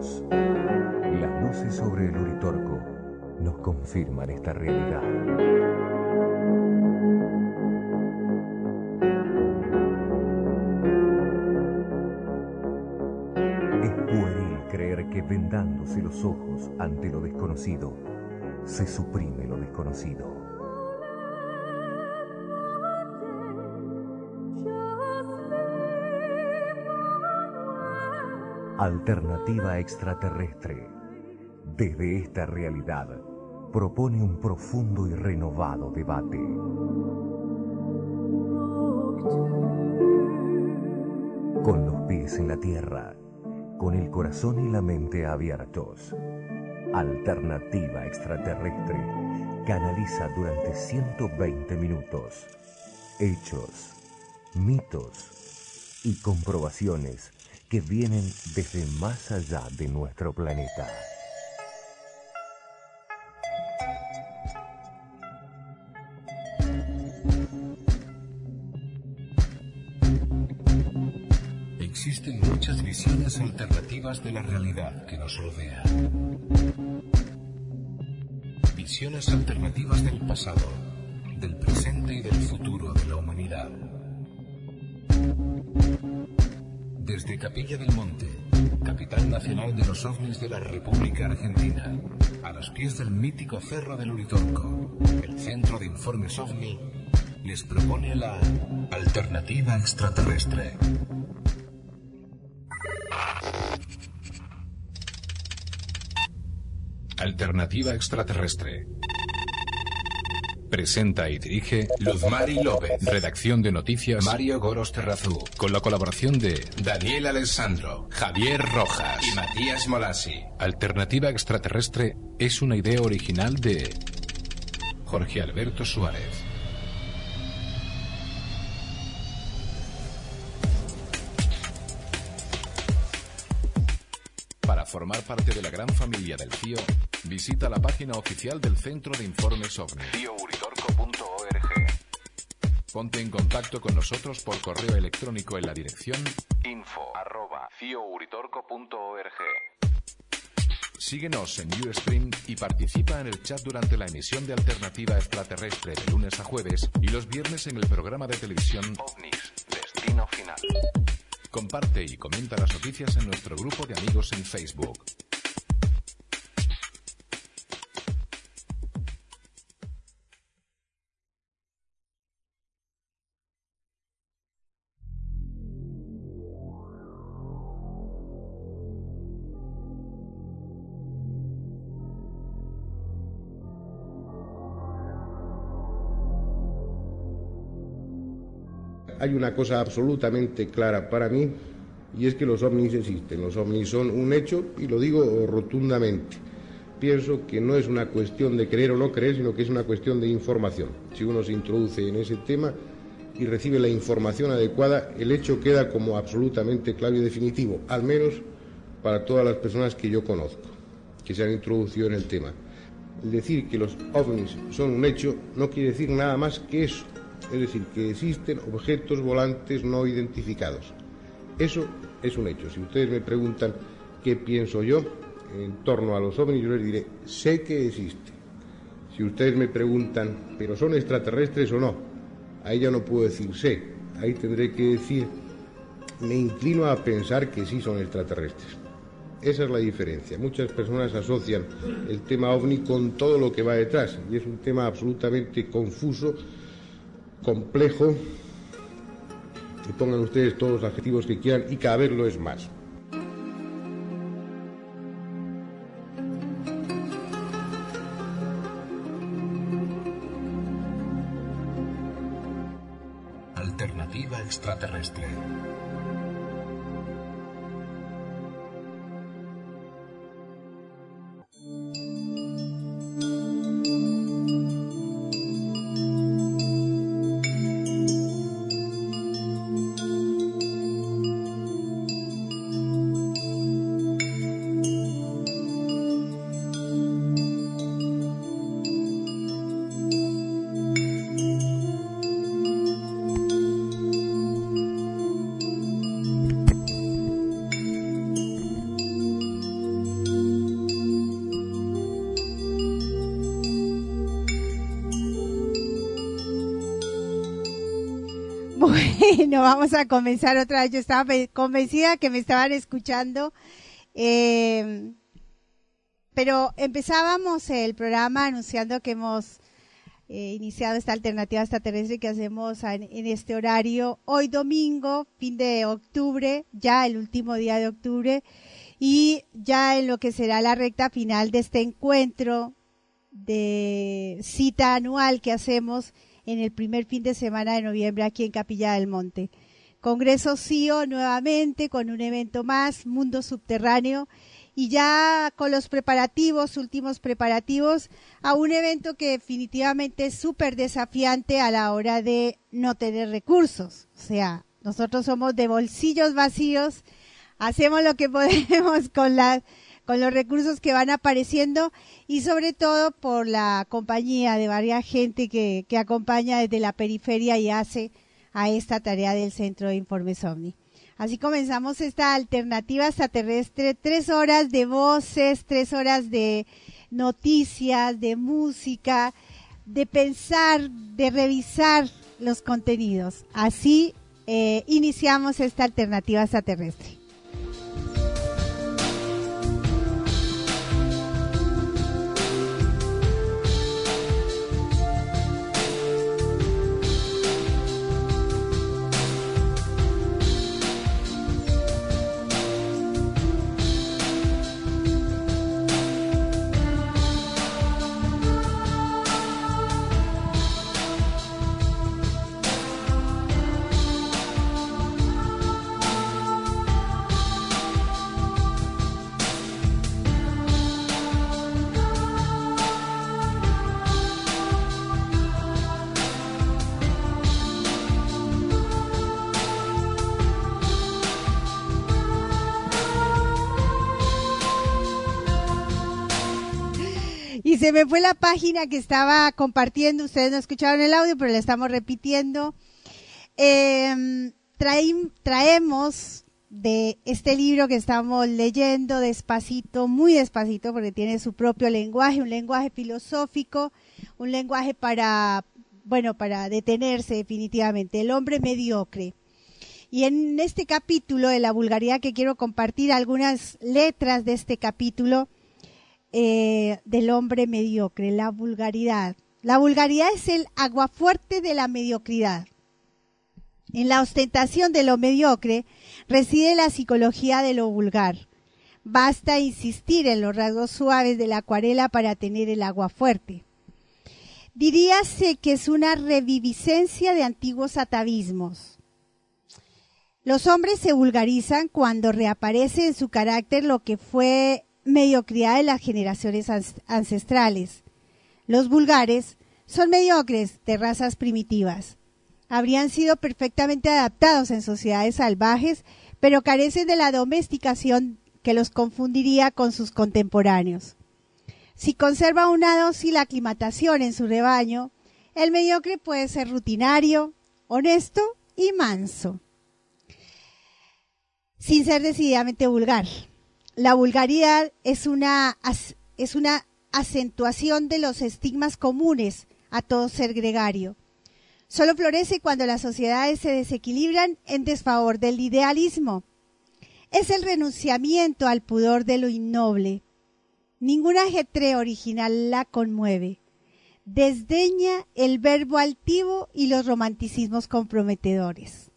Las luces sobre el Uritorco nos confirman esta realidad. Es pueril creer que vendándose los ojos ante lo desconocido, se suprime lo desconocido. Alternativa extraterrestre. Desde esta realidad, propone un profundo y renovado debate. Con los pies en la tierra, con el corazón y la mente abiertos. Alternativa extraterrestre canaliza durante 120 minutos hechos, mitos y comprobaciones que vienen desde más allá de nuestro planeta. Existen muchas visiones alternativas de la realidad que nos rodea. Visiones alternativas del pasado, del presente y del futuro de la humanidad. Desde Capilla del Monte, capital nacional de los ovnis de la República Argentina, a los pies del mítico Cerro del Uritorco, el Centro de Informes OVNI les propone la alternativa extraterrestre. Alternativa extraterrestre. Presenta y dirige Luzmari López. Redacción de noticias Mario Goros Terrazú. Con la colaboración de Daniel Alessandro, Javier Rojas y Matías Molasi. Alternativa extraterrestre es una idea original de Jorge Alberto Suárez. Para formar parte de la gran familia del CIO, visita la página oficial del Centro de Informes OVNI. Ponte en contacto con nosotros por correo electrónico en la dirección info arroba. Síguenos en Ustream y participa en el chat durante la emisión de Alternativa Extraterrestre de lunes a jueves y los viernes en el programa de televisión OVNIS, Destino Final. Comparte y comenta las noticias en nuestro grupo de amigos en Facebook. Hay una cosa absolutamente clara para mí y es que los ovnis existen. Los ovnis son un hecho y lo digo rotundamente. Pienso que no es una cuestión de creer o no creer, sino que es una cuestión de información. Si uno se introduce en ese tema y recibe la información adecuada, el hecho queda como absolutamente claro y definitivo, al menos para todas las personas que yo conozco, que se han introducido en el tema. Decir que los ovnis son un hecho no quiere decir nada más que eso es decir, que existen objetos volantes no identificados. Eso es un hecho. Si ustedes me preguntan qué pienso yo en torno a los ovnis, yo les diré, sé que existe. Si ustedes me preguntan, ¿pero son extraterrestres o no? Ahí ya no puedo decir sé. Ahí tendré que decir, me inclino a pensar que sí son extraterrestres. Esa es la diferencia. Muchas personas asocian el tema ovni con todo lo que va detrás y es un tema absolutamente confuso complejo, y pongan ustedes todos los adjetivos que quieran, y cada vez lo es más. Alternativa extraterrestre. Bueno, vamos a comenzar otra vez. Yo estaba convencida que me estaban escuchando. Eh, pero empezábamos el programa anunciando que hemos eh, iniciado esta alternativa extraterrestre que hacemos en, este horario hoy domingo, fin de octubre, ya el último día de octubre, y ya en lo que será la recta final de este encuentro de cita anual que hacemos en el primer fin de semana de noviembre aquí en Capilla del Monte. Congreso CIO nuevamente con un evento más, Mundo Subterráneo, y ya con los preparativos, últimos preparativos, a un evento que definitivamente es súper desafiante a la hora de no tener recursos. O sea, nosotros somos de bolsillos vacíos, hacemos lo que podemos con las con los recursos que van apareciendo y sobre todo por la compañía de varias gente que, que acompaña desde la periferia y hace a esta tarea del Centro de Informes OVNI. Así comenzamos esta alternativa extraterrestre, tres horas de voces, tres horas de noticias, de música, de pensar, de revisar los contenidos. Así eh, iniciamos esta alternativa extraterrestre. Me fue la página que estaba compartiendo. Ustedes no escucharon el audio, pero le estamos repitiendo. Eh, traemos de este libro que estamos leyendo despacito, muy despacito, porque tiene su propio lenguaje, un lenguaje filosófico, un lenguaje para, bueno, para detenerse definitivamente. El hombre mediocre. Y en este capítulo de la vulgaridad que quiero compartir algunas letras de este capítulo, eh, del hombre mediocre, la vulgaridad. La vulgaridad es el aguafuerte de la mediocridad. En la ostentación de lo mediocre reside la psicología de lo vulgar. Basta insistir en los rasgos suaves de la acuarela para tener el agua fuerte. Diríase que es una reviviscencia de antiguos atavismos. Los hombres se vulgarizan cuando reaparece en su carácter lo que fue mediocridad de las generaciones ancestrales. Los vulgares son mediocres de razas primitivas. Habrían sido perfectamente adaptados en sociedades salvajes, pero carecen de la domesticación que los confundiría con sus contemporáneos. Si conserva una dócil aclimatación en su rebaño, el mediocre puede ser rutinario, honesto y manso, sin ser decididamente vulgar la vulgaridad es una, es una acentuación de los estigmas comunes a todo ser gregario. Solo florece cuando las sociedades se desequilibran en desfavor del idealismo. Es el renunciamiento al pudor de lo innoble. Ningún ajetreo original la conmueve. Desdeña el verbo altivo y los romanticismos comprometedores.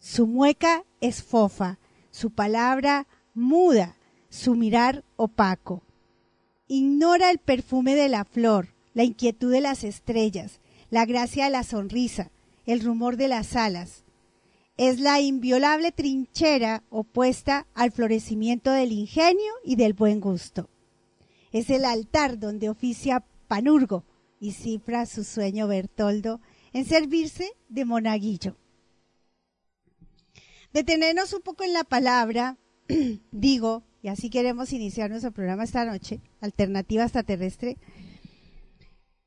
Su mueca es fofa, su palabra muda, su mirar opaco. Ignora el perfume de la flor, la inquietud de las estrellas, la gracia de la sonrisa, el rumor de las alas. Es la inviolable trinchera opuesta al florecimiento del ingenio y del buen gusto. Es el altar donde oficia Panurgo y cifra su sueño Bertoldo en servirse de monaguillo. Detenernos un poco en la palabra, digo, y así queremos iniciar nuestro programa esta noche, Alternativa Extraterrestre,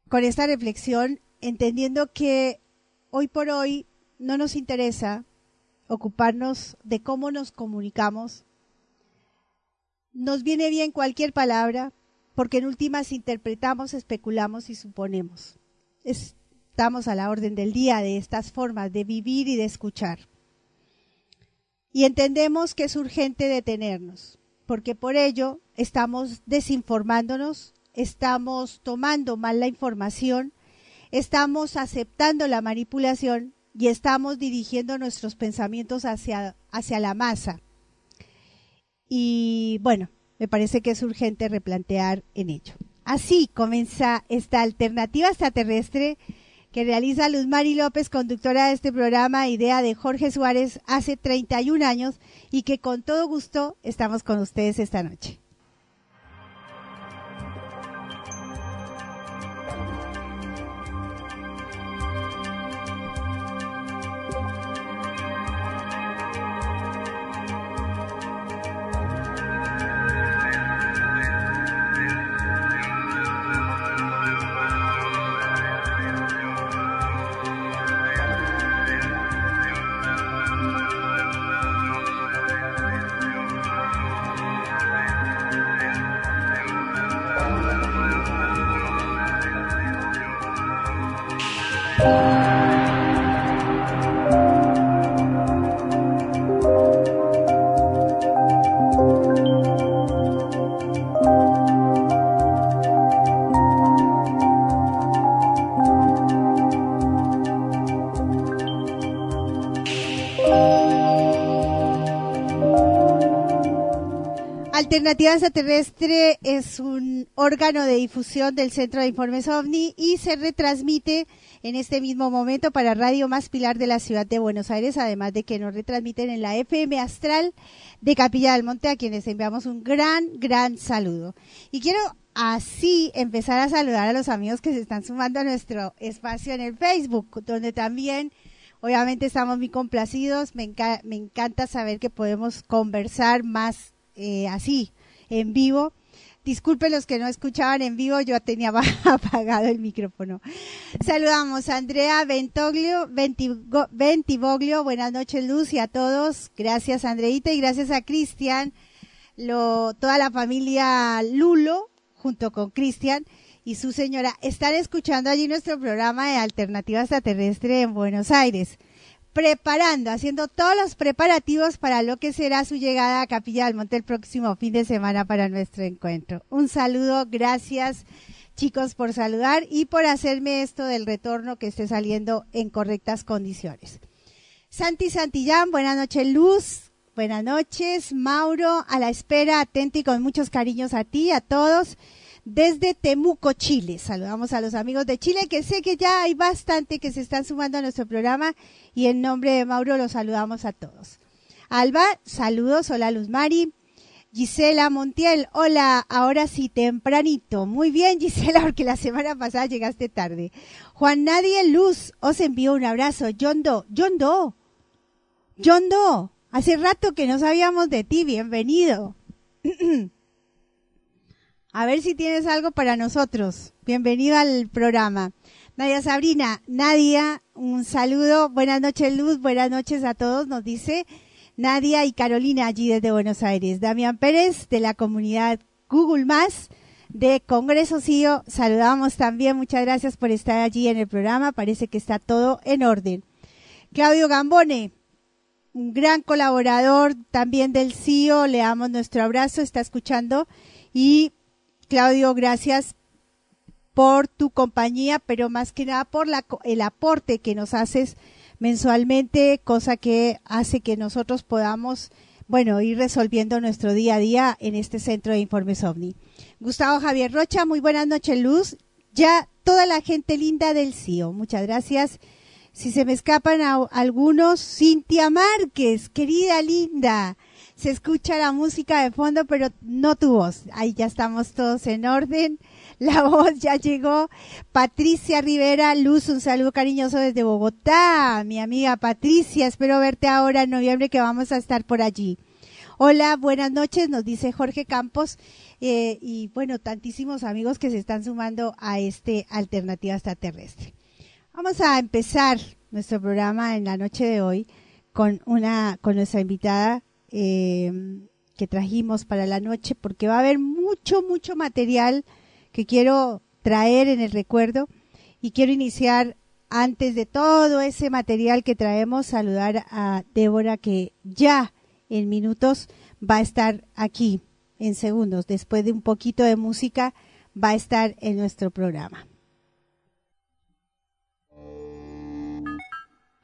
con esta reflexión, entendiendo que hoy por hoy no nos interesa ocuparnos de cómo nos comunicamos. Nos viene bien cualquier palabra, porque en últimas interpretamos, especulamos y suponemos. Es estamos a la orden del día de estas formas de vivir y de escuchar. Y entendemos que es urgente detenernos, porque por ello estamos desinformándonos, estamos tomando mal la información, estamos aceptando la manipulación y estamos dirigiendo nuestros pensamientos hacia, hacia la masa. Y bueno, me parece que es urgente replantear en ello. Así comienza esta alternativa extraterrestre que realiza Luz Mari López, conductora de este programa, idea de Jorge Suárez hace 31 años y que con todo gusto estamos con ustedes esta noche. Alternativa Extraterrestre es un órgano de difusión del Centro de Informes OVNI y se retransmite en este mismo momento para Radio Más Pilar de la ciudad de Buenos Aires, además de que nos retransmiten en la FM Astral de Capilla del Monte, a quienes enviamos un gran, gran saludo. Y quiero así empezar a saludar a los amigos que se están sumando a nuestro espacio en el Facebook, donde también obviamente estamos muy complacidos. Me, me encanta saber que podemos conversar más eh, así, en vivo. Disculpen los que no escuchaban en vivo, yo tenía apagado el micrófono. Saludamos a Andrea Ventoglio, Ventivoglio, buenas noches Luz y a todos. Gracias Andreita y gracias a Cristian, toda la familia Lulo, junto con Cristian y su señora, están escuchando allí nuestro programa de Alternativa Extraterrestre en Buenos Aires preparando, haciendo todos los preparativos para lo que será su llegada a Capilla del Monte el próximo fin de semana para nuestro encuentro. Un saludo, gracias chicos por saludar y por hacerme esto del retorno que esté saliendo en correctas condiciones. Santi Santillán, buenas noches Luz, buenas noches Mauro, a la espera, atento y con muchos cariños a ti, a todos desde Temuco, Chile. Saludamos a los amigos de Chile, que sé que ya hay bastante que se están sumando a nuestro programa y en nombre de Mauro los saludamos a todos. Alba, saludos, hola Luz Mari. Gisela Montiel, hola, ahora sí, tempranito. Muy bien, Gisela, porque la semana pasada llegaste tarde. Juan Nadie Luz, os envío un abrazo. John Do, John hace rato que no sabíamos de ti, bienvenido. A ver si tienes algo para nosotros. Bienvenido al programa. Nadia Sabrina, Nadia, un saludo. Buenas noches, Luz. Buenas noches a todos, nos dice Nadia y Carolina allí desde Buenos Aires. Damián Pérez, de la comunidad Google Más, de Congreso CIO. Saludamos también. Muchas gracias por estar allí en el programa. Parece que está todo en orden. Claudio Gambone, un gran colaborador también del CIO. Le damos nuestro abrazo. Está escuchando y Claudio, gracias por tu compañía, pero más que nada por la, el aporte que nos haces mensualmente, cosa que hace que nosotros podamos, bueno, ir resolviendo nuestro día a día en este centro de informes OVNI. Gustavo Javier Rocha, muy buenas noches, Luz. Ya toda la gente linda del CIO, muchas gracias. Si se me escapan algunos, Cintia Márquez, querida linda se escucha la música de fondo, pero no tu voz. Ahí ya estamos todos en orden. La voz ya llegó. Patricia Rivera Luz, un saludo cariñoso desde Bogotá. Mi amiga Patricia, espero verte ahora en noviembre que vamos a estar por allí. Hola, buenas noches, nos dice Jorge Campos. Eh, y bueno, tantísimos amigos que se están sumando a este Alternativa Extraterrestre. Vamos a empezar nuestro programa en la noche de hoy con una, con nuestra invitada eh, que trajimos para la noche, porque va a haber mucho, mucho material que quiero traer en el recuerdo y quiero iniciar antes de todo ese material que traemos, saludar a Débora que ya en minutos va a estar aquí, en segundos, después de un poquito de música, va a estar en nuestro programa.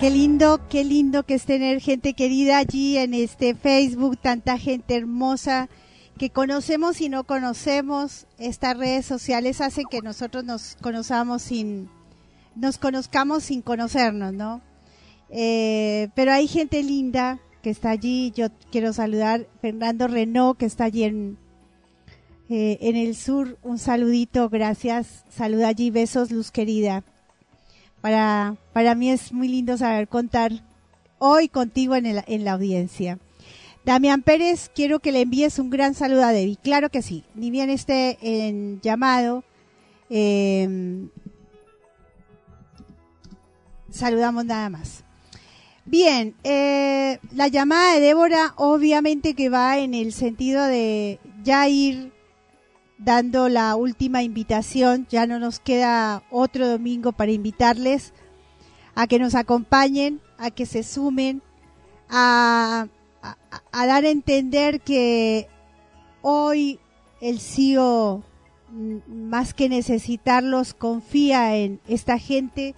Qué lindo, qué lindo que es tener gente querida allí en este Facebook, tanta gente hermosa que conocemos y no conocemos. Estas redes sociales hacen que nosotros nos conozcamos sin, nos conozcamos sin conocernos, ¿no? Eh, pero hay gente linda que está allí. Yo quiero saludar Fernando Renault, que está allí en, eh, en el sur. Un saludito, gracias. Saluda allí, besos, luz querida. Para, para mí es muy lindo saber contar hoy contigo en, el, en la audiencia. Damián Pérez, quiero que le envíes un gran saludo a Debbie. Claro que sí, ni bien esté en llamado. Eh, saludamos nada más. Bien, eh, la llamada de Débora obviamente que va en el sentido de ya ir dando la última invitación. Ya no nos queda otro domingo para invitarles a que nos acompañen, a que se sumen, a, dar a entender que hoy el CIO, más que necesitarlos, confía en esta gente,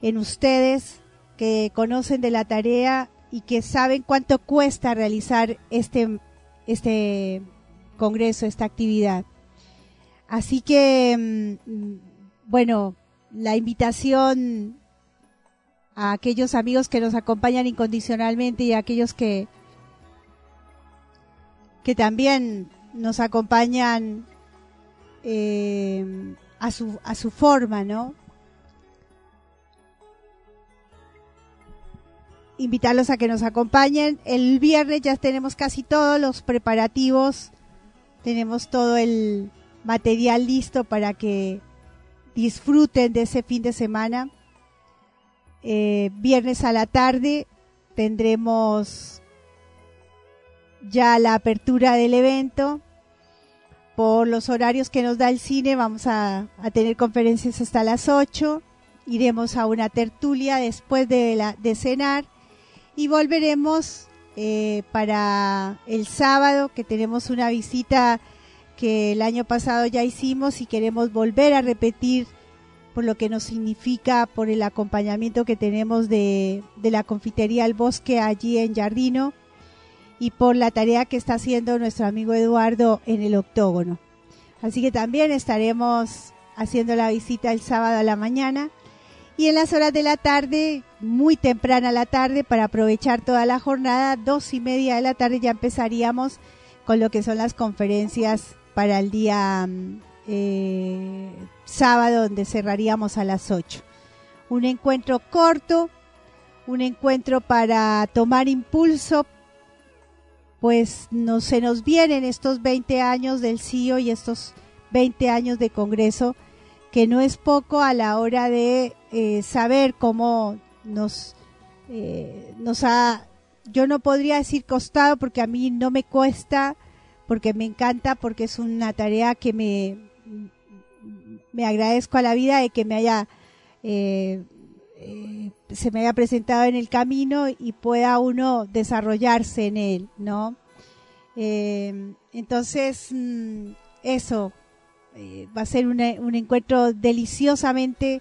en ustedes que conocen de la tarea y que saben cuánto cuesta realizar este, este congreso, esta actividad. Así que, mm, bueno, la invitación a aquellos amigos que nos acompañan incondicionalmente y a aquellos que, que también nos acompañan eh, a, su, a su forma, ¿no? Invitarlos a que nos acompañen. El viernes ya tenemos casi todos los preparativos tenemos todo el material listo para que disfruten de ese fin de semana. Eh, viernes a la tarde tendremos ya la apertura del evento. Por los horarios que nos da el cine vamos a, tener conferencias hasta las 8. Iremos a una tertulia después de, la, de cenar y volveremos eh, para el sábado, que tenemos una visita que el año pasado ya hicimos y queremos volver a repetir por lo que nos significa, por el acompañamiento que tenemos de, de la confitería El Bosque allí en Jardino y por la tarea que está haciendo nuestro amigo Eduardo en el octógono. Así que también estaremos haciendo la visita el sábado a la mañana y en las horas de la tarde, muy temprana la tarde, para aprovechar toda la jornada, dos y media de la tarde ya empezaríamos con lo que son las conferencias para el día mm, eh, sábado, donde cerraríamos a las ocho. Un encuentro corto, un encuentro para tomar impulso, pues no, se nos vienen estos 20 años del CIO y estos 20 años de Congreso que no es poco a la hora de eh, saber cómo nos eh, nos ha, yo no podría decir costado porque a mí no me cuesta, porque me encanta, porque es una tarea que me, me agradezco a la vida de que me haya, eh, eh, se me haya presentado en el camino y pueda uno desarrollarse en él, ¿no? entonces, mm, eso, va a ser un encuentro deliciosamente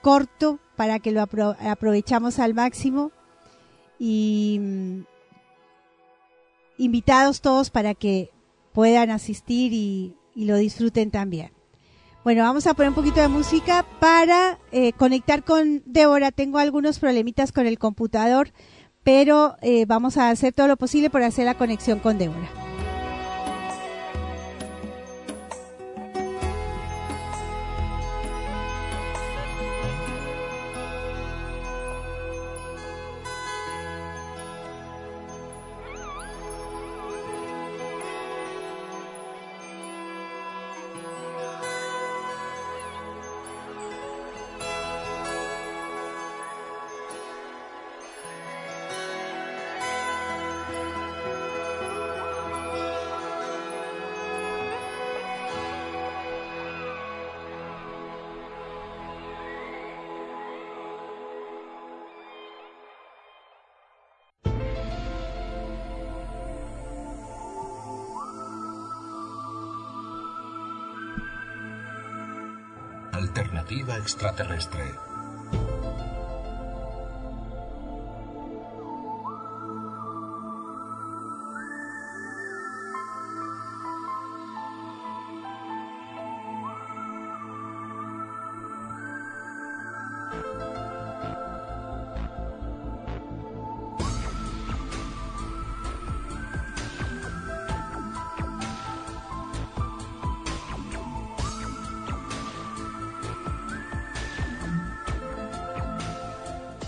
corto para que lo aprovechamos al máximo y mm, invitados todos para que puedan asistir y, lo disfruten también. Bueno, vamos a poner un poquito de música para eh, conectar con Débora. Tengo algunos problemitas con el computador, pero eh, vamos a hacer todo lo posible por hacer la conexión con Débora. Extraterrestre.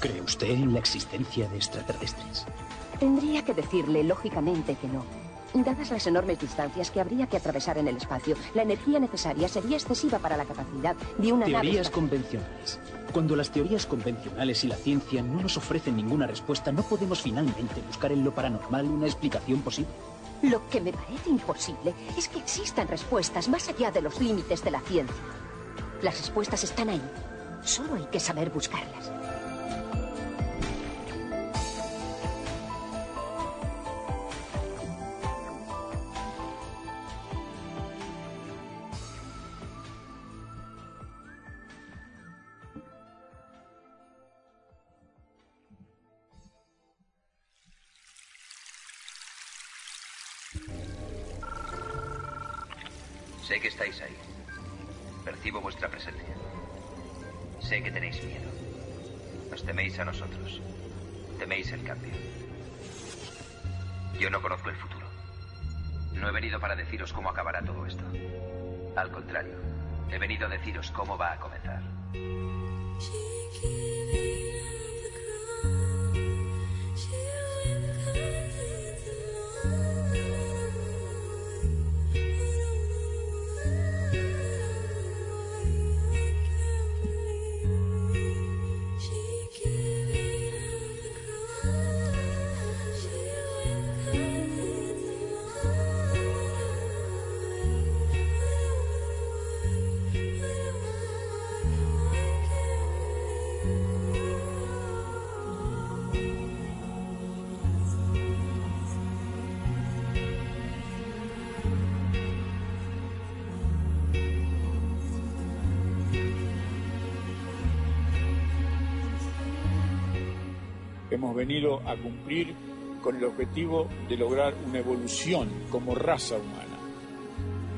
En la existencia de extraterrestres? Tendría que decirle lógicamente que no. Dadas las enormes distancias que habría que atravesar en el espacio, la energía necesaria sería excesiva para la capacidad de una Teorías convencionales. Cuando las teorías convencionales y la ciencia no nos ofrecen ninguna respuesta, no podemos finalmente buscar en lo paranormal una explicación posible. Lo que me parece imposible es que existan respuestas más allá de los límites de la ciencia. Las respuestas están ahí. Solo hay que saber buscarlas. Hemos venido a cumplir con el objetivo de lograr una evolución como raza humana.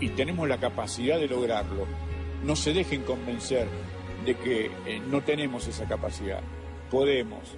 Y tenemos la capacidad de lograrlo. No se dejen convencer de que eh, no tenemos esa capacidad. Podemos.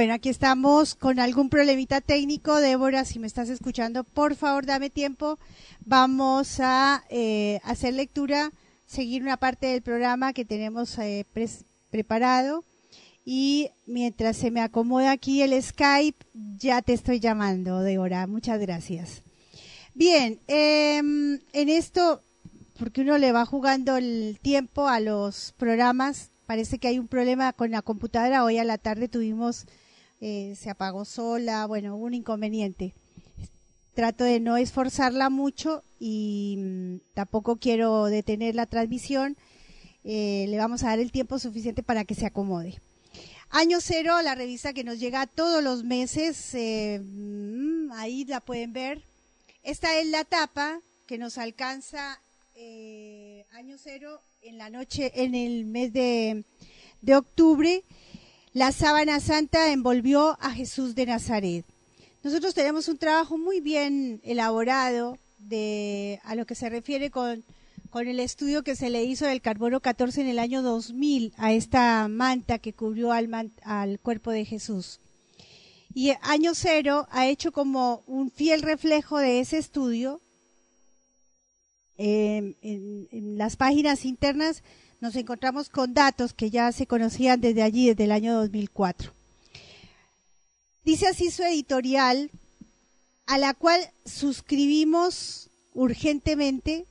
Bueno, aquí estamos con algún problemita técnico. Débora, si me estás escuchando, por favor dame tiempo. Vamos a eh, hacer lectura seguir una parte del programa que tenemos eh, preparado y mientras se me acomoda aquí el Skype, ya te estoy llamando, Deora. Muchas gracias. Bien, em, en esto, porque uno le va jugando el tiempo a los programas, parece que hay un problema con la computadora. Hoy a la tarde tuvimos, eh, se apagó sola, bueno, un inconveniente. Trato de no esforzarla mucho y mm, tampoco quiero detener la transmisión. Eh, le vamos a dar el tiempo suficiente para que se acomode. Año Cero, la revista que nos llega todos los meses, eh, mm, ahí la pueden ver. Esta es la tapa que nos alcanza Año Cero en la noche, en el mes de, de octubre. La sábana santa envolvió a Jesús de Nazaret. Nosotros tenemos un trabajo muy bien elaborado a lo que se refiere con el estudio que se le hizo del carbono 14 en el año 2000 a esta manta que cubrió al, cuerpo de Jesús. Y año cero ha hecho como un fiel reflejo de ese estudio. en, en, las páginas internas nos encontramos con datos que ya se conocían desde allí, desde el año 2004. Dice así su editorial, a la cual suscribimos urgentemente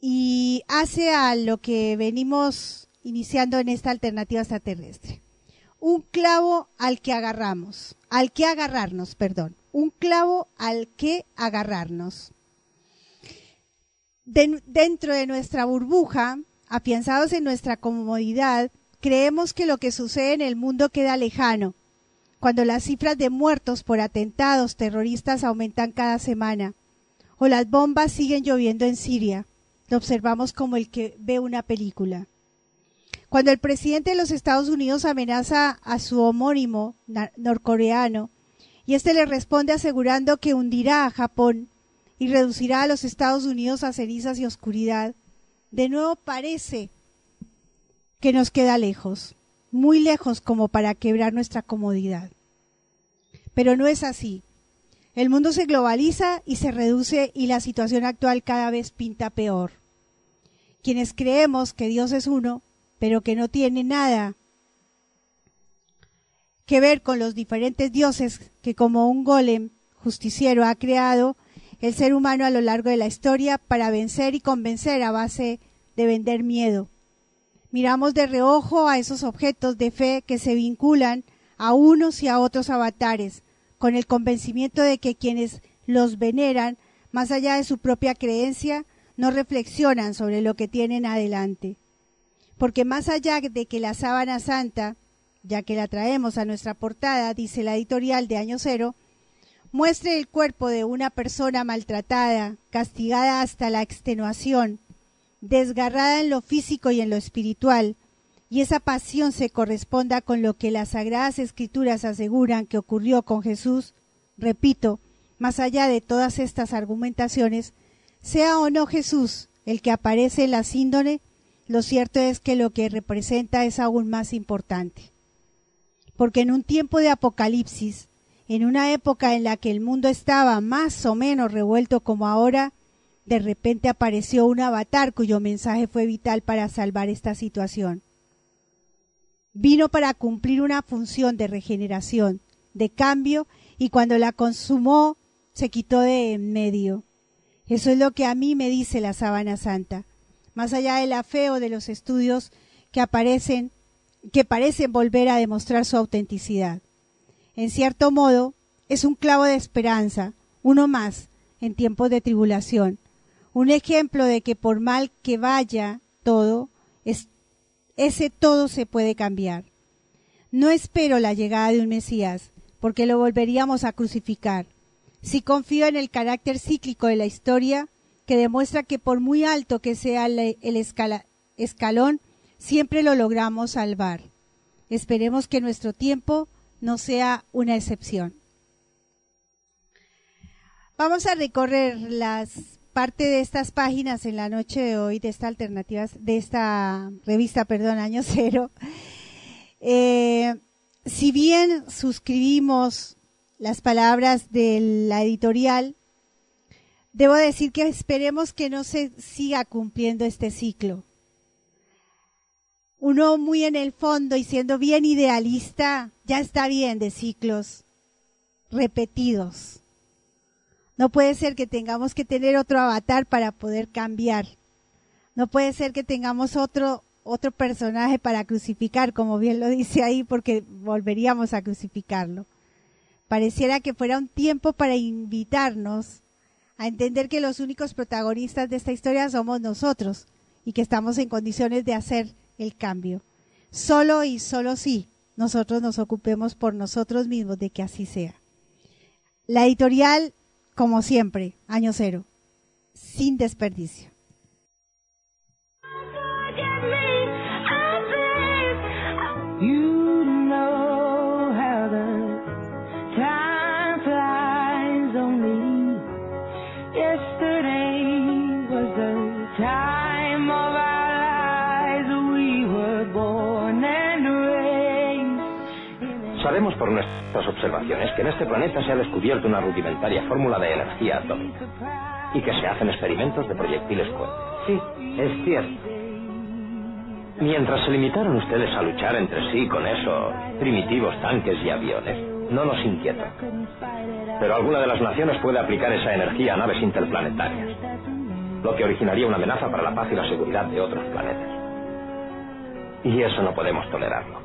y hace a lo que venimos iniciando en esta alternativa extraterrestre. Un clavo al que agarramos, al que agarrarnos, perdón, un clavo al que agarrarnos. Dentro de nuestra burbuja, afianzados en nuestra comodidad, creemos que lo que sucede en el mundo queda lejano, cuando las cifras de muertos por atentados terroristas aumentan cada semana, o las bombas siguen lloviendo en Siria, lo observamos como el que ve una película. Cuando el presidente de los Estados Unidos amenaza a su homónimo norcoreano y éste le responde asegurando que hundirá a Japón y reducirá a los Estados Unidos a cenizas y oscuridad, de nuevo parece que nos queda lejos, muy lejos como para quebrar nuestra comodidad. Pero no es así. El mundo se globaliza y se reduce y la situación actual cada vez pinta peor. Quienes creemos que Dios es uno, pero que no tiene nada que ver con los diferentes dioses que como un golem justiciero ha creado el ser humano a lo largo de la historia para vencer y convencer a base de vender miedo. Miramos de reojo a esos objetos de fe que se vinculan a unos y a otros avatares, con el convencimiento de que quienes los veneran, más allá de su propia creencia, no reflexionan sobre lo que tienen adelante. Porque más allá de que la sábana santa, ya que la traemos a nuestra portada, dice la editorial de Año Cero, muestre el cuerpo de una persona maltratada, castigada hasta la extenuación, desgarrada en lo físico y en lo espiritual, y esa pasión se corresponda con lo que las sagradas escrituras aseguran que ocurrió con Jesús, repito, más allá de todas estas argumentaciones, sea o no Jesús el que aparece en la síndone, lo cierto es que lo que representa es aún más importante. Porque en un tiempo de apocalipsis, en una época en la que el mundo estaba más o menos revuelto como ahora, de repente apareció un avatar cuyo mensaje fue vital para salvar esta situación vino para cumplir una función de regeneración, de cambio, y cuando la consumó, se quitó de en medio. Eso es lo que a mí me dice la sábana santa. Más allá de la fe o de los estudios que aparecen, que parecen volver a demostrar su autenticidad. En cierto modo, es un clavo de esperanza, uno más, en tiempos de tribulación. Un ejemplo de que por mal que vaya todo, es ese todo se puede cambiar. No espero la llegada de un Mesías, porque lo volveríamos a crucificar. Si confío en el carácter cíclico de la historia, que demuestra que por muy alto que sea el escalón, siempre lo logramos salvar. Esperemos que nuestro tiempo no sea una excepción. Vamos a recorrer las parte de estas páginas en la noche de hoy, de esta alternativa, de esta revista, perdón, año cero, eh, si bien suscribimos las palabras de la editorial, debo decir que esperemos que no se siga cumpliendo este ciclo. Uno muy en el fondo y siendo bien idealista, ya está bien de ciclos repetidos. No puede ser que tengamos que tener otro avatar para poder cambiar. No puede ser que tengamos otro otro personaje para crucificar, como bien lo dice ahí, porque volveríamos a crucificarlo. Pareciera que fuera un tiempo para invitarnos a entender que los únicos protagonistas de esta historia somos nosotros y que estamos en condiciones de hacer el cambio. Solo y solo si nosotros nos ocupemos por nosotros mismos de que así sea. La editorial, como siempre, año cero, sin desperdicio. Sabemos por nuestras observaciones que en este planeta se ha descubierto una rudimentaria fórmula de energía atómica y que se hacen experimentos de proyectiles cohetes. Sí, es cierto. Mientras se limitaron ustedes a luchar entre sí con esos primitivos tanques y aviones, no nos inquieta. Pero alguna de las naciones puede aplicar esa energía a naves interplanetarias, lo que originaría una amenaza para la paz y la seguridad de otros planetas. Y eso no podemos tolerarlo.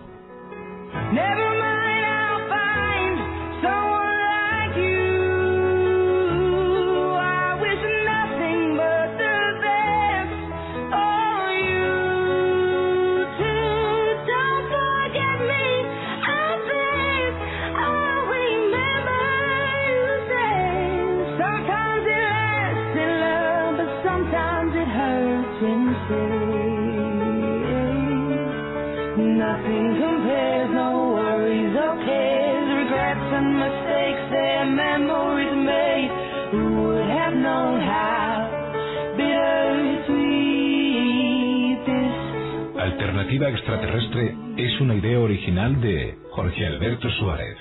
Alternativa extraterrestre es una idea original de Jorge Alberto Suárez.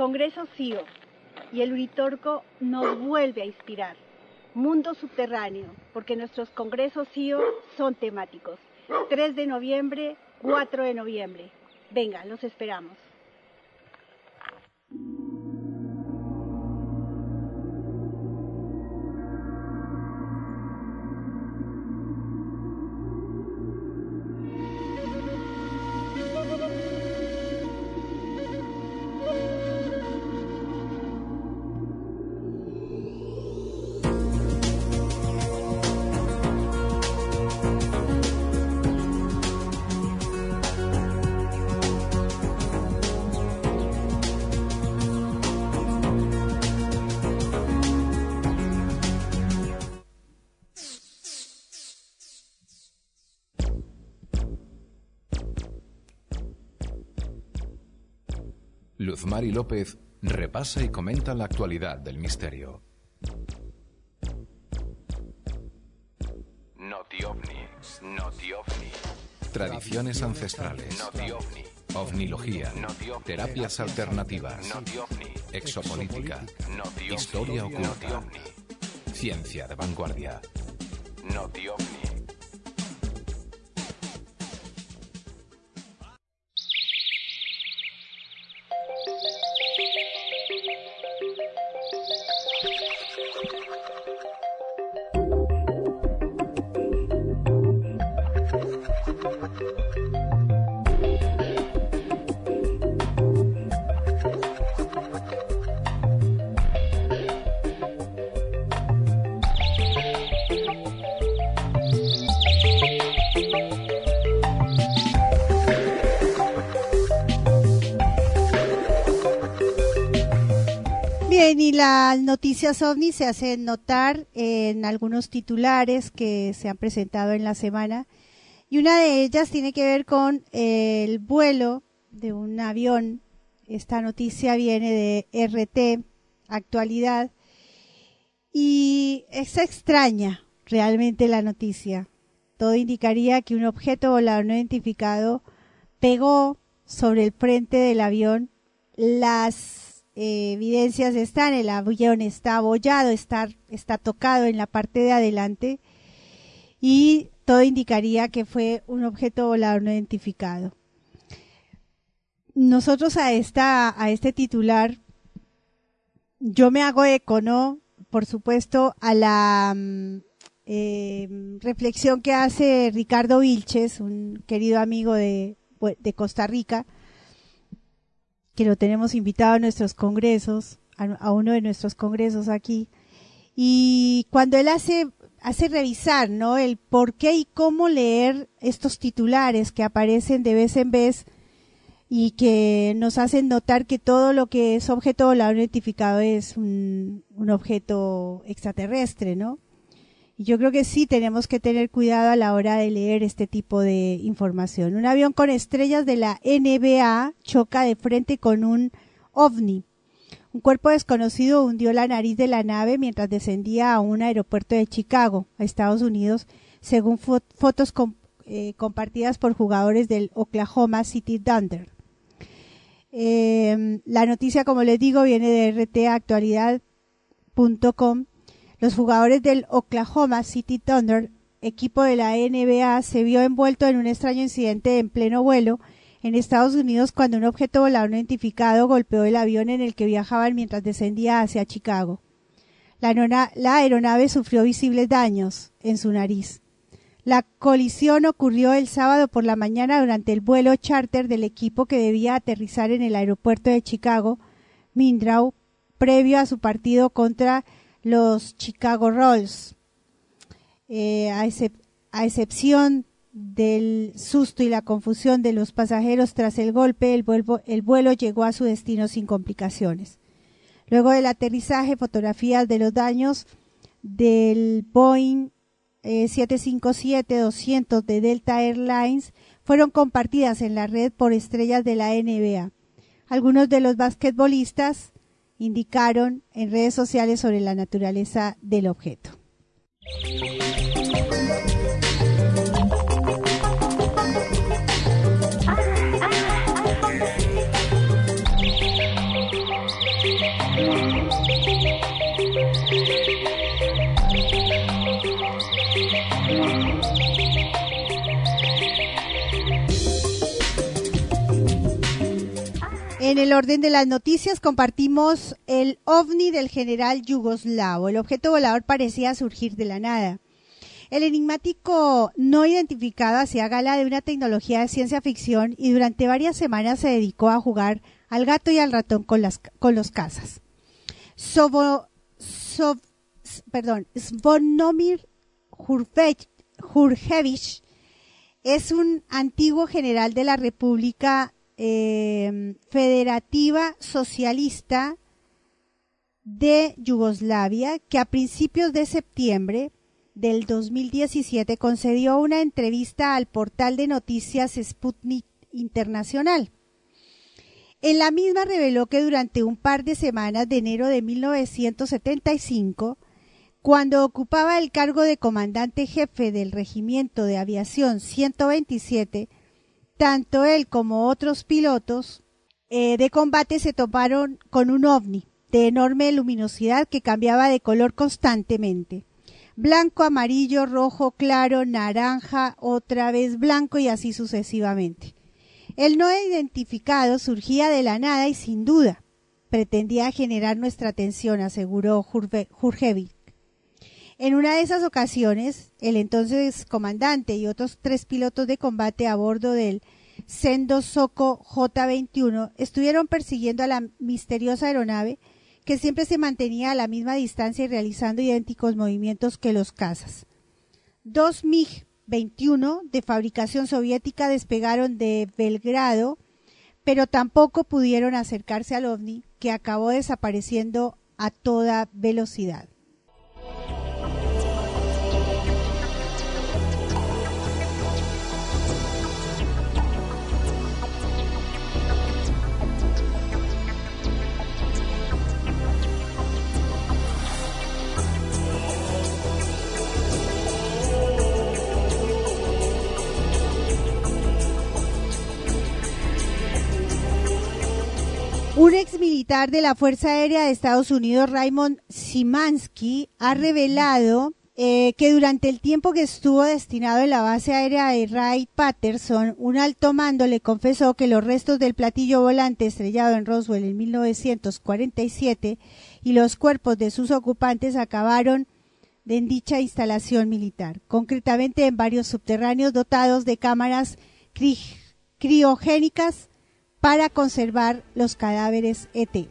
Congreso CIO y el Uritorco nos vuelve a inspirar. Mundo subterráneo, porque nuestros congresos CIO son temáticos. 3 de noviembre, 4 de noviembre. Venga, los esperamos. Luzmari López repasa y comenta la actualidad del misterio. Noti ovni, noti ovni. Tradiciones ancestrales. Noti ovni. Ovnilogía. Noti ovni. Terapias alternativas. Noti ovni. Exopolítica. Noti ovni. Historia oculta. Ciencia de vanguardia. Noti noticias ovni se hacen notar en algunos titulares que se han presentado en la semana. Y una de ellas tiene que ver con el vuelo de un avión. Esta noticia viene de RT, actualidad. Y es extraña realmente la noticia. Todo indicaría que un objeto volador no identificado pegó sobre el frente del avión. Las eh, evidencias están, el avión está abollado, está, está tocado en la parte de adelante y todo indicaría que fue un objeto volador no identificado. Nosotros a esta, a este titular, yo me hago eco, ¿no? Por supuesto, a la mm, eh, reflexión que hace Ricardo Vilches, un querido amigo de Costa Rica, que lo tenemos invitado a nuestros congresos, a, uno de nuestros congresos aquí. Y cuando él hace, hace revisar, ¿no? El por qué y cómo leer estos titulares que aparecen de vez en vez y que nos hacen notar que todo lo que es objeto volador identificado es un, un objeto extraterrestre, ¿no? Y yo creo que sí tenemos que tener cuidado a la hora de leer este tipo de información. Un avión con estrellas de la NBA choca de frente con un ovni. Un cuerpo desconocido hundió la nariz de la nave mientras descendía a un aeropuerto de Chicago, a Estados Unidos, según fotos eh, compartidas por jugadores del Oklahoma City Thunder. Eh, la noticia, como les digo, viene de rtactualidad.com los jugadores del Oklahoma City Thunder, equipo de la NBA, se vio envuelto en un extraño incidente en pleno vuelo en Estados Unidos cuando un objeto volador no identificado golpeó el avión en el que viajaban mientras descendía hacia Chicago. La, aeronave sufrió visibles daños en su nariz. La colisión ocurrió el sábado por la mañana durante el vuelo charter del equipo que debía aterrizar en el aeropuerto de Chicago, Mindrau, previo a su partido contra los Chicago Rolls. Eh, a, excepción del susto y la confusión de los pasajeros tras el golpe, el vuelo, el vuelo llegó a su destino sin complicaciones. Luego del aterrizaje, fotografías de los daños del Boeing 757-200 eh, de Delta Airlines fueron compartidas en la red por estrellas de la NBA. Algunos de los basquetbolistas indicaron en redes sociales sobre la naturaleza del objeto. En el orden de las noticias compartimos el ovni del general yugoslavo. El objeto volador parecía surgir de la nada. El enigmático no identificado hacía gala de una tecnología de ciencia ficción y durante varias semanas se dedicó a jugar al gato y al ratón con, las, los cazas. Sobo, Svonomir Jurjevich es un antiguo general de la República Em, Federativa Socialista de Yugoslavia, que a principios de septiembre del 2017 concedió una entrevista al portal de noticias Sputnik Internacional. En la misma reveló que durante un par de semanas de enero de 1975, cuando ocupaba el cargo de comandante jefe del Regimiento de Aviación 127, tanto él como otros pilotos eh, de combate se toparon con un ovni de enorme luminosidad que cambiaba de color constantemente. Blanco, amarillo, rojo, claro, naranja, otra vez blanco y así sucesivamente. El no identificado surgía de la nada y sin duda pretendía generar nuestra atención, aseguró Jurjevic. En una de esas ocasiones, el entonces comandante y otros tres pilotos de combate a bordo del Sendo Soco J-21 estuvieron persiguiendo a la misteriosa aeronave que siempre se mantenía a la misma distancia y realizando idénticos movimientos que los cazas. Dos MiG-21 de fabricación soviética despegaron de Belgrado, pero tampoco pudieron acercarse al ovni que acabó desapareciendo a toda velocidad. Un ex militar de la Fuerza Aérea de Estados Unidos, Raymond Simansky, ha revelado eh, que durante el tiempo que estuvo destinado en la base aérea de Wright Patterson, un alto mando le confesó que los restos del platillo volante estrellado en Roswell en 1947 y los cuerpos de sus ocupantes acabaron en dicha instalación militar, concretamente en varios subterráneos dotados de cámaras cri- criogénicas para conservar los cadáveres ET.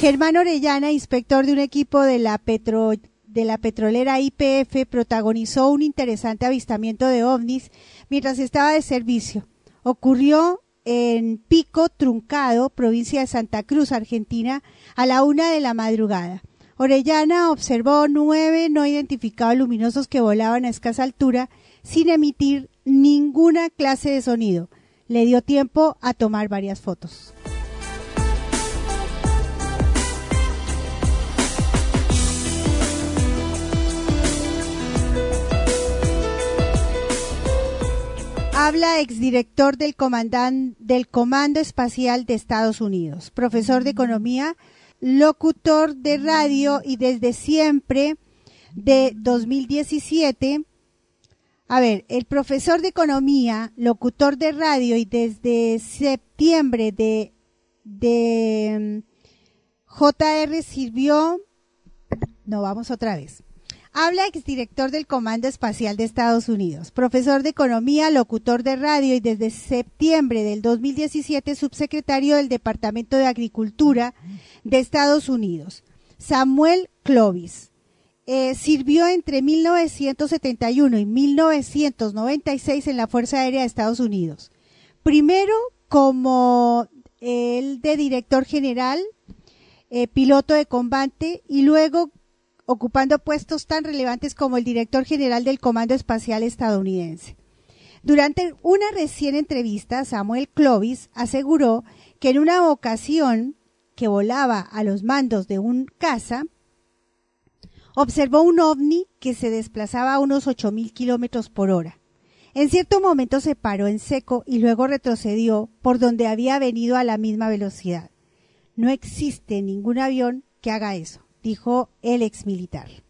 Germán Orellana, inspector de un equipo de la, petro- de la petrolera IPF, protagonizó un interesante avistamiento de ovnis mientras estaba de servicio. Ocurrió en Pico Truncado, provincia de Santa Cruz, Argentina, a la una de la madrugada. Orellana observó nueve no identificados luminosos que volaban a escasa altura sin emitir ninguna clase de sonido. Le dio tiempo a tomar varias fotos. Habla exdirector del, comandan- del Comando Espacial de Estados Unidos, profesor de economía, locutor de radio y desde siempre de 2017. A ver, el profesor de economía, locutor de radio y desde septiembre de, de mm, JR sirvió. No, vamos otra vez. Habla exdirector del Comando Espacial de Estados Unidos, profesor de Economía, locutor de radio y desde septiembre del 2017 subsecretario del Departamento de Agricultura de Estados Unidos. Samuel Clovis. Eh, sirvió entre 1971 y 1996 en la Fuerza Aérea de Estados Unidos. Primero como el de director general, eh, piloto de combate y luego ocupando puestos tan relevantes como el director general del Comando Espacial estadounidense. Durante una recién entrevista, Samuel Clovis aseguró que en una ocasión que volaba a los mandos de un caza, observó un ovni que se desplazaba a unos 8.000 kilómetros por hora. En cierto momento se paró en seco y luego retrocedió por donde había venido a la misma velocidad. No existe ningún avión que haga eso, dijo el exmilitar.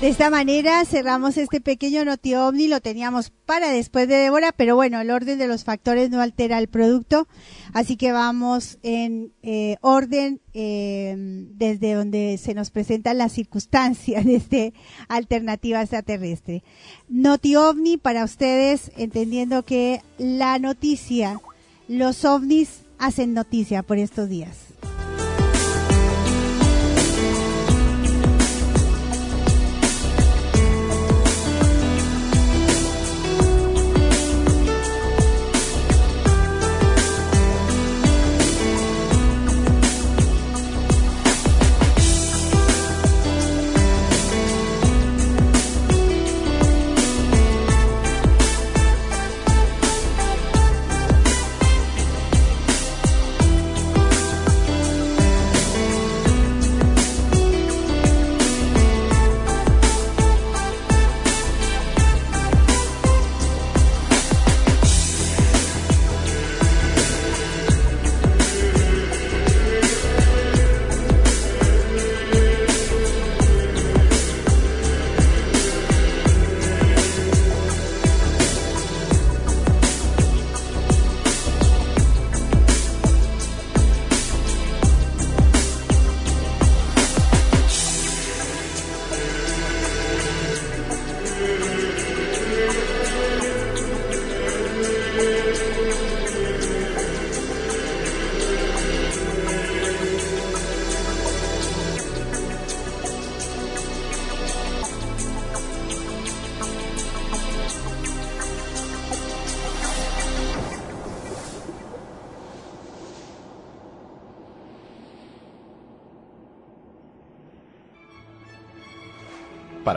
De esta manera cerramos este pequeño noti ovni, lo teníamos para después de Débora, pero bueno, el orden de los factores no altera el producto, así que vamos en eh, orden eh, desde donde se nos presentan las circunstancias de este alternativa extraterrestre. Noti ovni para ustedes, entendiendo que la noticia, los ovnis hacen noticia por estos días.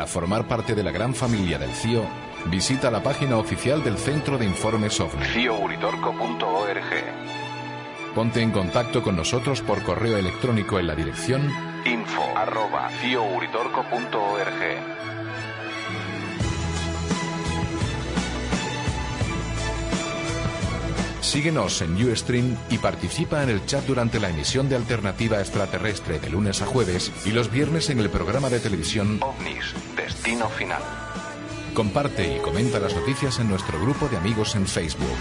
Formar parte de la gran familia del CIO, visita la página oficial del Centro de Informes OVNI. ciouritorco.org. Ponte en contacto con nosotros por correo electrónico en la dirección info arroba. Síguenos en Ustream y participa en el chat durante la emisión de Alternativa Extraterrestre de lunes a jueves y los viernes en el programa de televisión OVNIS, Destino Final. Comparte y comenta las noticias en nuestro grupo de amigos en Facebook.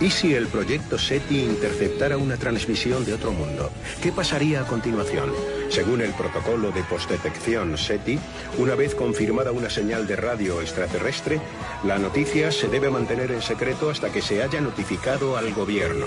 ¿Y si el proyecto SETI interceptara una transmisión de otro mundo? ¿Qué pasaría a continuación? Según el protocolo de postdetección SETI, una vez confirmada una señal de radio extraterrestre, la noticia se debe mantener en secreto hasta que se haya notificado al gobierno.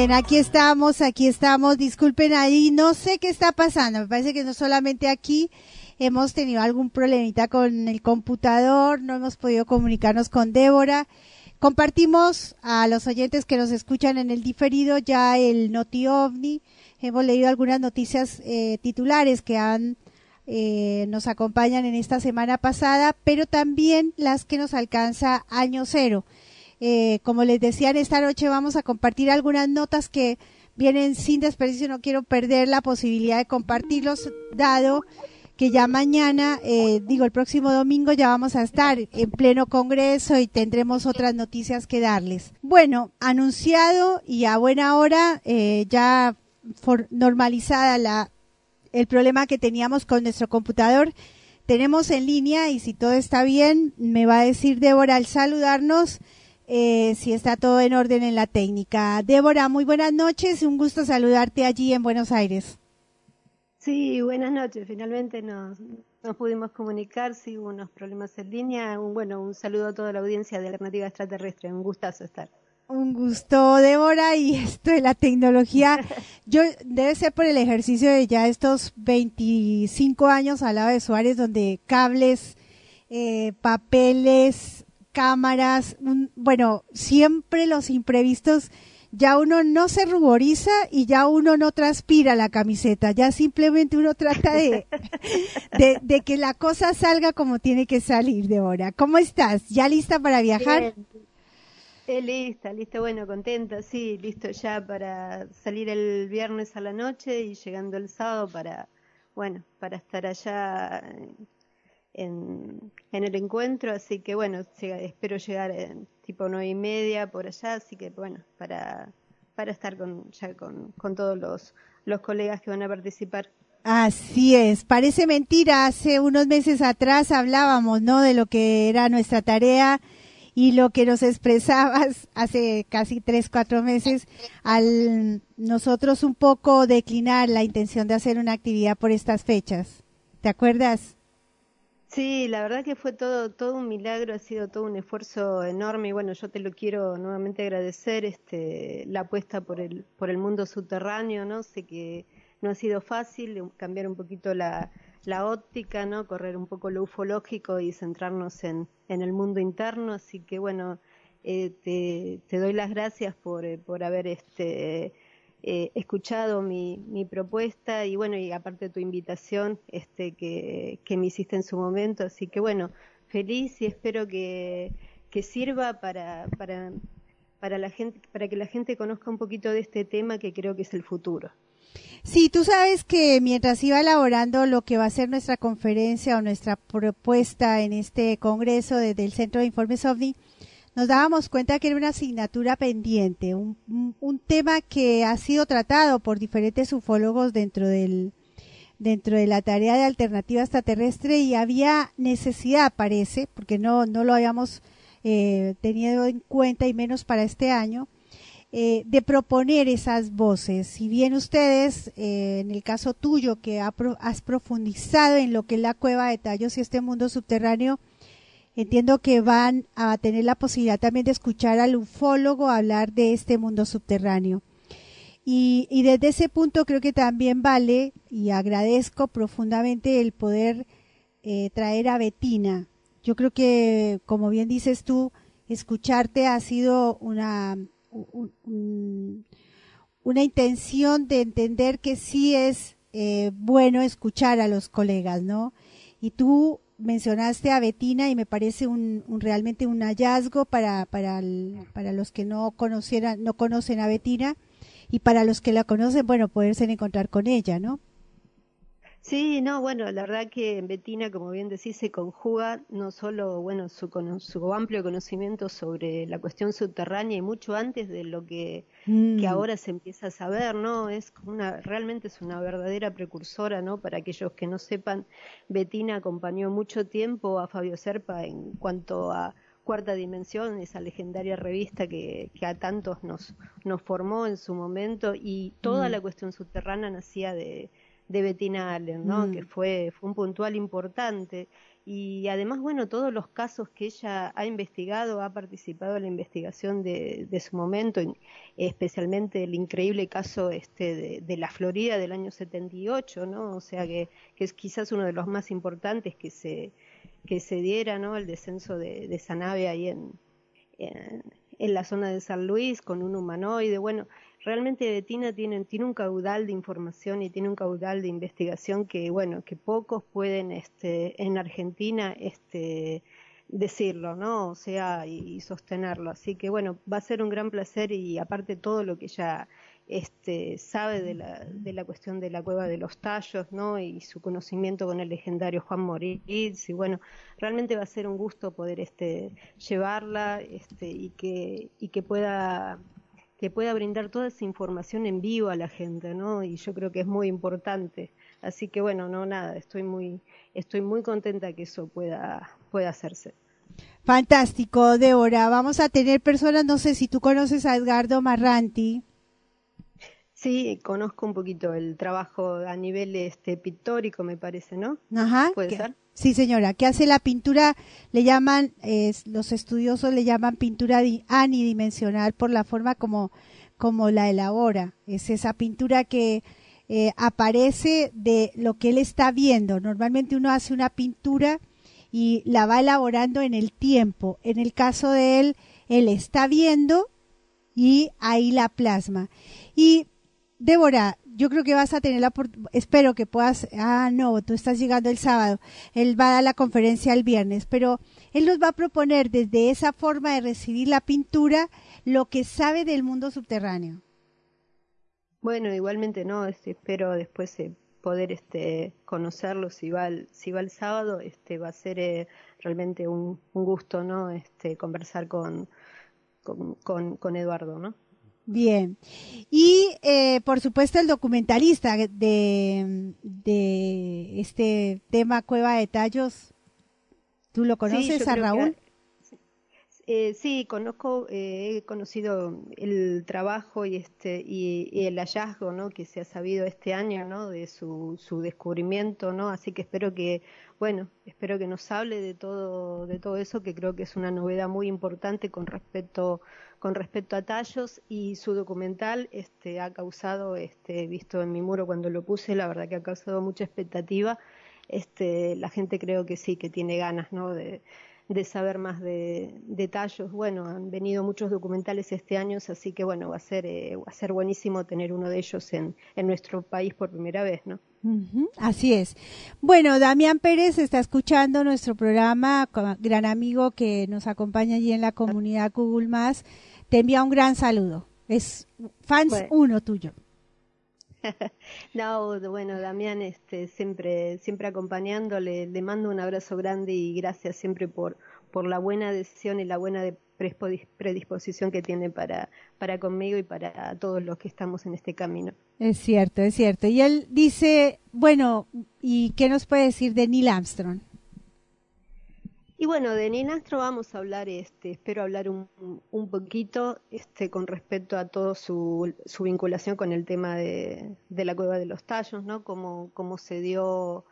Bien, aquí estamos, aquí estamos. Disculpen ahí, no sé qué está pasando. Me parece que no solamente aquí hemos tenido algún problemita con el computador, no hemos podido comunicarnos con Débora. Compartimos a los oyentes que nos escuchan en el diferido ya el Noti OVNI. Hemos leído algunas noticias eh, titulares que han eh, nos acompañan en esta semana pasada, pero también las que nos alcanza año cero. Eh, como les decía, en esta noche vamos a compartir algunas notas que vienen sin desperdicio. No quiero perder la posibilidad de compartirlos, dado que ya mañana, eh, digo, el próximo domingo ya vamos a estar en pleno Congreso y tendremos otras noticias que darles. Bueno, anunciado y a buena hora, eh, ya for- normalizada la, el problema que teníamos con nuestro computador. Tenemos en línea y si todo está bien, me va a decir Débora al saludarnos eh, si está todo en orden en la técnica. Débora, muy buenas noches, un gusto saludarte allí en Buenos Aires. Sí, buenas noches. Finalmente nos, nos pudimos comunicar, sí hubo unos problemas en línea. Un, bueno, un saludo a toda la audiencia de Alternativa Extraterrestre. Un gustazo estar. Un gusto, Débora, y esto de la tecnología, yo debe ser por el ejercicio de ya estos 25 años al lado de Suárez, donde cables, eh, papeles, cámaras, un- bueno, siempre los imprevistos, ya uno no se ruboriza y ya uno no transpira la camiseta, ya simplemente uno trata de, de, de que la cosa salga como tiene que salir, Débora. ¿Cómo estás? ¿Ya lista para viajar? Bien. Eh, lista, lista, bueno, contenta, sí, listo ya para salir el viernes a la noche y llegando el sábado para, bueno, para estar allá en, el encuentro, así que bueno, espero llegar en tipo nueve y media por allá, así que bueno, para, para estar con, ya con, con todos los, los colegas que van a participar. Así es, parece mentira, hace unos meses atrás hablábamos, ¿no? De lo que era nuestra tarea y lo que nos expresabas hace casi tres, cuatro meses al nosotros un poco declinar la intención de hacer una actividad por estas fechas. ¿Te acuerdas? Sí, la verdad que fue todo, todo un milagro, ha sido todo un esfuerzo enorme y bueno, yo te lo quiero nuevamente agradecer, este, la apuesta por el, por el mundo subterráneo, ¿no? Sé que no ha sido fácil um, cambiar un poquito la, la óptica, ¿no? Correr un poco lo ufológico y centrarnos en, en el mundo interno, así que bueno, eh, te, te doy las gracias por, eh, por haber este, eh, escuchado mi, mi propuesta y bueno, y aparte tu invitación este, que, me hiciste en su momento. Así que bueno, feliz y espero que, que sirva para, para, para, la gente, para que la gente conozca un poquito de este tema que creo que es el futuro. Sí, tú sabes que mientras iba elaborando lo que va a ser nuestra conferencia o nuestra propuesta en este congreso desde el Centro de Informes OVNI, nos dábamos cuenta que era una asignatura pendiente, un, tema que ha sido tratado por diferentes ufólogos dentro del dentro de la tarea de alternativa extraterrestre y había necesidad, parece, porque no, no lo habíamos eh, tenido en cuenta y menos para este año, eh, de proponer esas voces. Si bien ustedes, eh, en el caso tuyo, que has profundizado en lo que es la cueva de tallos y este mundo subterráneo, entiendo que van a tener la posibilidad también de escuchar al ufólogo hablar de este mundo subterráneo. Y, desde ese punto creo que también vale, y agradezco profundamente el poder eh, traer a Betina. Yo creo que, como bien dices tú, escucharte ha sido una una intención de entender que sí es eh, bueno escuchar a los colegas, ¿no? Y tú mencionaste a Betina y me parece un, realmente un hallazgo para, para, para los que no conocieran, no conocen a Betina y para los que la conocen, bueno, poderse encontrar con ella, ¿no? Sí, no, bueno, la verdad que en Betina, como bien decís, se conjuga no solo, bueno, su, su amplio conocimiento sobre la cuestión subterránea y mucho antes de lo que, que mm. ahora se empieza a saber, ¿no? Es una, realmente es una verdadera precursora, ¿no? Para aquellos que no sepan, Betina acompañó mucho tiempo a Fabio Serpa en cuanto a Cuarta Dimensión, esa legendaria revista que, que a tantos nos, nos formó en su momento y toda mm. la cuestión subterránea nacía de de Bettina Allen, ¿no? Que mm. fue, fue un puntual importante. Y además, bueno, todos los casos que ella ha investigado, ha participado en la investigación de, de su momento, especialmente el increíble caso este de, la Florida del año 78, ¿no? O sea que, que, es quizás uno de los más importantes que se, que se diera, ¿no? El descenso de, de esa nave ahí en, en, en la zona de San Luis con un humanoide. Bueno, realmente Betina tiene, tiene un caudal de información y tiene un caudal de investigación que, bueno, que pocos pueden este, en Argentina este, decirlo, ¿no? O sea, y, sostenerlo. Así que, bueno, va a ser un gran placer y aparte todo lo que ella este, sabe de la, de la cuestión de la cueva de los tallos, ¿no? Y su conocimiento con el legendario Juan Moritz, y bueno, realmente va a ser un gusto poder este, llevarla este, y, que, y que pueda que pueda brindar toda esa información en vivo a la gente, ¿no? Y yo creo que es muy importante. Así que bueno, no nada, estoy muy estoy muy contenta que eso pueda pueda hacerse. Fantástico, Débora. Vamos a tener personas, no sé si tú conoces a Edgardo Marranti. Sí, conozco un poquito el trabajo a nivel este pictórico, me parece, ¿no? Ajá. ¿Puede ser? Sí, señora, que hace la pintura, le llaman, los estudiosos le llaman pintura anidimensional por la forma como, como la elabora. Es esa pintura que eh, aparece de lo que él está viendo. Normalmente uno hace una pintura y la va elaborando en el tiempo. En el caso de él, él está viendo y ahí la plasma. Y Débora, yo creo que vas a tener la espero que puedas, ah, no, tú estás llegando el sábado, él va a dar la conferencia el viernes, pero él nos va a proponer desde esa forma de recibir la pintura lo que sabe del mundo subterráneo. Bueno, igualmente no, este, espero después eh, poder este, conocerlo si va el, si va el sábado, este, va a ser eh, realmente un, gusto, ¿no? Este, conversar con, con, con, con Eduardo, ¿no? Bien. Y eh, por supuesto el documentalista de, de este tema Cueva de Tallos, ¿tú lo conoces a Raúl? Eh, sí, conozco, eh, he conocido el trabajo y este y, el hallazgo, ¿no? Que se ha sabido este año, ¿no? De su, su descubrimiento, ¿no? Así que espero que, bueno, espero que nos hable de todo de todo eso, que creo que es una novedad muy importante con respecto con respecto a tallos y su documental, este ha causado, este visto en mi muro cuando lo puse, la verdad que ha causado mucha expectativa. Este, la gente creo que sí, que tiene ganas, ¿no? De, de saber más de detalles. Bueno, han venido muchos documentales este año, así que bueno, va a ser, eh, va a ser buenísimo tener uno de ellos en, en nuestro país por primera vez, ¿no? Así es. Bueno, Damián Pérez está escuchando nuestro programa, gran amigo que nos acompaña allí en la comunidad Google Más. Te envía un gran saludo. Es fans uno tuyo. no, bueno, Damián, este, siempre, siempre acompañándole, le mando un abrazo grande y gracias siempre por, por la buena decisión y la buena predisposición que tiene para, para conmigo y para todos los que estamos en este camino. Es cierto, es cierto. Y él dice, bueno, ¿y qué nos puede decir de Neil Armstrong? Y bueno, de Ninastro vamos a hablar, este, espero hablar un, un poquito este, con respecto a toda su, su, vinculación con el tema de, de, la cueva de los tallos, ¿no? Cómo, cómo se dio,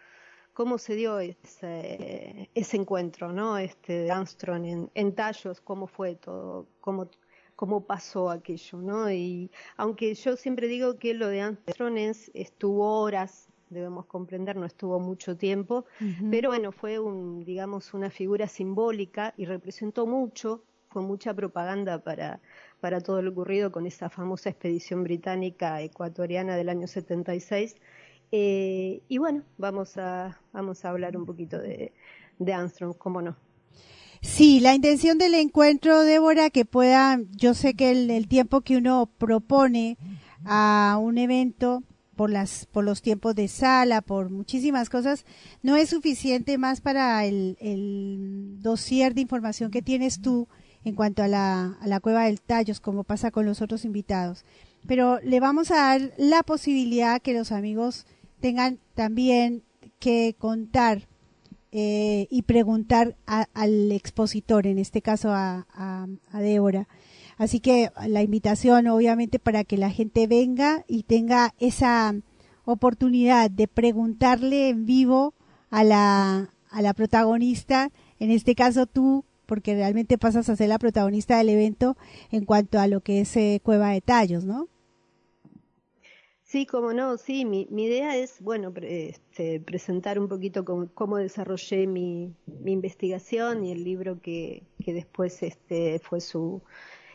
cómo se dio ese, ese encuentro, ¿no? Este, de Armstrong en, en tallos, cómo fue todo, cómo, cómo pasó aquello, ¿no? Y aunque yo siempre digo que lo de Armstrong es, estuvo horas debemos comprender, no estuvo mucho tiempo, pero bueno, fue un, digamos, una figura simbólica y representó mucho, fue mucha propaganda para, para todo lo ocurrido con esa famosa expedición británica ecuatoriana del año 76. Eh, y bueno, vamos a, vamos a hablar un poquito de, de Armstrong, cómo no. Sí, la intención del encuentro, Débora, que pueda, yo sé que el, el tiempo que uno propone a un evento por las por los tiempos de sala, por muchísimas cosas, no es suficiente más para el, el dossier de información que tienes tú en cuanto a la, a la cueva del Tallos, como pasa con los otros invitados. Pero le vamos a dar la posibilidad que los amigos tengan también que contar eh, y preguntar al expositor, en este caso a, a, a Débora. Así que la invitación, obviamente, para que la gente venga y tenga esa oportunidad de preguntarle en vivo a la, a la protagonista, en este caso tú, porque realmente pasas a ser la protagonista del evento en cuanto a lo que es eh, Cueva de Tallos, ¿no? Sí, como no, sí, mi, idea es, bueno, este, presentar un poquito cómo, cómo desarrollé mi, mi, investigación y el libro que, que después este, fue su,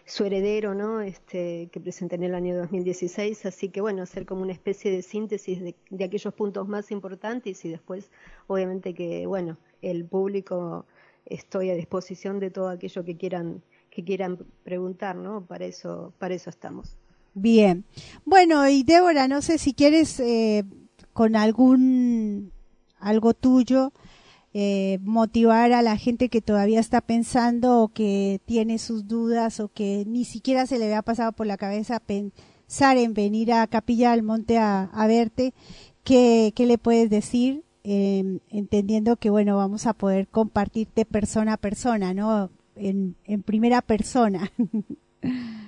su heredero, ¿no? Este, que presenté en el año 2016. Así que bueno, hacer como una especie de síntesis de, de, aquellos puntos más importantes y después, obviamente que, bueno, el público estoy a disposición de todo aquello que quieran, que quieran preguntar, ¿no? Para eso, para eso estamos. Bien. Bueno, y Débora, no sé si quieres eh, con algún algo tuyo eh, motivar a la gente que todavía está pensando o que tiene sus dudas o que ni siquiera se le había pasado por la cabeza pensar en venir a Capilla del Monte a, verte, ¿qué, ¿qué, le puedes decir? Eh, entendiendo que, bueno, vamos a poder compartirte persona a persona, ¿no? En, en primera persona.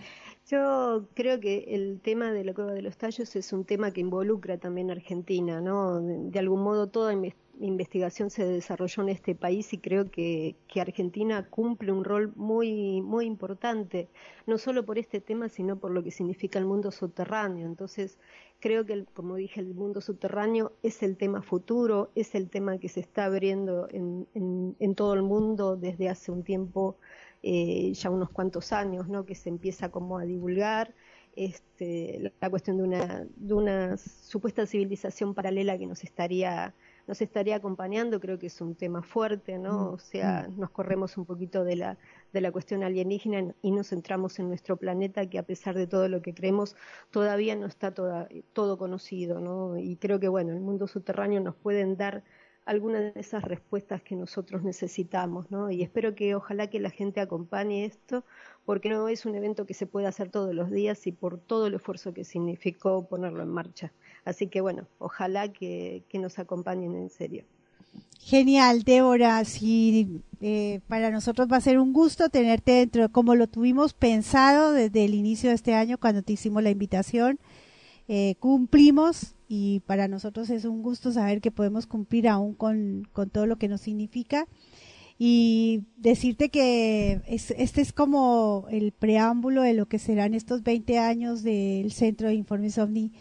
Yo creo que el tema de la cueva de los tallos es un tema que involucra también a Argentina, ¿no? De, algún modo toda investigación se desarrolló en este país y creo que, que, Argentina cumple un rol muy, muy importante, no solo por este tema, sino por lo que significa el mundo subterráneo. Entonces, creo que, como dije, el mundo subterráneo es el tema futuro, es el tema que se está abriendo en, en, en todo el mundo desde hace un tiempo, eh, ya unos cuantos años, ¿no? que se empieza como a divulgar. Este, la cuestión de una, de una supuesta civilización paralela que nos estaría nos estaría acompañando, creo que es un tema fuerte, ¿no? Mm, o sea, mm. nos corremos un poquito de la, de la cuestión alienígena y nos centramos en nuestro planeta, que a pesar de todo lo que creemos, todavía no está toda, todo conocido, ¿no? Y creo que, bueno, el mundo subterráneo nos pueden dar algunas de esas respuestas que nosotros necesitamos, ¿no? Y espero que ojalá que la gente acompañe esto, porque no es un evento que se pueda hacer todos los días y por todo el esfuerzo que significó ponerlo en marcha. Así que bueno, ojalá que, nos acompañen en serio. Genial, Débora. Sí, eh, para nosotros va a ser un gusto tenerte dentro, como lo tuvimos pensado desde el inicio de este año cuando te hicimos la invitación. Eh, cumplimos y para nosotros es un gusto saber que podemos cumplir aún con, con todo lo que nos significa y decirte que es, este es como el preámbulo de lo que serán estos 20 años del Centro de Informes OVNI,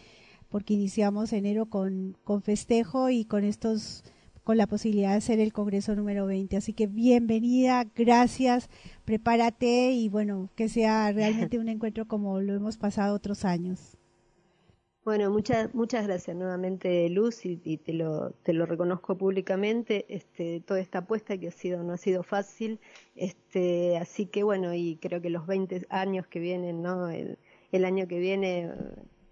porque iniciamos enero con, con festejo y con estos con la posibilidad de hacer el Congreso número 20. Así que bienvenida, gracias, prepárate y bueno, que sea realmente un encuentro como lo hemos pasado otros años. Bueno, muchas muchas gracias nuevamente Luz y, te lo te lo reconozco públicamente este toda esta apuesta que ha sido no ha sido fácil este así que bueno y creo que los 20 años que vienen no el, año que viene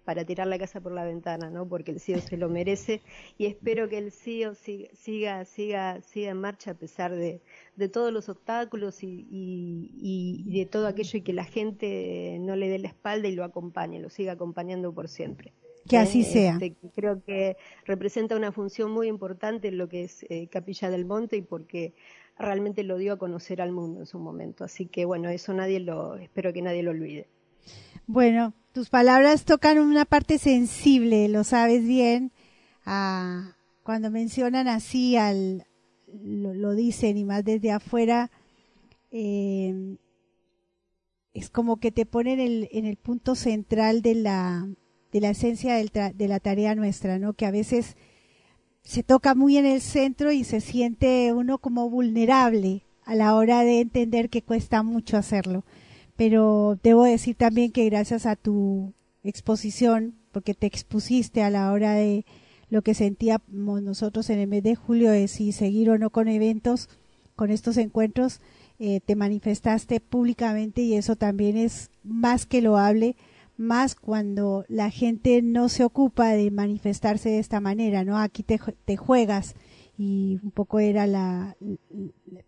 para tirar la casa por la ventana, ¿no? Porque el CIO se lo merece y espero que el CIO siga, siga, siga, siga en marcha a pesar de, de todos los obstáculos y, y, de todo aquello y que la gente no le dé la espalda y lo acompañe, lo siga acompañando por siempre. Que así ¿Eh? sea. Este, creo que representa una función muy importante en lo que es eh, Capilla del Monte y porque realmente lo dio a conocer al mundo en su momento. Así que bueno, eso nadie lo, espero que nadie lo olvide. Bueno, tus palabras tocan una parte sensible, lo sabes bien. Cuando mencionan así al, lo, lo, dicen y más desde afuera, eh, es como que te ponen el, en el punto central de la, de la esencia del de la tarea nuestra, ¿no? Que a veces se toca muy en el centro y se siente uno como vulnerable a la hora de entender que cuesta mucho hacerlo pero debo decir también que gracias a tu exposición, porque te expusiste a la hora de lo que sentíamos nosotros en el mes de julio de si seguir o no con eventos, con estos encuentros, eh, te manifestaste públicamente y eso también es más que loable, más cuando la gente no se ocupa de manifestarse de esta manera, ¿no? Aquí te, juegas y un poco era la,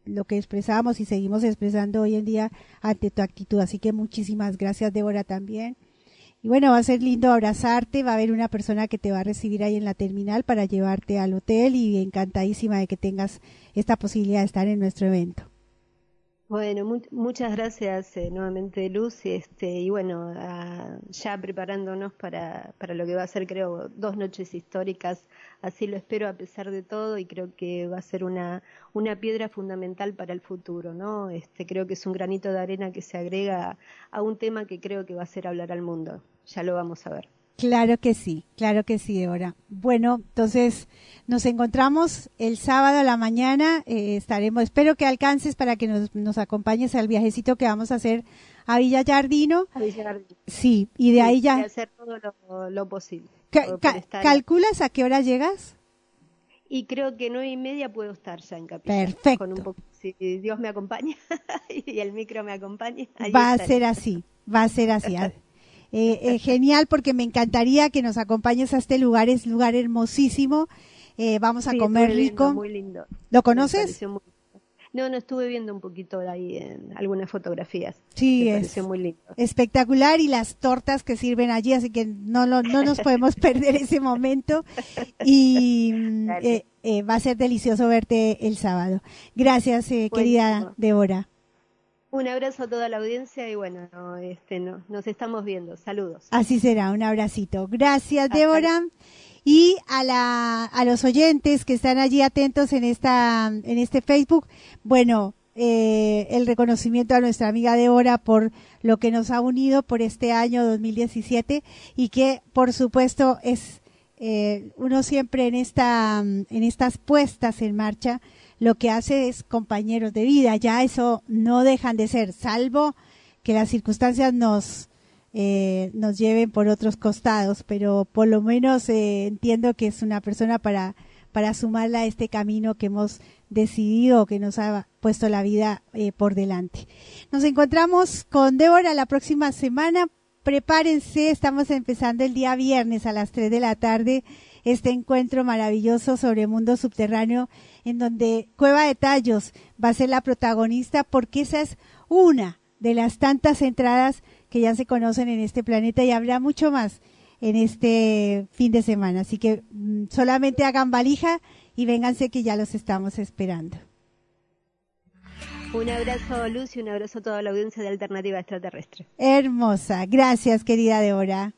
lo que expresábamos y seguimos expresando hoy en día ante tu actitud. Así que muchísimas gracias, Débora, también. Y bueno, va a ser lindo abrazarte, va a haber una persona que te va a recibir ahí en la terminal para llevarte al hotel y encantadísima de que tengas esta posibilidad de estar en nuestro evento. Bueno, mu muchas gracias eh, nuevamente Luz este, y bueno, uh, ya preparándonos para, para lo que va a ser creo dos noches históricas, así lo espero a pesar de todo y creo que va a ser una, una piedra fundamental para el futuro, ¿no? Este, creo que es un granito de arena que se agrega a un tema que creo que va a ser hablar al mundo, ya lo vamos a ver. Claro que sí, claro que sí, Débora. Bueno, entonces nos encontramos el sábado a la mañana. Eh, estaremos, espero que alcances para que nos, nos, acompañes al viajecito que vamos a hacer a Villa Yardino. A Villa. Sí, y de sí, ahí ya. hacer todo lo, lo posible. Ca ca ¿Calculas a qué hora llegas? Y creo que nueve y media puedo estar ya en Capilla. Perfecto. Con un poco, si Dios me acompaña y el micro me acompaña. Va a ser así, va a ser así. Eh, eh, genial porque me encantaría que nos acompañes a este lugar, es lugar hermosísimo. Eh, vamos a sí, comer muy rico. Lindo, muy lindo. ¿Lo conoces? Muy... No, no estuve viendo un poquito ahí en algunas fotografías. Sí, me es muy lindo. espectacular y las tortas que sirven allí, así que no, lo, no nos podemos perder ese momento y eh, eh, va a ser delicioso verte el sábado. Gracias, eh, querida Débora. Un abrazo a toda la audiencia y bueno, este, no, nos estamos viendo. Saludos. Así será, un abracito. Gracias, Débora. Y a, la, a los oyentes que están allí atentos en, esta, en este Facebook, bueno, eh, el reconocimiento a nuestra amiga Débora por lo que nos ha unido por este año 2017 y que, por supuesto, es eh, uno siempre en, esta, en estas puestas en marcha lo que hace es compañeros de vida, ya eso no dejan de ser, salvo que las circunstancias nos, eh, nos lleven por otros costados, pero por lo menos eh, entiendo que es una persona para, para sumarla a este camino que hemos decidido, que nos ha puesto la vida eh, por delante. Nos encontramos con Débora la próxima semana. Prepárense, estamos empezando el día viernes a las 3 de la tarde este encuentro maravilloso sobre mundo subterráneo en donde Cueva de Tallos va a ser la protagonista porque esa es una de las tantas entradas que ya se conocen en este planeta y habrá mucho más en este fin de semana. Así que mmm, solamente hagan valija y vénganse que ya los estamos esperando. Un abrazo, Lucy, un abrazo a toda la audiencia de Alternativa Extraterrestre. Hermosa. Gracias, querida Débora.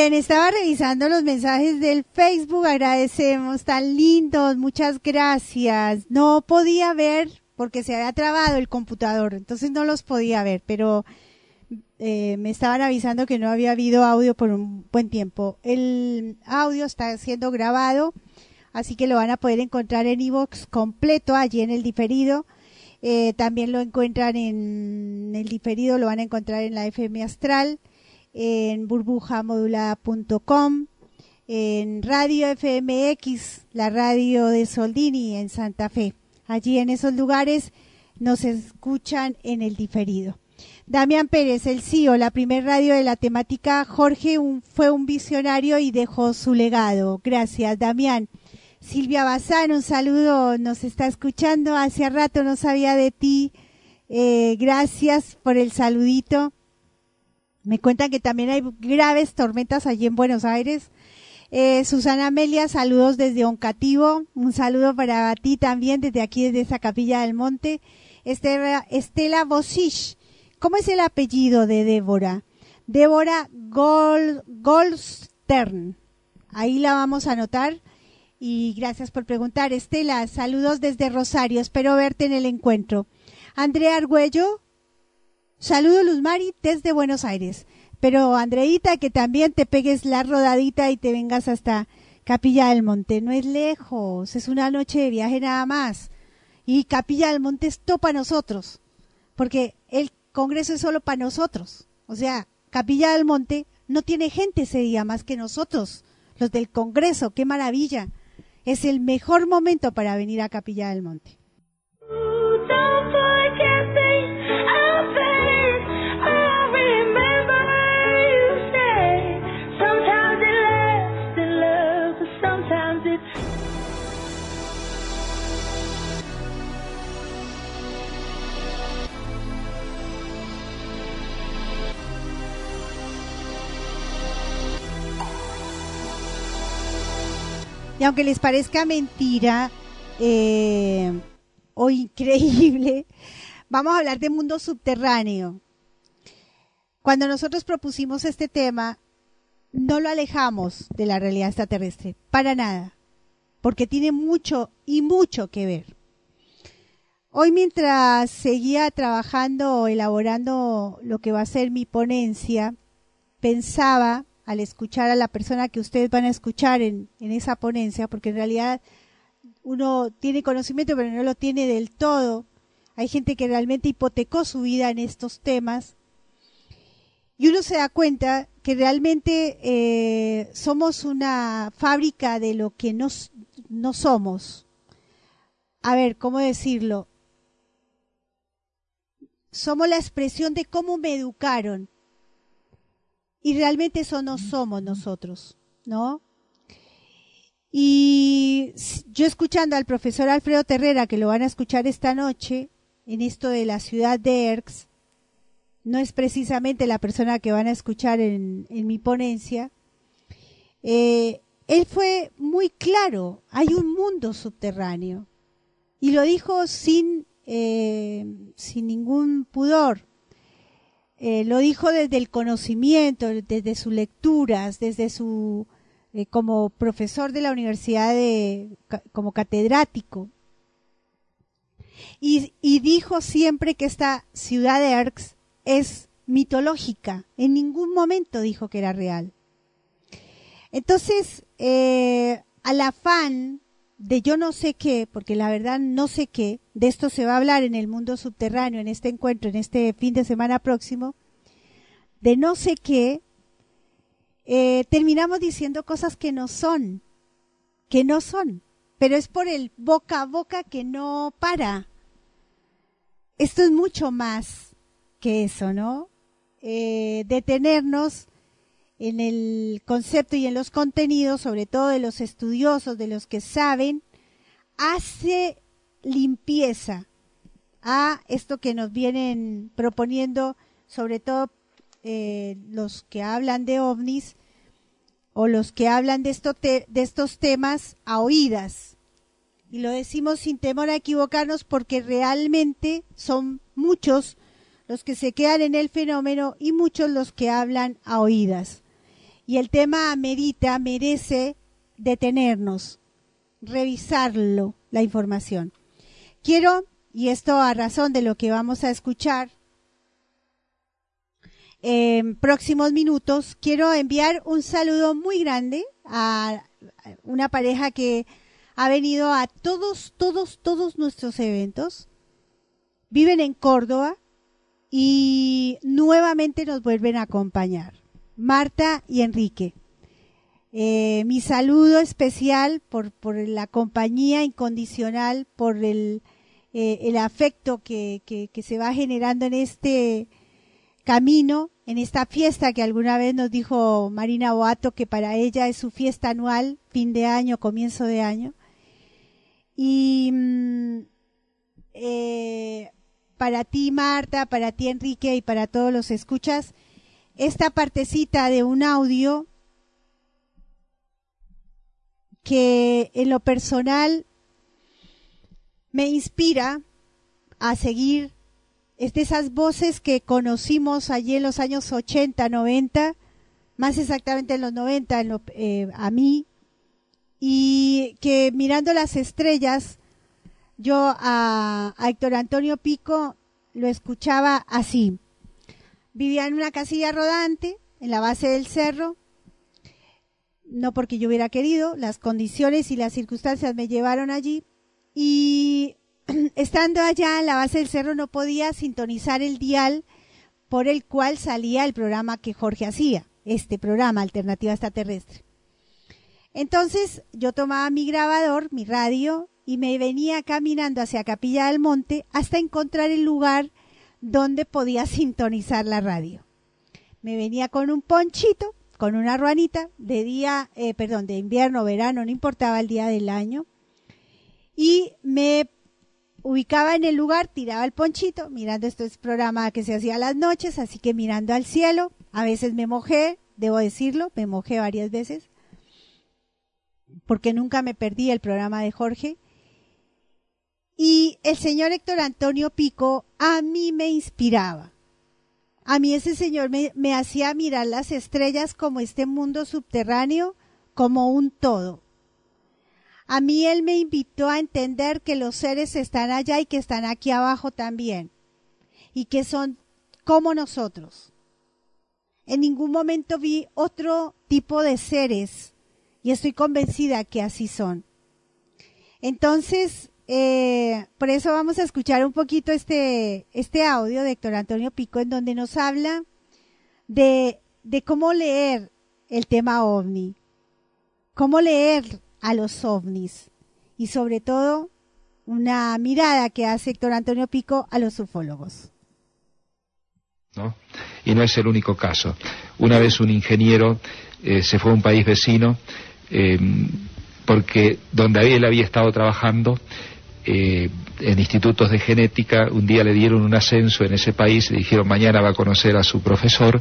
Bien, estaba revisando los mensajes del Facebook, agradecemos, tan lindos, muchas gracias. No podía ver porque se había trabado el computador, entonces no los podía ver, pero eh, me estaban avisando que no había habido audio por un buen tiempo. El audio está siendo grabado, así que lo van a poder encontrar en iVoox completo, allí en el diferido. Eh, también lo encuentran en el diferido, lo van a encontrar en la FM Astral en burbujamodulada.com, en Radio FMX, la radio de Soldini en Santa Fe. Allí en esos lugares nos escuchan en el diferido. Damián Pérez, el CEO, la primer radio de la temática, Jorge fue un visionario y dejó su legado. Gracias, Damián. Silvia Bazán, un saludo, nos está escuchando. Hace rato no sabía de ti. Eh, gracias por el saludito. Me cuentan que también hay graves tormentas allí en Buenos Aires. Eh, Susana Amelia, saludos desde Oncativo. Un saludo para ti también desde aquí, desde esa capilla del monte. Estela, Estela Bosich. ¿Cómo es el apellido de Débora? Débora Gol, Goldstern. Ahí la vamos a anotar. Y gracias por preguntar. Estela, saludos desde Rosario. Espero verte en el encuentro. Andrea Argüello, Saludo Luz Mari desde Buenos Aires. Pero Andreita, que también te pegues la rodadita y te vengas hasta Capilla del Monte. No es lejos, es una noche de viaje nada más. Y Capilla del Monte es todo para nosotros, porque el Congreso es solo para nosotros. O sea, Capilla del Monte no tiene gente ese día más que nosotros, los del Congreso. ¡Qué maravilla! Es el mejor momento para venir a Capilla del Monte. Y aunque les parezca mentira eh, o increíble, vamos a hablar de mundo subterráneo. Cuando nosotros propusimos este tema, no lo alejamos de la realidad extraterrestre, para nada, porque tiene mucho y mucho que ver. Hoy mientras seguía trabajando, elaborando lo que va a ser mi ponencia, pensaba al escuchar a la persona que ustedes van a escuchar en, esa ponencia, porque en realidad uno tiene conocimiento pero no lo tiene del todo. Hay gente que realmente hipotecó su vida en estos temas y uno se da cuenta que realmente eh, somos una fábrica de lo que no, no somos. A ver, ¿cómo decirlo? Somos la expresión de cómo me educaron, y realmente eso no somos nosotros, ¿no? Y yo escuchando al profesor Alfredo Terrera, que lo van a escuchar esta noche, en esto de la ciudad de Erx, no es precisamente la persona que van a escuchar en, mi ponencia, eh, él fue muy claro, hay un mundo subterráneo. Y lo dijo sin, eh, sin ningún pudor. Eh, lo dijo desde el conocimiento, desde sus lecturas, desde su eh, como profesor de la universidad de, como catedrático. Y, y, dijo siempre que esta ciudad de Erx es mitológica. En ningún momento dijo que era real. Entonces, eh, al afán de yo no sé qué, porque la verdad no sé qué, de esto se va a hablar en el mundo subterráneo, en este encuentro, en este fin de semana próximo, de no sé qué, eh, terminamos diciendo cosas que no son, que no son, pero es por el boca a boca que no para. Esto es mucho más que eso, ¿no? Eh, detenernos en el concepto y en los contenidos, sobre todo de los estudiosos, de los que saben, hace limpieza a esto que nos vienen proponiendo, sobre todo eh, los que hablan de ovnis o los que hablan de, de estos temas a oídas. Y lo decimos sin temor a equivocarnos porque realmente son muchos los que se quedan en el fenómeno y muchos los que hablan a oídas. Y el tema merita, merece detenernos, revisarlo, la información. Quiero, y esto a razón de lo que vamos a escuchar en próximos minutos, quiero enviar un saludo muy grande a una pareja que ha venido a todos, todos, todos nuestros eventos. Viven en Córdoba y nuevamente nos vuelven a acompañar. Marta y Enrique. Eh, mi saludo especial por, la compañía incondicional, por el, eh, el afecto que, se va generando en este camino, en esta fiesta que alguna vez nos dijo Marina Boato que para ella es su fiesta anual, fin de año, comienzo de año. Y mm, eh, para ti, Marta, para ti, Enrique, y para todos los escuchas, esta partecita de un audio que en lo personal me inspira a seguir. Es de esas voces que conocimos allí en los años 80, 90, más exactamente en los 90, en lo, eh, a mí, y que mirando las estrellas, yo a, Héctor Antonio Pico lo escuchaba así. Vivía en una casilla rodante, en la base del cerro, no porque yo hubiera querido, las condiciones y las circunstancias me llevaron allí y estando allá en la base del cerro no podía sintonizar el dial por el cual salía el programa que Jorge hacía, este programa Alternativa Extraterrestre. Entonces yo tomaba mi grabador, mi radio, y me venía caminando hacia Capilla del Monte hasta encontrar el lugar donde podía sintonizar la radio. Me venía con un ponchito, con una ruanita, de día, eh, perdón, de invierno, verano, no importaba el día del año, y me ubicaba en el lugar, tiraba el ponchito, mirando este programa que se hacía las noches, así que mirando al cielo, a veces me mojé, debo decirlo, me mojé varias veces, porque nunca me perdí el programa de Jorge. Y el señor Héctor Antonio Pico a mí me inspiraba. A mí ese señor me, me hacía mirar las estrellas como este mundo subterráneo, como un todo. A mí él me invitó a entender que los seres están allá y que están aquí abajo también. Y que son como nosotros. En ningún momento vi otro tipo de seres y estoy convencida que así son. Entonces, eh, por eso vamos a escuchar un poquito este, este audio de Héctor Antonio Pico en donde nos habla de, de cómo leer el tema ovni, cómo leer a los ovnis y sobre todo una mirada que hace Héctor Antonio Pico a los ufólogos. ¿No? Y no es el único caso. Una vez un ingeniero eh, se fue a un país vecino eh, porque donde él había estado trabajando eh, en institutos de genética, un día le dieron un ascenso en ese país, le dijeron mañana va a conocer a su profesor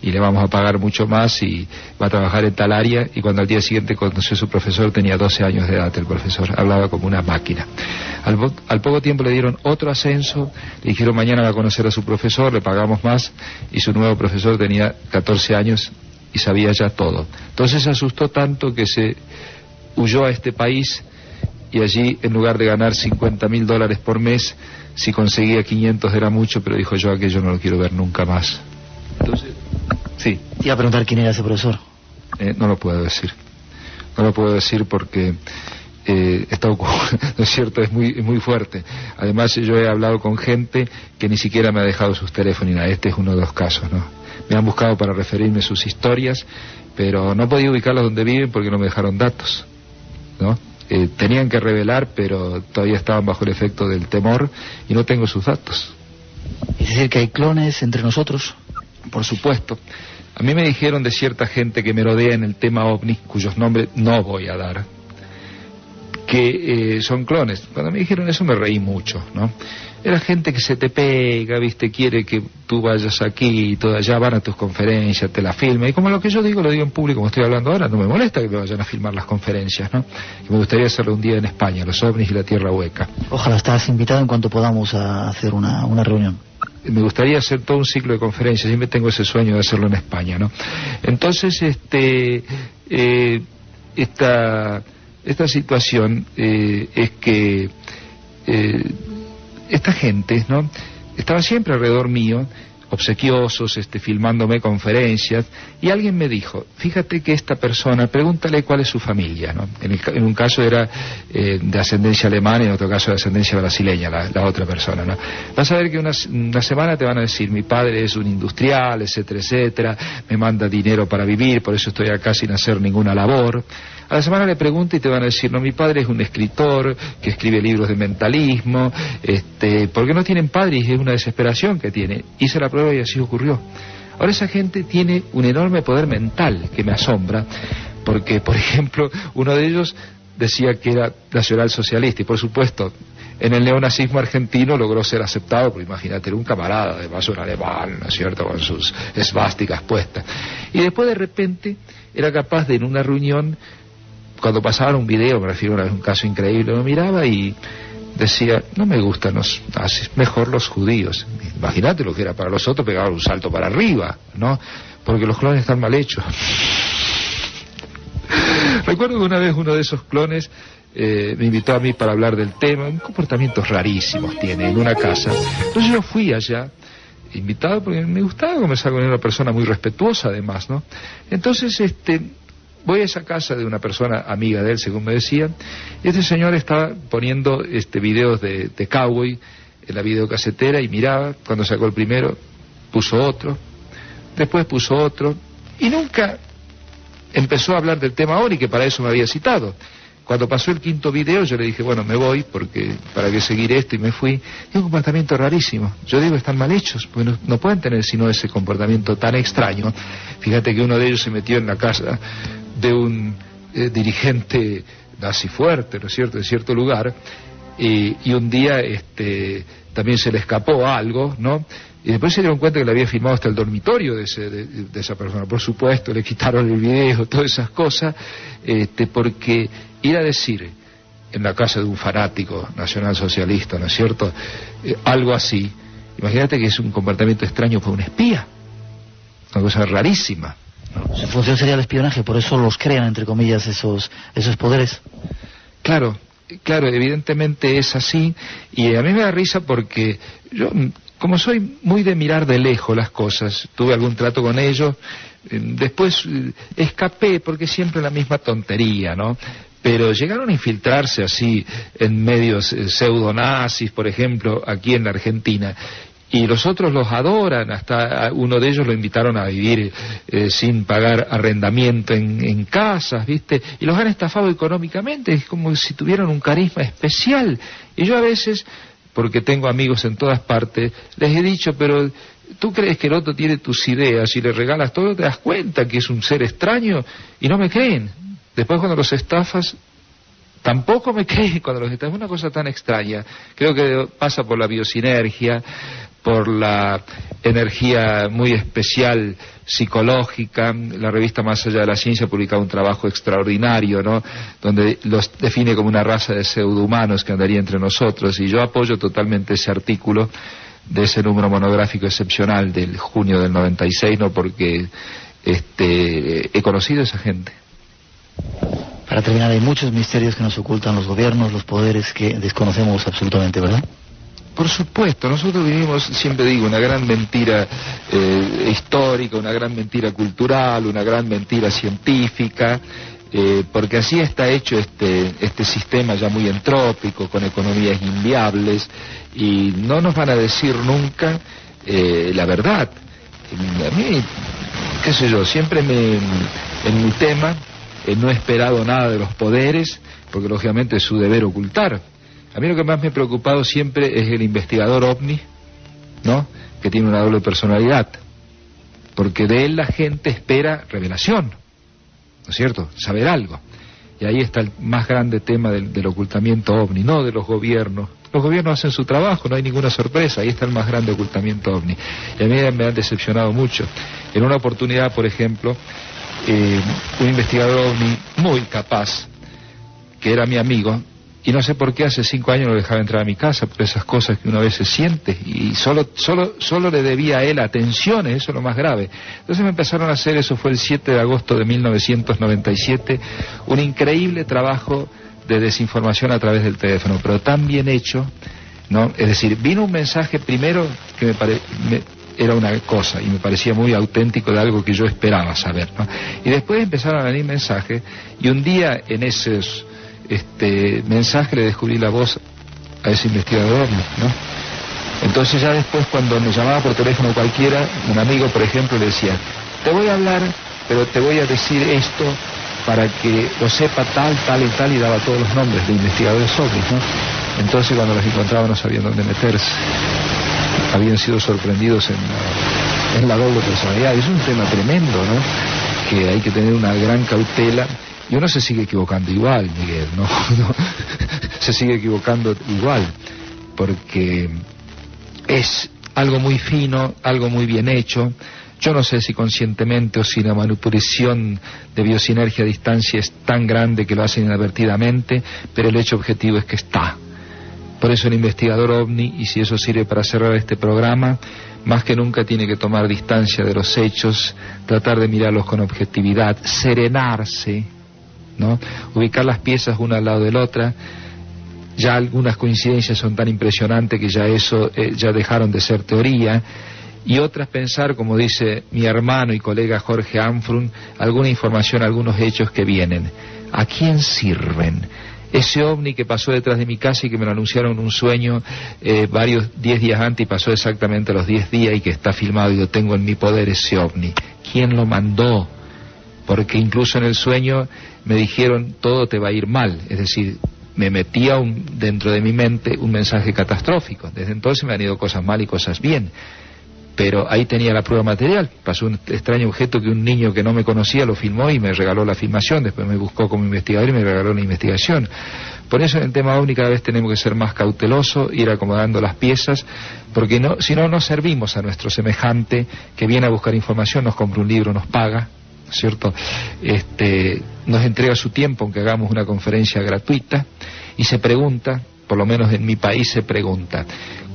y le vamos a pagar mucho más y va a trabajar en tal área y cuando al día siguiente conoció a su profesor tenía 12 años de edad el profesor, hablaba como una máquina. Al, al poco tiempo le dieron otro ascenso, le dijeron mañana va a conocer a su profesor, le pagamos más y su nuevo profesor tenía 14 años y sabía ya todo. Entonces se asustó tanto que se huyó a este país y allí, en lugar de ganar 50 mil dólares por mes, si conseguía 500 era mucho, pero dijo yo aquello no lo quiero ver nunca más. Entonces, sí. Te iba a preguntar quién era ese profesor. Eh, no lo puedo decir. No lo puedo decir porque eh, está ¿no es cierto? Es muy, muy fuerte. Además, yo he hablado con gente que ni siquiera me ha dejado sus teléfonos y nada. Este es uno de los casos, ¿no? Me han buscado para referirme sus historias, pero no podía ubicarlos donde viven porque no me dejaron datos, ¿no? Eh, tenían que revelar, pero todavía estaban bajo el efecto del temor y no tengo sus datos. ¿Es decir, que hay clones entre nosotros? Por supuesto. A mí me dijeron de cierta gente que me rodea en el tema ovni, cuyos nombres no voy a dar, que eh, son clones. Cuando me dijeron eso me reí mucho, ¿no? Era gente que se te pega, viste, quiere que tú vayas aquí y todo allá, van a tus conferencias, te la filme. Y como lo que yo digo, lo digo en público, como estoy hablando ahora, no me molesta que me vayan a filmar las conferencias, ¿no? Que me gustaría hacerlo un día en España, los ovnis y la tierra hueca. Ojalá estás invitado en cuanto podamos a hacer una, una reunión. me gustaría hacer todo un ciclo de conferencias, siempre tengo ese sueño de hacerlo en España, ¿no? Entonces, este, eh, esta, esta situación eh, es que eh, esta gente, ¿no? Estaba siempre alrededor mío obsequiosos, este, filmándome conferencias, y alguien me dijo, fíjate que esta persona, pregúntale cuál es su familia, ¿no? En, un caso era eh, de ascendencia alemana y en otro caso de ascendencia brasileña, la, otra persona, ¿no? Vas a ver que una, una, semana te van a decir, mi padre es un industrial, etcétera, etcétera, me manda dinero para vivir, por eso estoy acá sin hacer ninguna labor. A la semana le pregunta y te van a decir, no, mi padre es un escritor que escribe libros de mentalismo, este, porque no tienen padre y es una desesperación que tiene. Hice la prueba y así ocurrió. Ahora esa gente tiene un enorme poder mental que me asombra, porque, por ejemplo, uno de ellos decía que era nacional socialista y, por supuesto, en el neonazismo argentino logró ser aceptado, porque imagínate, era un camarada, además un alemán, ¿no es cierto?, con sus esvásticas puestas. Y después, de repente, era capaz de, en una reunión, cuando pasaba un video, me refiero a un caso increíble, lo miraba y decía, no me gustan los nazis, mejor los judíos. Imagínate lo que era para los otros, pegaban un salto para arriba, ¿no? Porque los clones están mal hechos. Recuerdo que una vez uno de esos clones eh, me invitó a mí para hablar del tema, comportamientos rarísimos tiene en una casa. Entonces yo fui allá, invitado porque me gustaba conversar con una persona muy respetuosa además, ¿no? Entonces, este, Voy a esa casa de una persona amiga de él, según me decía, y este señor estaba poniendo este videos de, cowboy en la videocasetera y miraba, cuando sacó el primero, puso otro, después puso otro, y nunca empezó a hablar del tema y que para eso me había citado. Cuando pasó el quinto video yo le dije, bueno, me voy porque para qué seguir esto y me fui. Y un comportamiento rarísimo. Yo digo, están mal hechos, porque no, pueden tener sino ese comportamiento tan extraño. Fíjate que uno de ellos se metió en la casa de un eh, dirigente nazi fuerte, ¿no es cierto?, de cierto lugar, y, un día este, también se le escapó algo, ¿no? Y después se dieron cuenta que le había filmado hasta el dormitorio de, esa persona. Por supuesto, le quitaron el video, todas esas cosas, este, porque ir a decir en la casa de un fanático nacionalsocialista, ¿no es cierto?, eh, algo así, imagínate que es un comportamiento extraño para un espía, una cosa rarísima. Su función sería el espionaje, por eso los crean, entre comillas, esos, esos poderes. Claro, claro, evidentemente es así, y a mí me da risa porque yo, como soy muy de mirar de lejos las cosas, tuve algún trato con ellos, eh, después eh, escapé porque siempre la misma tontería, ¿no? Pero llegaron a infiltrarse así en medios eh, pseudonazis, por ejemplo, aquí en la Argentina, y los otros los adoran, hasta uno de ellos lo invitaron a vivir eh, sin pagar arrendamiento en, casas, ¿viste? Y los han estafado económicamente, es como si tuvieran un carisma especial. Y yo a veces, porque tengo amigos en todas partes, les he dicho, pero tú crees que el otro tiene tus ideas y le regalas todo, te das cuenta que es un ser extraño y no me creen. Después cuando los estafas, tampoco me creen cuando los estafas. Es una cosa tan extraña. Creo que pasa por la biosinergia, por la energía muy especial psicológica. La revista Más allá de la ciencia ha publicado un trabajo extraordinario, ¿no? Donde los define como una raza de pseudohumanos que andaría entre nosotros. Y yo apoyo totalmente ese artículo de ese número monográfico excepcional del junio del 96, ¿no? Porque este, he conocido a esa gente. Para terminar, hay muchos misterios que nos ocultan los gobiernos, los poderes que desconocemos absolutamente, ¿verdad? Por supuesto, nosotros vivimos, siempre digo, una gran mentira eh, histórica, una gran mentira cultural, una gran mentira científica, eh, porque así está hecho este, este sistema ya muy entrópico, con economías inviables, y no nos van a decir nunca eh, la verdad. A mí, qué sé yo, siempre me, en mi tema no he esperado nada de los poderes, porque lógicamente es su deber ocultar a mí lo que más me ha preocupado siempre es el investigador ovni, ¿no? Que tiene una doble personalidad. Porque de él la gente espera revelación, ¿no es cierto? Saber algo. Y ahí está el más grande tema del, ocultamiento ovni, no de los gobiernos. Los gobiernos hacen su trabajo, no hay ninguna sorpresa, ahí está el más grande ocultamiento ovni. Y a mí me han decepcionado mucho. En una oportunidad, por ejemplo, eh, un investigador ovni muy capaz, que era mi amigo, y no sé por qué hace cinco años no dejaba entrar a mi casa por esas cosas que una vez se siente y solo, solo, solo le debía a él atenciones, eso es lo más grave. Entonces me empezaron a hacer, eso fue el 7 de agosto de 1997, un increíble trabajo de desinformación a través del teléfono, pero tan bien hecho, ¿no? Es decir, vino un mensaje primero que me, pare, era una cosa y me parecía muy auténtico de algo que yo esperaba saber, ¿no? Y después empezaron a venir mensajes y un día en esos este mensaje le descubrí la voz a ese investigador, ¿no? Entonces ya después cuando me llamaba por teléfono cualquiera, un amigo por ejemplo le decía, te voy a hablar, pero te voy a decir esto para que lo sepa tal, tal y tal, y daba todos los nombres de investigadores ovnis, ¿no? Entonces cuando los encontraba no sabían dónde meterse. Habían sido sorprendidos en en la doble personalidad. Es un tema tremendo, ¿no? Que hay que tener una gran cautela y uno se sigue equivocando igual, Miguel, ¿no? se sigue equivocando igual, porque es algo muy fino, algo muy bien hecho. Yo no sé si conscientemente o si la manipulación de biosinergia a distancia es tan grande que lo hacen inadvertidamente, pero el hecho objetivo es que está. Por eso el investigador ovni, y si eso sirve para cerrar este programa, más que nunca tiene que tomar distancia de los hechos, tratar de mirarlos con objetividad, serenarse, ¿no? Ubicar las piezas una al lado de la otra. Ya algunas coincidencias son tan impresionantes que ya eso eh, ya dejaron de ser teoría y otras pensar, como dice mi hermano y colega Jorge Anfrun, alguna información, algunos hechos que vienen. ¿A quién sirven? Ese ovni que pasó detrás de mi casa y que me lo anunciaron en un sueño eh, varios diez días antes y pasó exactamente los diez días y que está filmado y lo tengo en mi poder ese ovni. ¿Quién lo mandó? Porque incluso en el sueño me dijeron todo te va a ir mal, es decir, me metía un, dentro de mi mente un mensaje catastrófico. Desde entonces me han ido cosas mal y cosas bien. Pero ahí tenía la prueba material. Pasó un extraño objeto que un niño que no me conocía lo filmó y me regaló la filmación. Después me buscó como investigador y me regaló la investigación. Por eso en el tema OVNI cada vez tenemos que ser más cautelosos, ir acomodando las piezas, porque no, si no, no servimos a nuestro semejante que viene a buscar información, nos compra un libro, nos paga, ¿cierto? Este, nos entrega su tiempo, aunque hagamos una conferencia gratuita, y se pregunta, por lo menos en mi país se pregunta,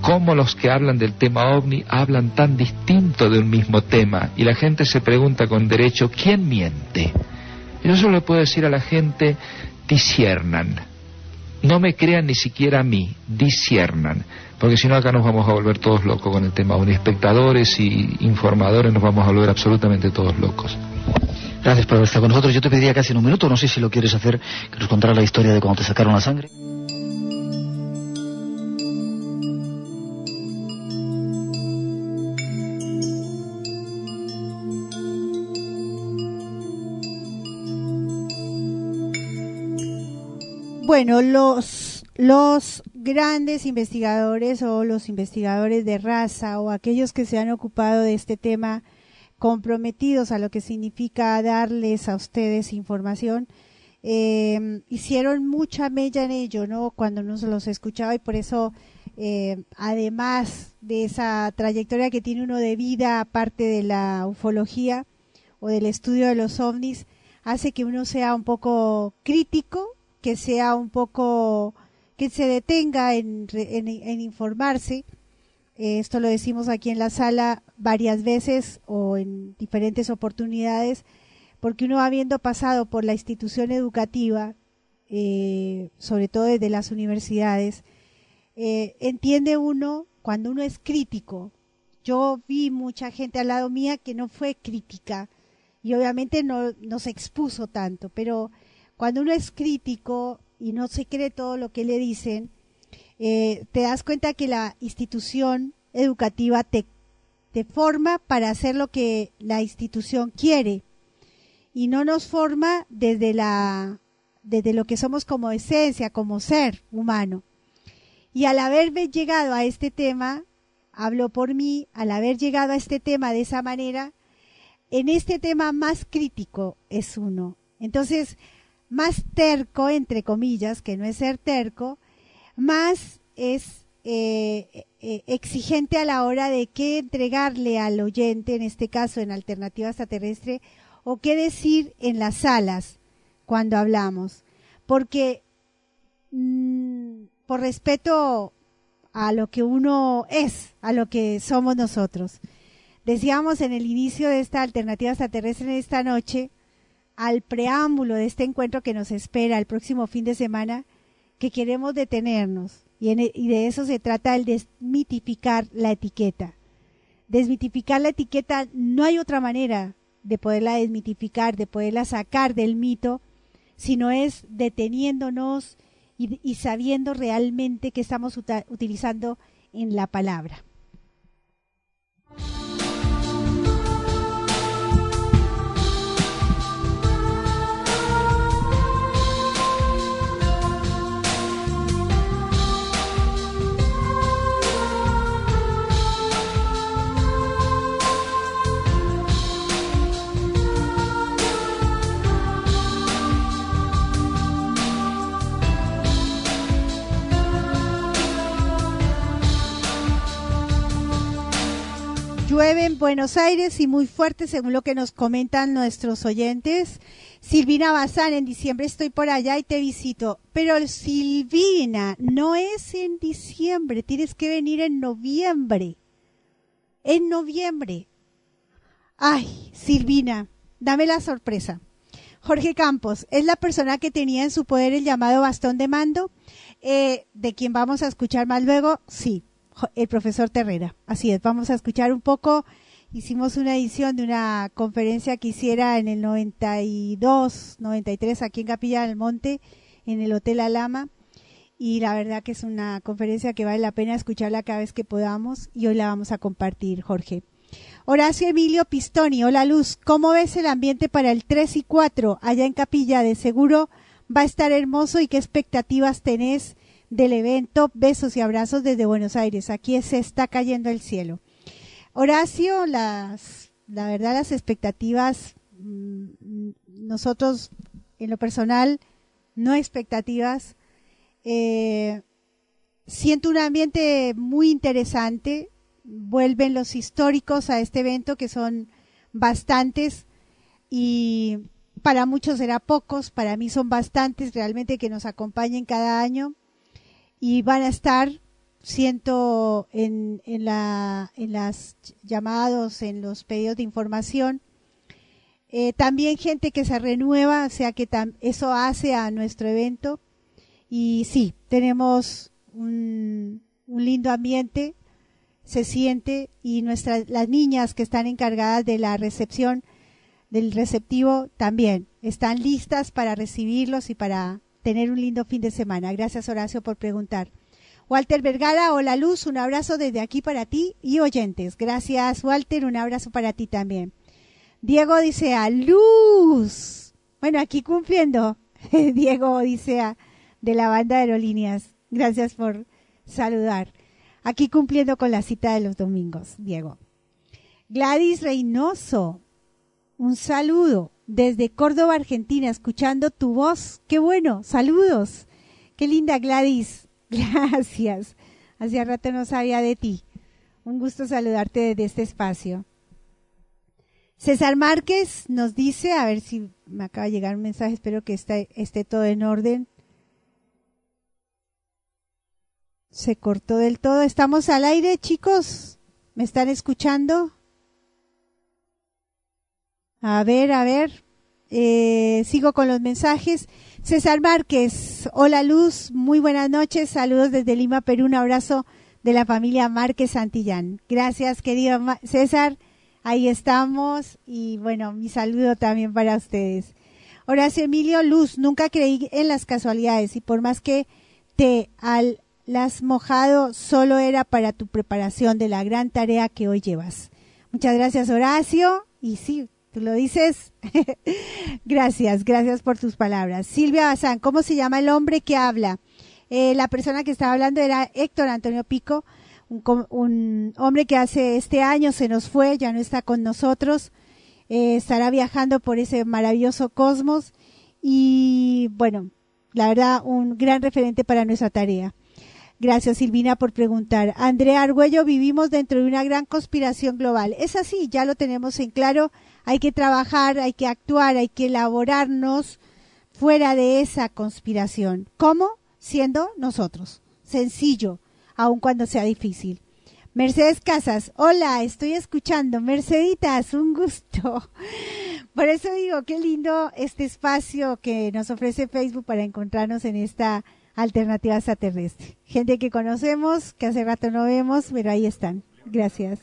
¿cómo los que hablan del tema ovni hablan tan distinto de un mismo tema? Y la gente se pregunta con derecho, ¿quién miente? Yo solo le puedo decir a la gente, disiernan. No me crean ni siquiera a mí, disiernan. Porque si no acá nos vamos a volver todos locos con el tema ovni. Espectadores y informadores nos vamos a volver absolutamente todos locos. Gracias por estar con nosotros. Yo te pediría casi en un minuto, no sé si lo quieres hacer, que nos contara la historia de cómo te sacaron la sangre. Bueno, los, los grandes investigadores o los investigadores de raza o aquellos que se han ocupado de este tema comprometidos a lo que significa darles a ustedes información, eh, hicieron mucha mella en ello, ¿no? Cuando uno se los escuchaba y por eso, eh, además de esa trayectoria que tiene uno de vida, aparte de la ufología o del estudio de los ovnis, hace que uno sea un poco crítico, que sea un poco, que se detenga en, en, en informarse. Eh, esto lo decimos aquí en la sala varias veces o en diferentes oportunidades porque uno habiendo pasado por la institución educativa, eh, sobre todo desde las universidades, eh, entiende uno cuando uno es crítico. Yo vi mucha gente al lado mía que no fue crítica y obviamente no, no se expuso tanto, pero cuando uno es crítico y no se cree todo lo que le dicen, eh, te das cuenta que la institución educativa te, te forma para hacer lo que la institución quiere y no nos forma desde la desde lo que somos como esencia, como ser humano. Y al haber llegado a este tema, hablo por mí, al haber llegado a este tema de esa manera, en este tema más crítico es uno. Entonces, más terco, entre comillas, que no es ser terco, más es eh, eh, exigente a la hora de qué entregarle al oyente, en este caso en alternativa extraterrestre, o qué decir en las salas cuando hablamos. Porque mm, por respeto a lo que uno es, a lo que somos nosotros. Decíamos en el inicio de esta alternativa extraterrestre en esta noche, al preámbulo de este encuentro que nos espera el próximo fin de semana, que queremos detenernos. Y, e, y de eso se trata el desmitificar la etiqueta. Desmitificar la etiqueta no hay otra manera de poderla desmitificar, de poderla sacar del mito, sino es deteniéndonos y, sabiendo realmente que estamos utilizando en la palabra. En Buenos Aires y muy fuerte según lo que nos comentan nuestros oyentes. Silvina Bazán, en diciembre estoy por allá y te visito. Pero Silvina, no es en diciembre, tienes que venir en noviembre. En noviembre. Ay, Silvina, dame la sorpresa. Jorge Campos, ¿es la persona que tenía en su poder el llamado bastón de mando? Eh, de quien vamos a escuchar más luego, sí el profesor Terrera. Así es, vamos a escuchar un poco. Hicimos una edición de una conferencia que hiciera en el 92, 93 aquí en Capilla del Monte, en el Hotel Alama. Y la verdad que es una conferencia que vale la pena escucharla cada vez que podamos y hoy la vamos a compartir, Jorge. Horacio Emilio Pistoni, hola Luz, ¿cómo ves el ambiente para el 3 y 4 allá en Capilla? De seguro va a estar hermoso y qué expectativas tenés del evento. Besos y abrazos desde Buenos Aires. Aquí se está cayendo el cielo. Horacio, las, la verdad, las expectativas, mm, nosotros en lo personal, no expectativas. Eh, siento un ambiente muy interesante. Vuelven los históricos a este evento, que son bastantes, y para muchos será pocos, para mí son bastantes realmente que nos acompañen cada año y van a estar siento en, en, la, en las llamados, en los pedidos de información. Eh, también gente que se renueva, o sea que eso hace a nuestro evento. Y sí, tenemos un, un lindo ambiente, se siente, y nuestras, las niñas que están encargadas de la recepción, del receptivo, también están listas para recibirlos y para tener un lindo fin de semana. Gracias Horacio por preguntar. Walter Vergara, hola Luz, un abrazo desde aquí para ti y oyentes. Gracias Walter, un abrazo para ti también. Diego dice a Luz. Bueno, aquí cumpliendo. Diego Odisea de la banda de aerolíneas. Gracias por saludar. Aquí cumpliendo con la cita de los domingos, Diego. Gladys Reynoso, un saludo desde Córdoba, Argentina, escuchando tu voz. Qué bueno, saludos. Qué linda Gladys. Gracias. Hacía rato no sabía de ti. Un gusto saludarte desde este espacio. César Márquez nos dice, a ver si me acaba de llegar un mensaje, espero que esté, esté todo en orden. Se cortó del todo. ¿Estamos al aire, chicos? ¿Me están escuchando? A ver, a ver. Eh, sigo con los mensajes. César Márquez, hola Luz, muy buenas noches, saludos desde Lima, Perú, un abrazo de la familia Márquez Santillán. Gracias, querido César, ahí estamos y bueno, mi saludo también para ustedes. Horacio Emilio Luz, nunca creí en las casualidades y por más que te las mojado, solo era para tu preparación de la gran tarea que hoy llevas. Muchas gracias, Horacio. Y sí, Tú lo dices. gracias, gracias por tus palabras. Silvia Bazán, ¿cómo se llama el hombre que habla? Eh, la persona que estaba hablando era Héctor Antonio Pico, un, hombre que hace este año se nos fue, ya no está con nosotros, eh, estará viajando por ese maravilloso cosmos y bueno, la verdad, un gran referente para nuestra tarea. Gracias, Silvina, por preguntar. Andrea Argüello, vivimos dentro de una gran conspiración global. Es así, ya lo tenemos en claro hay que trabajar, hay que actuar, hay que elaborarnos fuera de esa conspiración. ¿Cómo? siendo nosotros. Sencillo, aun cuando sea difícil. Mercedes Casas, hola, estoy escuchando. Merceditas, un gusto. Por eso digo, qué lindo este espacio que nos ofrece Facebook para encontrarnos en esta alternativa extraterrestre. Gente que conocemos, que hace rato no vemos, pero ahí están. Gracias.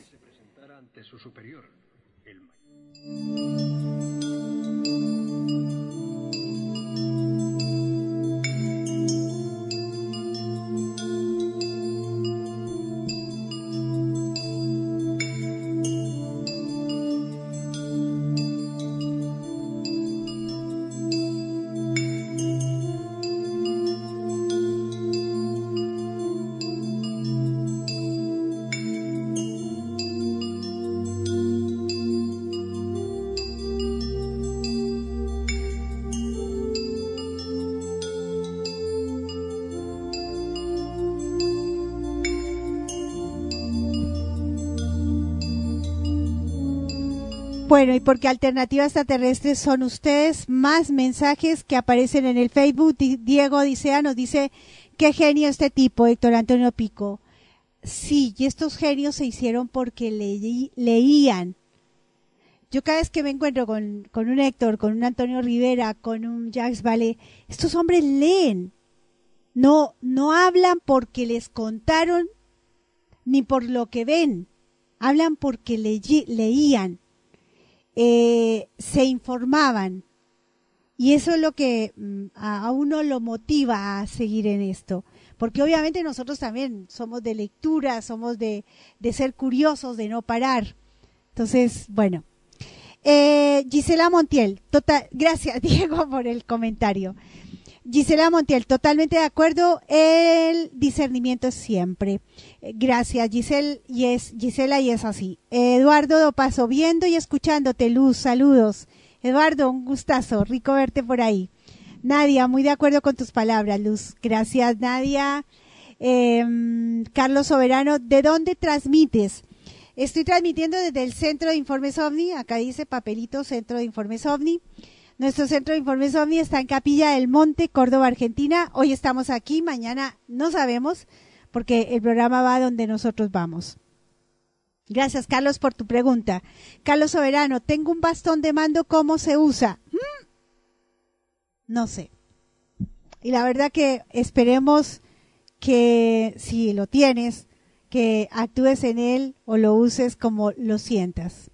Bueno, y porque Alternativa Extraterrestre son ustedes, más mensajes que aparecen en el Facebook. Diego Odisea nos dice, qué genio este tipo, Héctor Antonio Pico. Sí, y estos genios se hicieron porque leían. Yo cada vez que me encuentro con, un Héctor, con un Antonio Rivera, con un Jacques Vale, estos hombres leen. No, no hablan porque les contaron ni por lo que ven. Hablan porque leían eh, se informaban. Y eso es lo que mm, a uno lo motiva a seguir en esto. Porque obviamente nosotros también somos de lectura, somos de, de ser curiosos, de no parar. Entonces, bueno. Eh, Gisela Montiel, total, gracias Diego por el comentario. Gisela Montiel, totalmente de acuerdo. El discernimiento siempre. Gracias, Giselle, y es, Gisela, y es así. Eduardo paso viendo y escuchándote, Luz, saludos. Eduardo, un gustazo, rico verte por ahí. Nadia, muy de acuerdo con tus palabras, Luz. Gracias, Nadia. Em, Carlos Soberano, ¿de dónde transmites? Estoy transmitiendo desde el Centro de Informes OVNI, acá dice papelito Centro de Informes OVNI. Nuestro centro de informes OVNI está en Capilla del Monte, Córdoba, Argentina. Hoy estamos aquí, mañana no sabemos, porque el programa va donde nosotros vamos. Gracias, Carlos, por tu pregunta. Carlos Soberano, tengo un bastón de mando, ¿cómo se usa? ¿Mm? No sé. Y la verdad que esperemos que si lo tienes, que actúes en él o lo uses como lo sientas.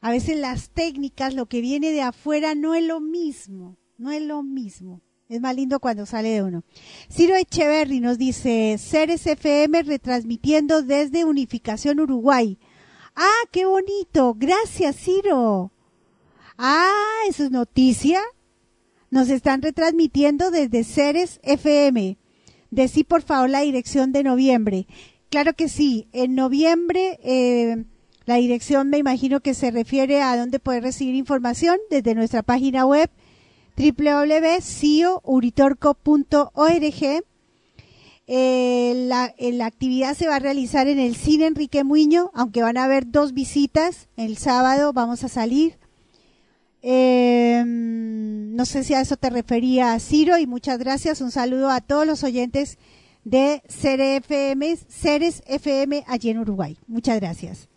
A veces las técnicas, lo que viene de afuera no es lo mismo, no es lo mismo. Es más lindo cuando sale de uno. Ciro Echeverry nos dice, Ceres FM retransmitiendo desde Unificación Uruguay. Ah, qué bonito. Gracias, Ciro. Ah, eso es noticia. Nos están retransmitiendo desde Ceres FM. Decí por favor la dirección de noviembre. Claro que sí. En noviembre, eh, la dirección me imagino que se refiere a dónde poder recibir información desde nuestra página web www.ciouritorco.org. Eh, la, eh, la, actividad se va a realizar en el cine Enrique Muño, aunque van a haber dos visitas. El sábado vamos a salir. Eh, no sé si a eso te refería Ciro y muchas gracias. Un saludo a todos los oyentes de CRFM, Ceres FM allí en Uruguay. Muchas gracias.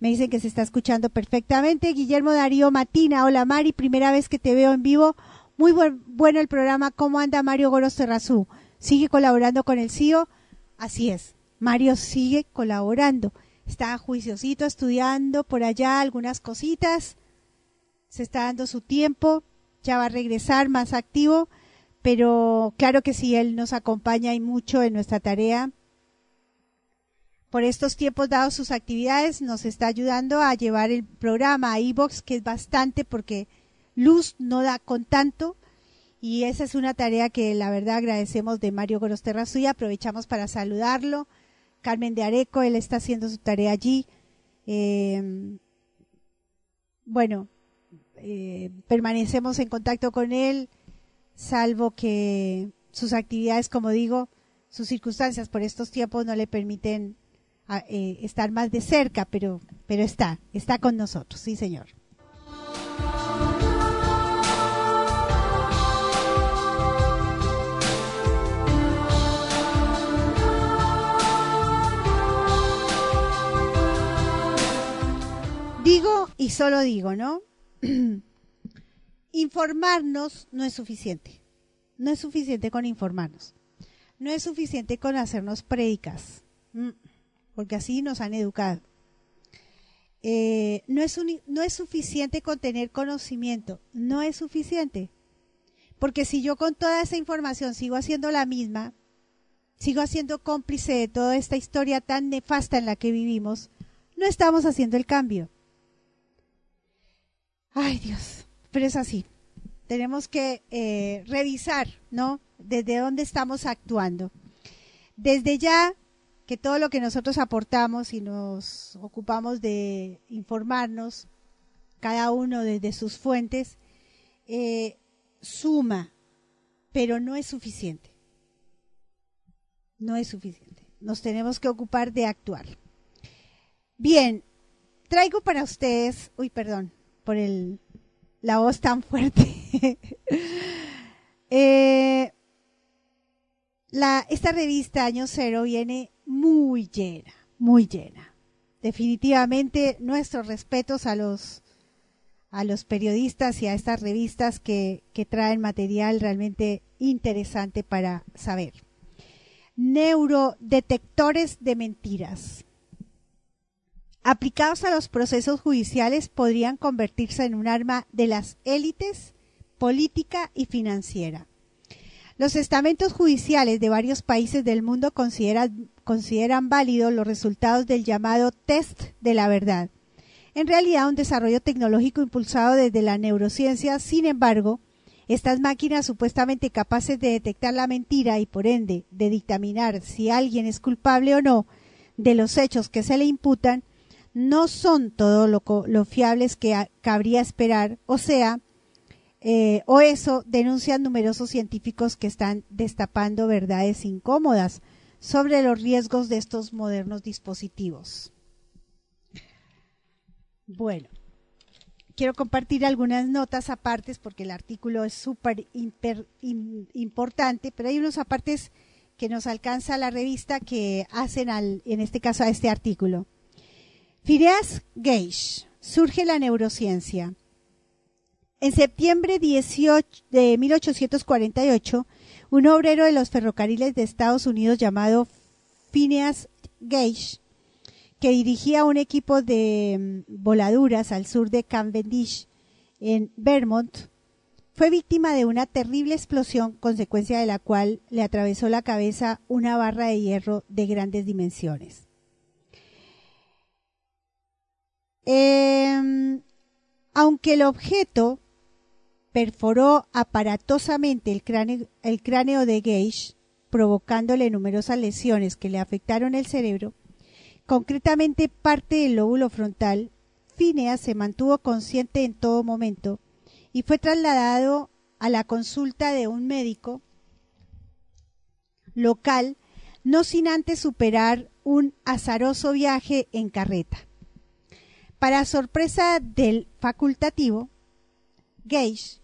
Me dicen que se está escuchando perfectamente. Guillermo Darío Matina, hola Mari, primera vez que te veo en vivo. Muy bueno el programa. ¿Cómo anda Mario Goros Terrazú? ¿Sigue colaborando con el CIO? Así es. Mario sigue colaborando. Está juiciosito estudiando por allá algunas cositas. Se está dando su tiempo. Ya va a regresar más activo. Pero claro que sí, él nos acompaña y mucho en nuestra tarea por estos tiempos dados sus actividades nos está ayudando a llevar el programa a iBox que es bastante porque luz no da con tanto y esa es una tarea que la verdad agradecemos de Mario Gorosterrazu y aprovechamos para saludarlo. Carmen de Areco, él está haciendo su tarea allí. Eh, bueno, eh, permanecemos en contacto con él, salvo que sus actividades, como digo, sus circunstancias por estos tiempos no le permiten eh, estar más de cerca, pero, pero está, está con nosotros, sí Señor. Digo y solo digo, ¿no? informarnos no es suficiente. No es suficiente con informarnos. No es suficiente con hacernos prédicas. Mm porque así nos han educado. Eh, no, es no es suficiente con tener conocimiento, no es suficiente. Porque si yo con toda esa información sigo haciendo la misma, sigo haciendo cómplice de toda esta historia tan nefasta en la que vivimos, no estamos haciendo el cambio. Ay Dios, pero es así. Tenemos que eh, revisar, ¿no? Desde dónde estamos actuando. Desde ya que todo lo que nosotros aportamos y nos ocupamos de informarnos, cada uno desde sus fuentes, eh, suma, pero no es suficiente. No es suficiente. Nos tenemos que ocupar de actuar. Bien, traigo para ustedes, uy, perdón por el, la voz tan fuerte. Eh, la, esta revista Año Cero viene muy llena, muy llena. Definitivamente nuestros respetos a los a los periodistas y a estas revistas que, que traen material realmente interesante para saber. Neurodetectores de mentiras. Aplicados a los procesos judiciales podrían convertirse en un arma de las élites política y financiera. Los estamentos judiciales de varios países del mundo consideran, consideran válidos los resultados del llamado test de la verdad en realidad un desarrollo tecnológico impulsado desde la neurociencia. Sin embargo, estas máquinas supuestamente capaces de detectar la mentira y por ende de dictaminar si alguien es culpable o no de los hechos que se le imputan, no son todo lo, fiables que cabría esperar, o sea, eh, o eso denuncian numerosos científicos que están destapando verdades incómodas sobre los riesgos de estos modernos dispositivos. Bueno, quiero compartir algunas notas apartes porque el artículo es súper importante, pero hay unos apartes que nos alcanza la revista que hacen al, en este caso a este artículo. Phineas Gage, surge la neurociencia. En septiembre 18 de 1848, un obrero de los ferrocarriles de Estados Unidos llamado Phineas Gage que dirigía un equipo de mm, voladuras al sur de Cavendish, en Vermont, fue víctima de una terrible explosión, consecuencia de la cual le atravesó la cabeza una barra de hierro de grandes dimensiones. Em, aunque el objeto perforó aparatosamente el cráneo, el cráneo de Gage, provocándole numerosas lesiones que le afectaron el cerebro, concretamente parte del lóbulo frontal, Phineas se mantuvo consciente en todo momento y fue trasladado a la consulta de un médico local, no sin antes superar un azaroso viaje en carreta. Para sorpresa del facultativo, Gage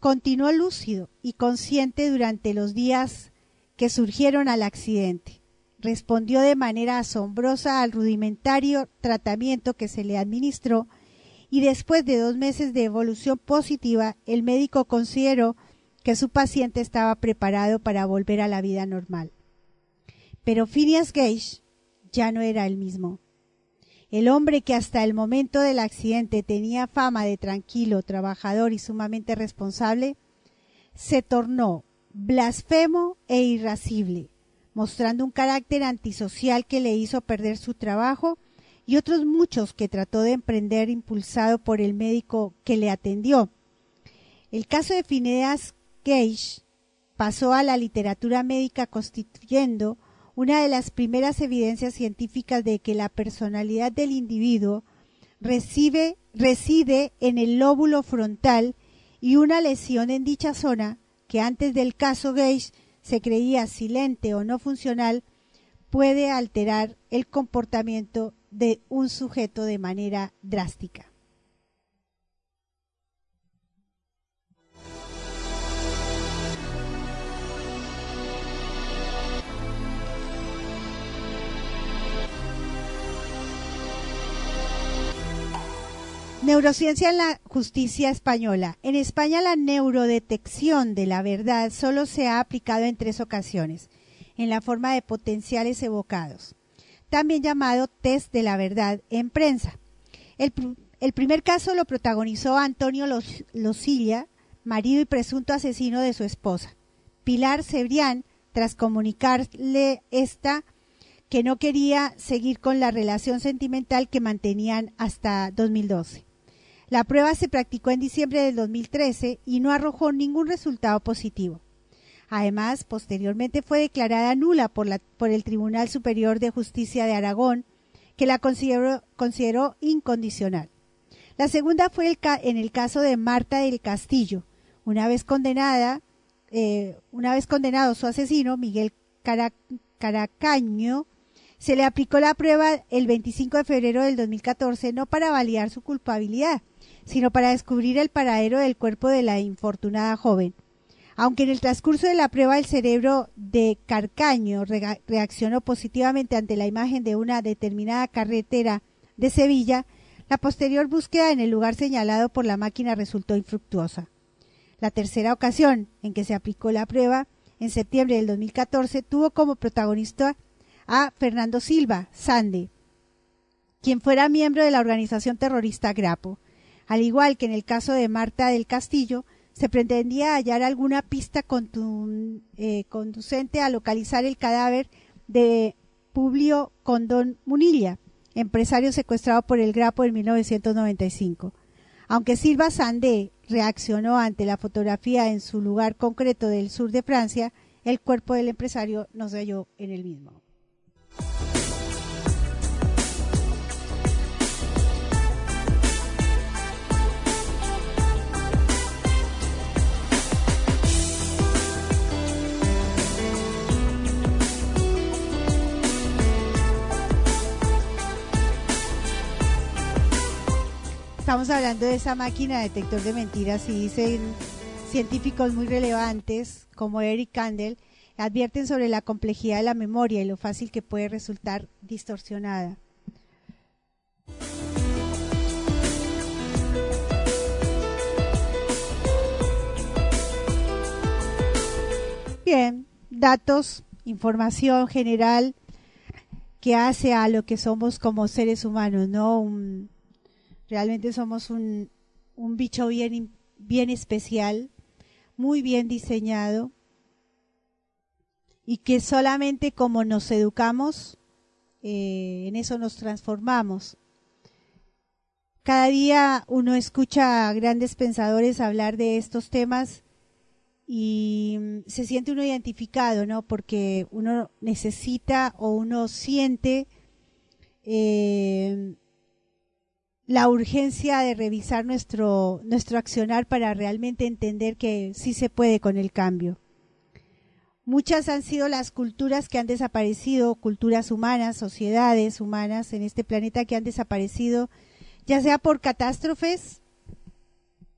continuó lúcido y consciente durante los días que surgieron al accidente respondió de manera asombrosa al rudimentario tratamiento que se le administró y después de dos meses de evolución positiva, el médico consideró que su paciente estaba preparado para volver a la vida normal. Pero Phineas Gage ya no era el mismo. El hombre que hasta el momento del accidente tenía fama de tranquilo, trabajador y sumamente responsable, se tornó blasfemo e irascible, mostrando un carácter antisocial que le hizo perder su trabajo y otros muchos que trató de emprender impulsado por el médico que le atendió. El caso de Phineas Gage pasó a la literatura médica constituyendo una de las primeras evidencias científicas de que la personalidad del individuo reside en el lóbulo frontal y una lesión en dicha zona que antes del caso Gage se creía silente o no funcional, puede alterar el comportamiento de un sujeto de manera drástica. Neurociencia en la justicia española. En España la neurodetección de la verdad solo se ha aplicado en tres ocasiones, en la forma de potenciales evocados, también llamado test de la verdad en prensa. El, primer caso lo protagonizó Antonio Losilla, marido y presunto asesino de su esposa. Pilar Cebrián, tras comunicarle esta que no quería seguir con la relación sentimental que mantenían hasta 2012. La prueba se practicó en diciembre del 2013 y no arrojó ningún resultado positivo. Además, posteriormente fue declarada nula por, el Tribunal Superior de Justicia de Aragón, que la consideró, incondicional. La segunda fue en el caso de Marta del Castillo. Una vez condenada, eh, una vez condenado su asesino, Miguel Caracaño, se le aplicó la prueba el 25 de febrero del 2014 no para validar su culpabilidad, sino para descubrir el paradero del cuerpo de la infortunada joven. Aunque en el transcurso de la prueba el cerebro de Carcaño reaccionó positivamente ante la imagen de una determinada carretera de Sevilla, la posterior búsqueda en el lugar señalado por la máquina resultó infructuosa. La tercera ocasión en que se aplicó la prueba, en septiembre del 2014, tuvo como protagonista a Fernando Silva, Sande, quien fuera miembro de la organización terrorista Grapo. Al igual que en el caso de Marta del Castillo, se pretendía hallar alguna pista eh, conducente a localizar el cadáver de Publio Condón Munilla, empresario secuestrado por el Grapo en 1995. Aunque Silva Sandé reaccionó ante la fotografía en su lugar concreto del sur de Francia, el cuerpo del empresario no se halló en el mismo. Estamos hablando de esa máquina detector de mentiras y dicen científicos muy relevantes como Eric Kandel advierten sobre la complejidad de la memoria y lo fácil que puede resultar distorsionada. Bien, datos, información general que hace a lo que somos como seres humanos, ¿no? realmente somos un, un bicho bien, bien especial, muy bien diseñado, y que solamente como nos educamos, eh, en eso nos transformamos. Cada día uno escucha a grandes pensadores hablar de estos temas y mm, se siente uno identificado, ¿no? Porque uno necesita o uno siente eh, la urgencia de revisar nuestro, nuestro accionar para realmente entender que sí se puede con el cambio. Muchas han sido las culturas que han desaparecido, culturas humanas, sociedades humanas en este planeta que han desaparecido, ya sea por catástrofes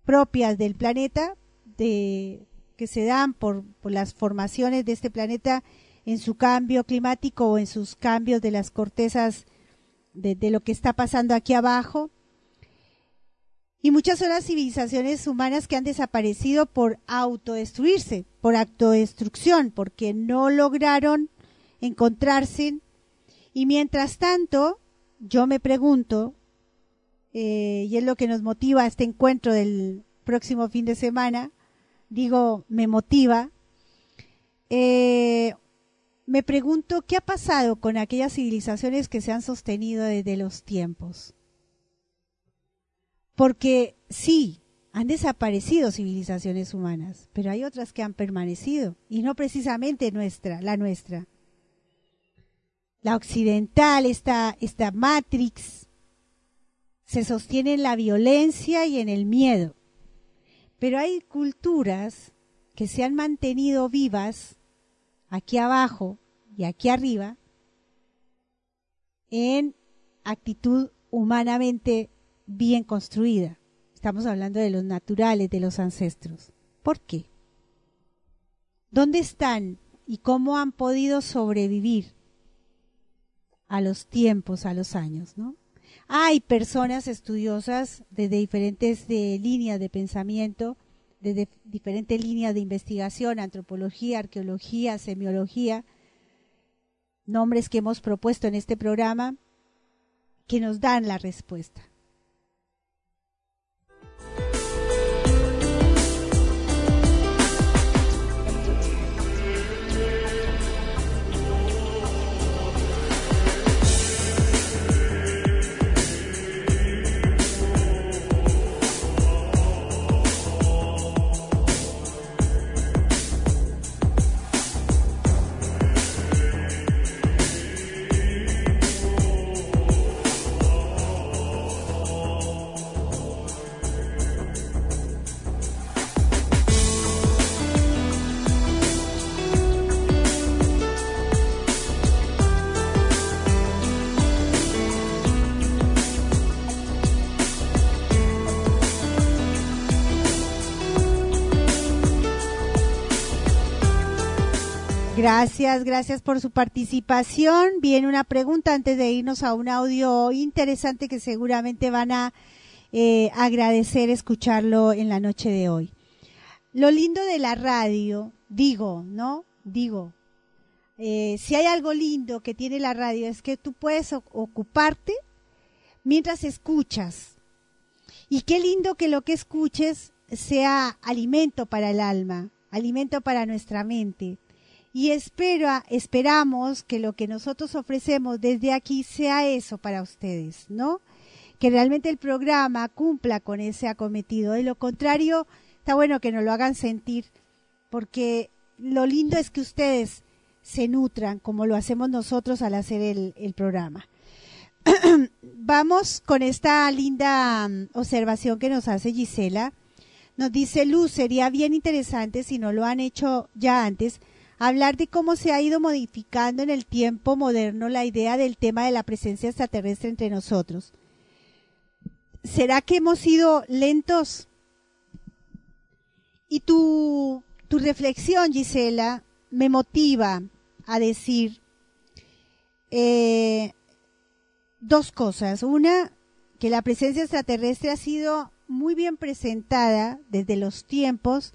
propias del planeta, que se dan por, las formaciones de este planeta en su cambio climático o en sus cambios de las cortezas de, de lo que está pasando aquí abajo, y muchas son las civilizaciones humanas que han desaparecido por autodestruirse, por autodestrucción, porque no lograron encontrarse. Y mientras tanto, yo me pregunto, eh, y es lo que nos motiva este encuentro del próximo fin de semana, digo, me motiva, eh, me pregunto qué ha pasado con aquellas civilizaciones que se han sostenido desde los tiempos porque sí, han desaparecido civilizaciones humanas, pero hay otras que han permanecido, y no precisamente nuestra, la nuestra. La occidental, esta, esta Matrix, se sostiene en la violencia y en el miedo. Pero hay culturas que se han mantenido vivas aquí abajo y aquí arriba en actitud humanamente bien construida. Estamos hablando de los naturales, de los ancestros. ¿Por qué? ¿Dónde están y cómo han podido sobrevivir a los tiempos, a los años, ¿no? hay personas estudiosas desde diferentes de líneas de pensamiento, desde diferentes líneas de investigación, antropología, arqueología, semiología, nombres que hemos propuesto en este programa, que nos dan la respuesta. Gracias, gracias por su participación. Viene una pregunta antes de irnos a un audio interesante que seguramente van a eh, agradecer escucharlo en la noche de hoy. Lo lindo de la radio, digo, ¿no? Digo, eh, si hay algo lindo que tiene la radio es que tú puedes ocuparte mientras escuchas. Y qué lindo que lo que escuches sea alimento para el alma, alimento para nuestra mente y espera, esperamos que lo que nosotros ofrecemos desde aquí sea eso para ustedes, ¿no? Que realmente el programa cumpla con ese acometido. De lo contrario, está bueno que nos lo hagan sentir, porque lo lindo es que ustedes se nutran como lo hacemos nosotros al hacer el, el programa. Vamos con esta linda mm, observación que nos hace Gisela. Nos dice Luz, sería bien interesante si no lo han hecho ya antes, hablar de cómo se ha ido modificando en el tiempo moderno la idea del tema de la presencia extraterrestre entre nosotros. ¿Será que hemos sido lentos? Y tu, tu reflexión, Gisela, me motiva a decir eh, dos cosas. Una, que la presencia extraterrestre ha sido muy bien presentada desde los tiempos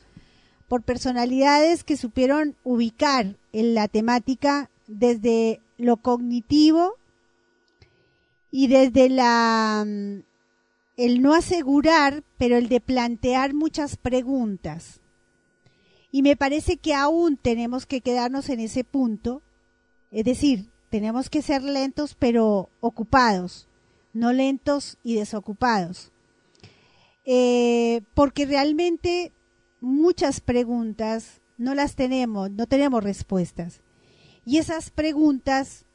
por personalidades que supieron ubicar en la temática desde lo cognitivo y desde la mm, el no asegurar, pero el de plantear muchas preguntas. Y me parece que aún tenemos que quedarnos en ese punto, es decir, tenemos que ser lentos pero ocupados, no lentos y desocupados. Eh, porque realmente muchas preguntas no las tenemos, no tenemos respuestas. Y esas preguntas,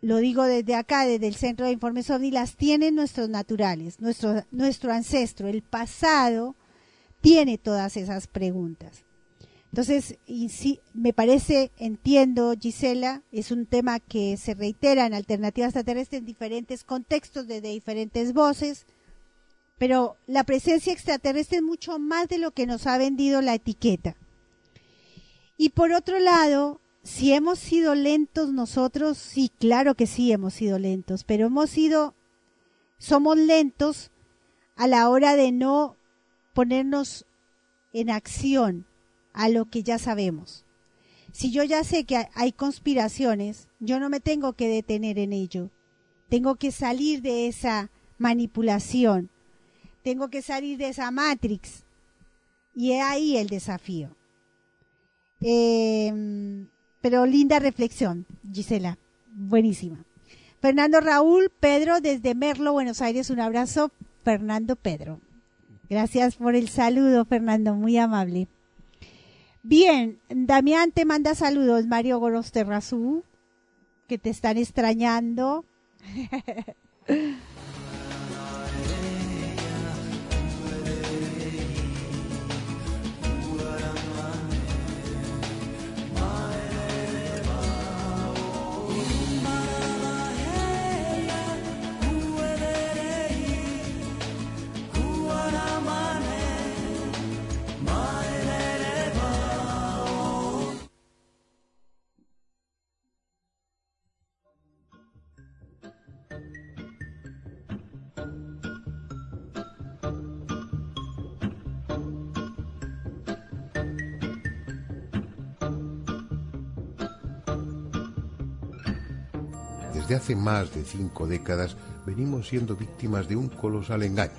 lo digo desde acá, desde el Centro de Informes OVNI, las tienen nuestros naturales, nuestro, nuestro ancestro, el pasado tiene todas esas preguntas. Entonces, me parece, entiendo, Gisela, es un tema que se reitera en alternativas extraterrestres en diferentes contextos, desde diferentes voces, pero la presencia extraterrestre es mucho más de lo que nos ha vendido la etiqueta. Y por otro lado, si hemos sido lentos nosotros, sí, claro que sí hemos sido lentos, pero hemos sido, somos lentos a la hora de no ponernos en acción a lo que ya sabemos. Si yo ya sé que hay conspiraciones, yo no me tengo que detener en ello. Tengo que salir de esa manipulación tengo que salir de esa matrix. Y es ahí el desafío. Em, pero linda reflexión, Gisela. Buenísima. Fernando Raúl, Pedro, desde Merlo, Buenos Aires, un abrazo. Fernando Pedro. Gracias por el saludo, Fernando, muy amable. Bien, Damián te manda saludos, Mario Goros Terrazú, que te están extrañando. hace más de cinco décadas venimos siendo víctimas de un colosal engaño.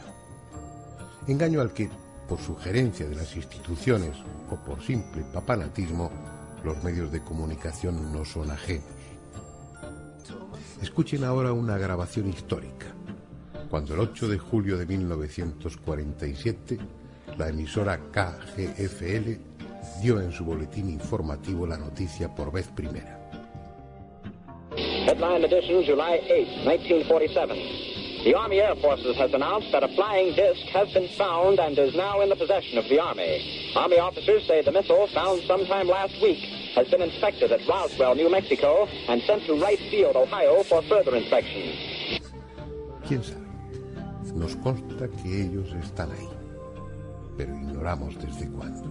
Engaño al que, por sugerencia de las instituciones o por simple papanatismo, los medios de comunicación no son ajenos. Escuchen ahora una grabación histórica, cuando el 8 de julio de 1947 la emisora KGFL dio en su boletín informativo la noticia por vez primera. Headline edition, July 8, 1947. The Army Air Forces has announced that a flying disc has been found and is now in the possession of the Army. Army officers say the missile, found sometime last week, has been inspected at Roswell, New Mexico, and sent to Wright Field, Ohio, for further inspection. ¿Quién sabe? Nos consta que ellos están ahí, pero ignoramos desde cuándo.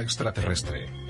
Extraterrestre.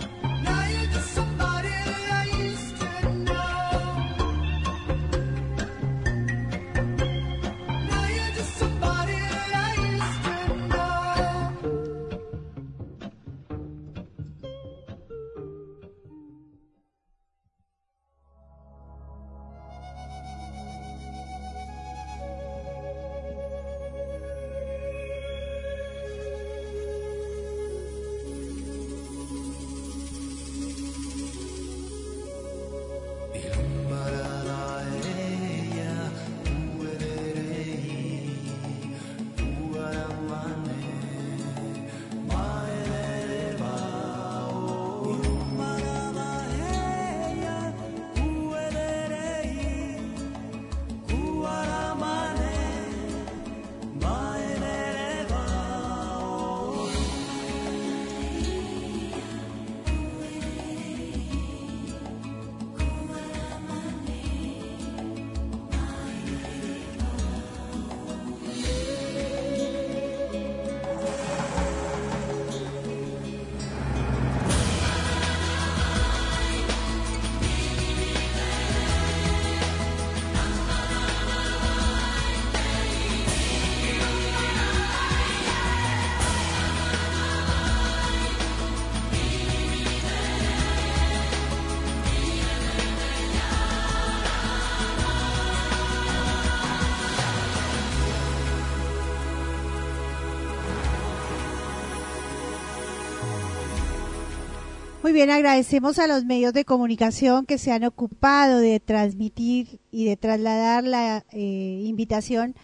Bien, agradecemos a los medios de comunicación que se han ocupado de transmitir y de trasladar la eh, invitación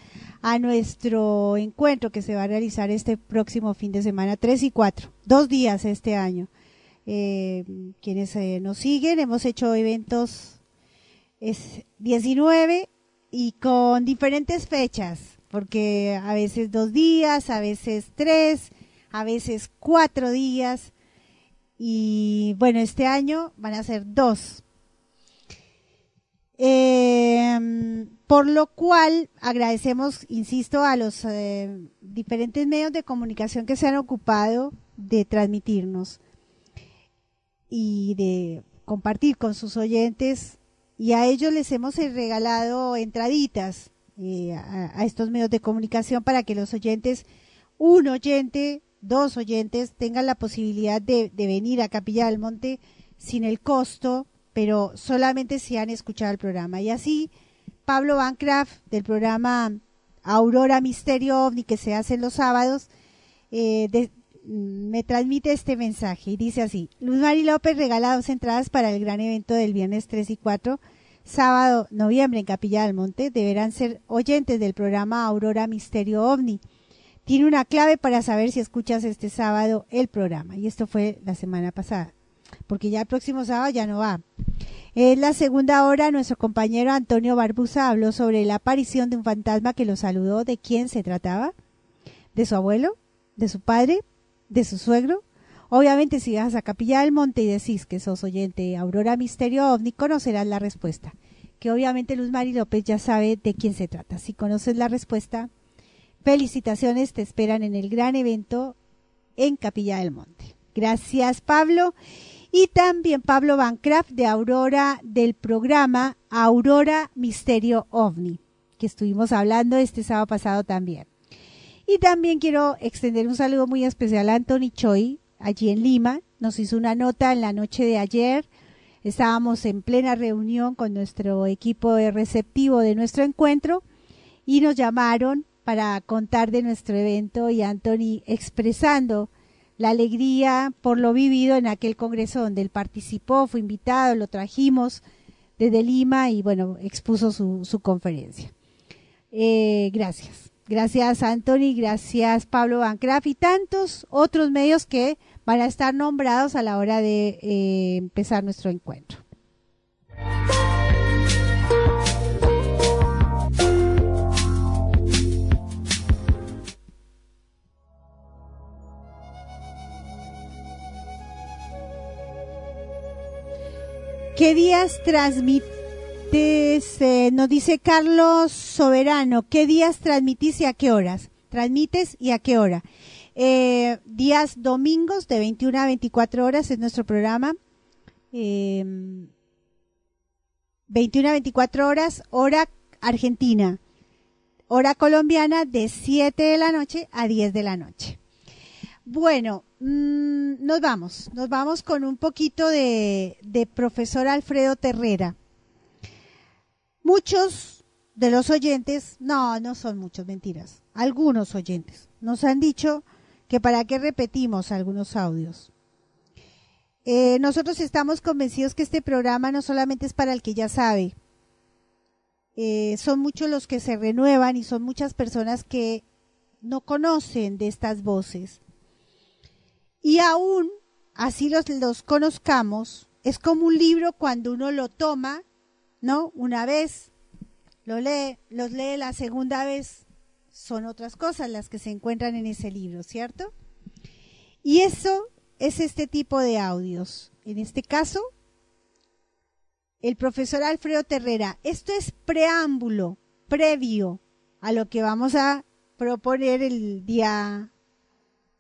a nuestro encuentro que se va a realizar este próximo fin de semana, 3 y 4, dos días este año. Eh, quienes eh, nos siguen, hemos hecho eventos es 19 y con diferentes fechas, porque a veces dos días, a veces tres, a veces cuatro días y bueno, este año van a ser dos. Eh, por lo cual agradecemos, insisto, a los eh, diferentes medios de comunicación que se han ocupado de transmitirnos y de compartir con sus oyentes y a ellos les hemos regalado entraditas eh, a, estos medios de comunicación para que los oyentes, un oyente dos oyentes tengan la posibilidad de, de, venir a Capilla del Monte sin el costo, pero solamente si han escuchado el programa. Y así, Pablo Bancraft, del programa Aurora Misterio OVNI, que se hace los sábados, eh, de, me transmite este mensaje y dice así, Luz Mari López regala dos entradas para el gran evento del viernes 3 y 4, sábado, noviembre en Capilla del Monte, deberán ser oyentes del programa Aurora Misterio OVNI tiene una clave para saber si escuchas este sábado el programa. Y esto fue la semana pasada, porque ya el próximo sábado ya no va. En la segunda hora, nuestro compañero Antonio Barbusa habló sobre la aparición de un fantasma que lo saludó. ¿De quién se trataba? ¿De su abuelo? ¿De su padre? ¿De su suegro? Obviamente, si vas a Capilla del Monte y decís que sos oyente Aurora Misterio OVNI, conocerás la respuesta. Que obviamente Luz Mari López ya sabe de quién se trata. Si conoces la respuesta, felicitaciones, te esperan en el gran evento en Capilla del Monte. Gracias, Pablo. Y también Pablo Bancraft de Aurora del programa Aurora Misterio OVNI, que estuvimos hablando este sábado pasado también. Y también quiero extender un saludo muy especial a Anthony Choi, allí en Lima. Nos hizo una nota en la noche de ayer. Estábamos en plena reunión con nuestro equipo receptivo de nuestro encuentro y nos llamaron para contar de nuestro evento y Anthony expresando la alegría por lo vivido en aquel congreso donde él participó, fue invitado, lo trajimos desde Lima y bueno, expuso su, conferencia. Eh, gracias. Gracias Anthony, gracias Pablo Bancraft y tantos otros medios que van a estar nombrados a la hora de eh, empezar nuestro encuentro. ¿Qué días transmites? Eh, nos dice Carlos Soberano, ¿qué días transmitís y a qué horas? Transmites y a qué hora. Eh, días domingos de 21 a 24 horas es nuestro programa. Eh, 21 a 24 horas, hora argentina. Hora colombiana de 7 de la noche a 10 de la noche. Bueno, mmm, nos vamos, nos vamos con un poquito de, de profesor Alfredo Terrera. Muchos de los oyentes, no, no son muchos, mentiras, algunos oyentes nos han dicho que para qué repetimos algunos audios. Eh, nosotros estamos convencidos que este programa no solamente es para el que ya sabe, eh, son muchos los que se renuevan y son muchas personas que no conocen de estas voces. Y aún así los, conozcamos, es como un libro cuando uno lo toma, ¿no? Una vez, lo lee, los lee la segunda vez, son otras cosas las que se encuentran en ese libro, ¿cierto? Y eso es este tipo de audios. En este caso, el profesor Alfredo Terrera. Esto es preámbulo, previo a lo que vamos a proponer el día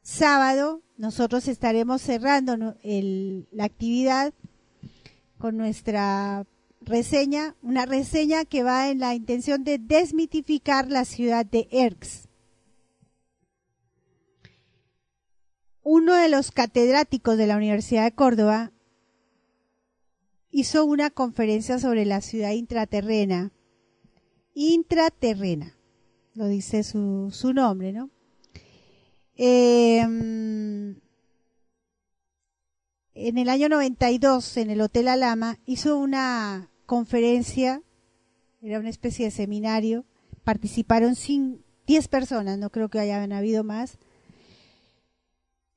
sábado nosotros estaremos cerrando la actividad con nuestra reseña, una reseña que va en la intención de desmitificar la ciudad de Erx. Uno de los catedráticos de la Universidad de Córdoba hizo una conferencia sobre la ciudad intraterrena. Intraterrena, lo dice su, su nombre, ¿no? Eh, en el año 92, en el Hotel Alama, hizo una conferencia, era una especie de seminario, participaron 10 personas, no creo que hayan habido más,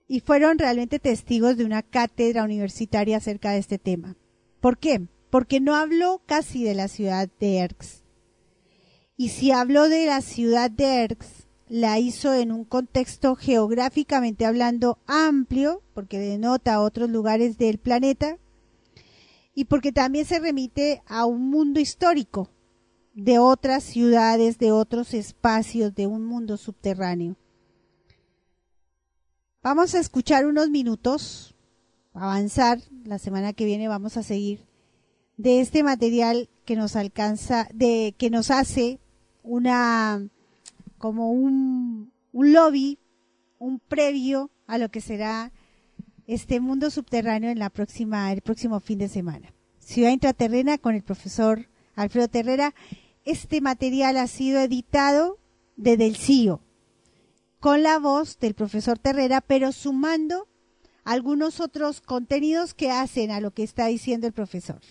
y fueron realmente testigos de una cátedra universitaria acerca de este tema. ¿Por qué? Porque no habló casi de la ciudad de Erx. Y si habló de la ciudad de Erx, la hizo en un contexto geográficamente hablando amplio, porque denota otros lugares del planeta, y porque también se remite a un mundo histórico de otras ciudades, de otros espacios, de un mundo subterráneo. Vamos a escuchar unos minutos, avanzar, la semana que viene vamos a seguir, de este material que nos alcanza, de que nos hace una como un, lobby, un previo a lo que será este mundo subterráneo en la próxima, el próximo fin de semana. Ciudad Intraterrena con el profesor Alfredo Terrera. Este material ha sido editado desde el CIO, con la voz del profesor Terrera, pero sumando algunos otros contenidos que hacen a lo que está diciendo el profesor.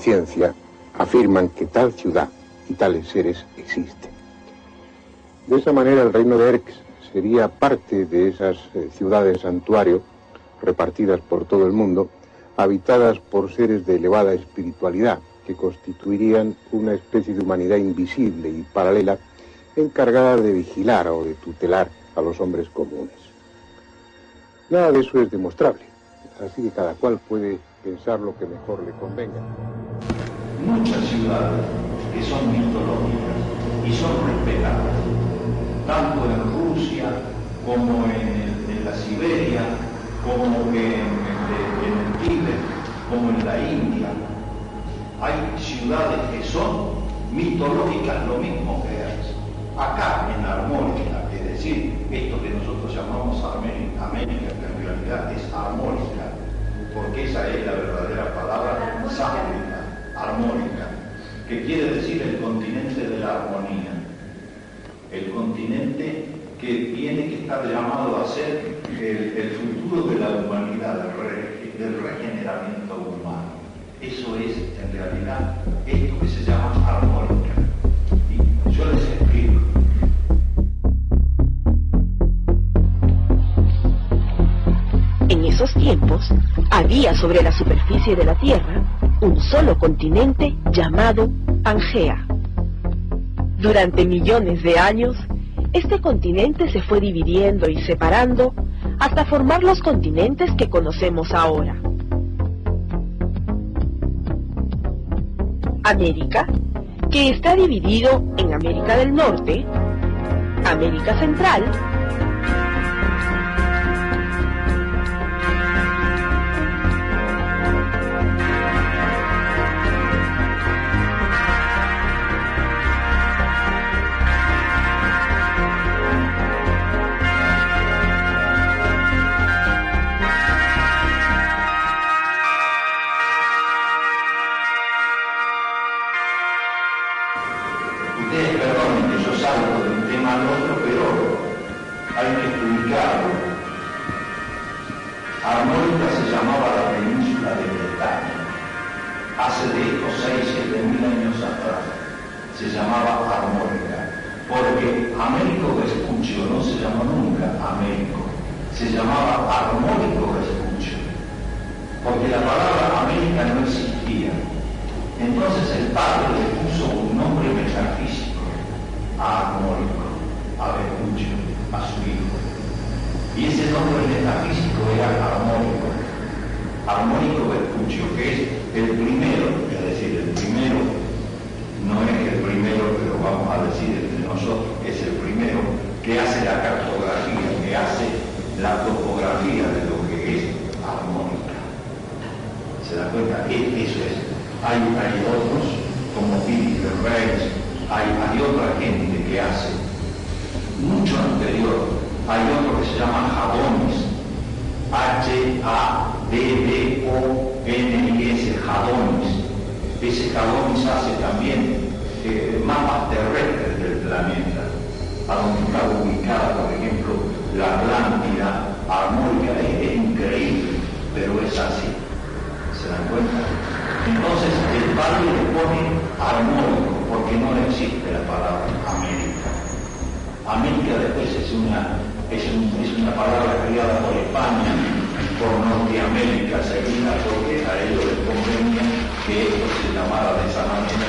Conciencia afirman que tal ciudad y tales seres existen. De esa manera el reino de Erx sería parte de esas eh, ciudades santuario repartidas por todo el mundo, habitadas por seres de elevada espiritualidad que constituirían una especie de humanidad invisible y paralela encargada de vigilar o de tutelar a los hombres comunes. Nada de eso es demostrable, así que cada cual puede pensar lo que mejor le convenga. muchas ciudades que son mitológicas y son respetadas, tanto en Rusia como en, el- en la Siberia, como en, el Tíbet, como en la India. Hay ciudades que son mitológicas, lo mismo que es. Acá en Armónica, es decir, esto que nosotros llamamos América, América, que en realidad es armónica, porque esa es la verdadera palabra sánscrita, armónica, que quiere decir el continente de la armonía, el continente que tiene que estar llamado a ser el, futuro de la humanidad, del regeneramiento humano. Eso es, en realidad, esto que se llama armónica. Y yo les explico. En esos tiempos había sobre la superficie de la Tierra un solo continente llamado Pangea. Durante millones de años, este continente se fue dividiendo y separando hasta formar los continentes que conocemos ahora. América, que está dividido en América del Norte, América Central, la cartografía, que hace la topografía de lo que es armónica. ¿Se da cuenta? E- Eso es. Hay, hay otros, como Philip Reyes, hay, hay otra gente que hace mucho anterior. Hay otro que se llama Jadones, H-A-D-D-O-N-I-S, Jadones. Ese Jadones hace también eh, mapas terrestres del planeta, a donde está ubicada, por ejemplo, la Atlántida armónica. Es, es increíble, pero es así. ¿Se dan cuenta? Entonces el padre le pone armónico porque no existe la palabra América. América después es una, es, un- es una palabra creada por España, por Norteamérica, seguida porque a ellos les convenía que esto se llamara de esa manera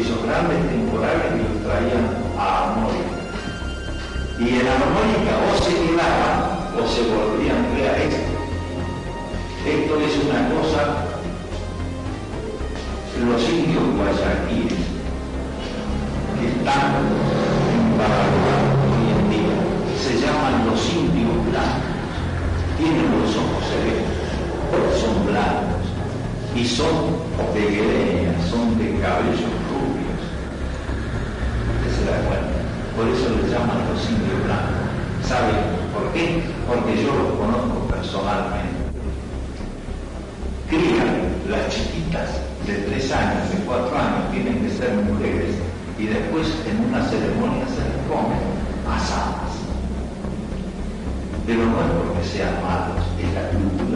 esos grandes temporales que los traían a armónica. Y en armónica o se quedaban o se volvían reales. Esto es una cosa, los indios guayaquíes, que están en Paraguay hoy en día, se llaman los indios blancos. Tienen los ojos celestes, son blancos y son de greña, son de cabello por eso lo llaman los indios blancos. ¿Saben por qué? Porque yo los conozco personalmente. Crían las chiquitas de tres años, de cuatro años, tienen que ser mujeres y después en una ceremonia se les comen asadas. Pero no es porque sean malos, es la cultura